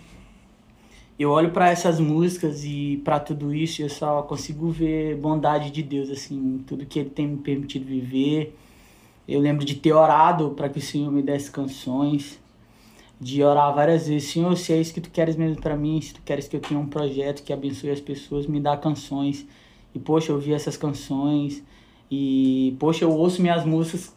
Eu olho pra essas músicas e pra tudo isso e eu só consigo ver bondade de Deus, assim, tudo que Ele tem me permitido viver. Eu lembro de ter orado para que o Senhor me desse canções, de orar várias vezes: Senhor, se é isso que tu queres mesmo pra mim, se tu queres que eu tenha um projeto que abençoe as pessoas, me dá canções. E, poxa, eu ouvi essas canções e, poxa, eu ouço minhas músicas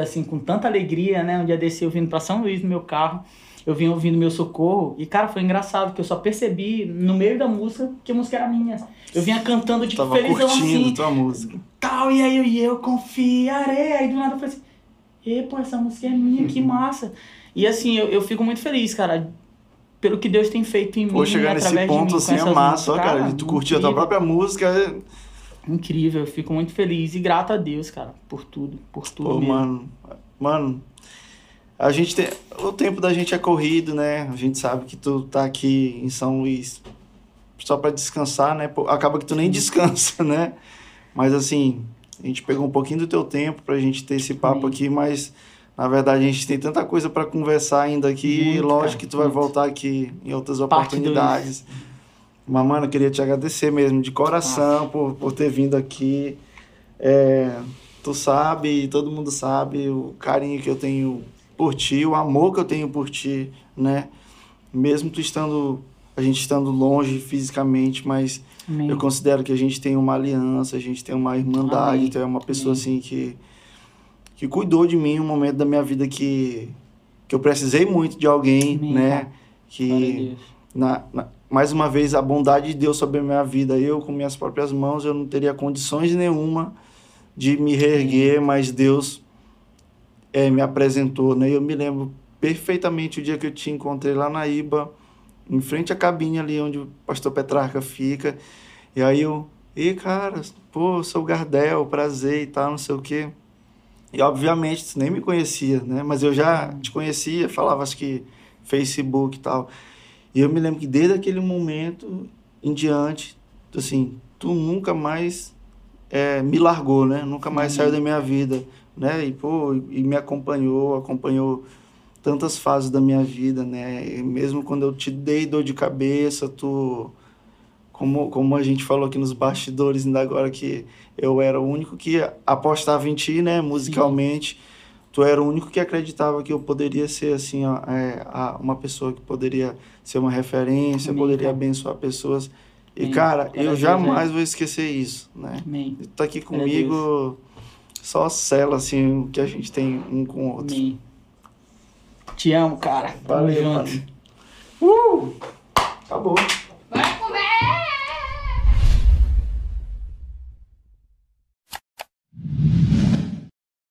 assim, com tanta alegria, né? Um dia desse eu vindo pra São Luís no meu carro, eu vim ouvindo meu socorro, e cara, foi engraçado, que eu só percebi no meio da música que a música era minha. Eu vinha cantando, tipo, Tava felizão curtindo assim, tua música. tal, e aí eu, e eu confiarei. Aí do nada eu falei assim, e pô, essa música é minha, que massa. E assim, eu, eu fico muito feliz, cara, pelo que Deus tem feito em Pô, mim, chegar nesse mim, ponto com assim é massa, ó, cara. de Tu curtir a tua própria música. é- Incrível, eu fico muito feliz e grato a Deus, cara, por tudo, por tudo Pô, mesmo. mano. Mano. A gente tem. O tempo da gente é corrido, né? A gente sabe que tu tá aqui em São Luís só pra descansar, né? Acaba que tu nem descansa, [LAUGHS] né? Mas assim, a gente pegou um pouquinho do teu tempo pra gente ter esse papo Amém. aqui, mas na verdade a gente tem tanta coisa pra conversar ainda aqui. Muito, Lógico cara, que tu vai muito. voltar aqui em outras Parte oportunidades. Mas, eu queria te agradecer mesmo, de coração, por, por ter vindo aqui. É, tu sabe, todo mundo sabe o carinho que eu tenho por ti, o amor que eu tenho por ti, né? Mesmo tu estando, a gente estando longe fisicamente, mas Amém. eu considero que a gente tem uma aliança, a gente tem uma irmandade, Amém. tu é uma pessoa Amém. assim que que cuidou de mim em um momento da minha vida que que eu precisei muito de alguém, né? Que na, na- mais uma vez a bondade de Deus sobre a minha vida. Eu com minhas próprias mãos eu não teria condições nenhuma de me reerguer, mas Deus eh, me apresentou, né? Eu me lembro perfeitamente o dia que eu te encontrei lá na Iba, em frente à cabine ali onde o pastor Petrarca fica. E aí eu, e cara, pô, sou o Gardel, prazer e tal, não sei o quê. E obviamente tu nem me conhecia, né? Mas eu já te conhecia, falava acho que Facebook e tal. E eu me lembro que desde aquele momento em diante, assim, tu nunca mais eh, me largou, né? Nunca mais Amém. saiu da minha vida, né? E, pô, e me acompanhou, acompanhou tantas fases da minha vida, né? E mesmo quando eu te dei dor de cabeça, tu... Como, como a gente falou aqui nos bastidores ainda agora, que eu era o único que apostava em ti, né? Musicalmente. Tu era o único que acreditava que eu poderia ser, assim, ó, é, a- uma pessoa que poderia ser uma referência, Amém, poderia abençoar pessoas. E, Amém. cara, a eu jamais né? vou esquecer isso, né? Amém. Tu tá aqui a comigo, só sela, assim, o que a gente tem um com o outro. Amém. Te amo, cara. Tamo Valeu, junto. mano. Uh! Acabou.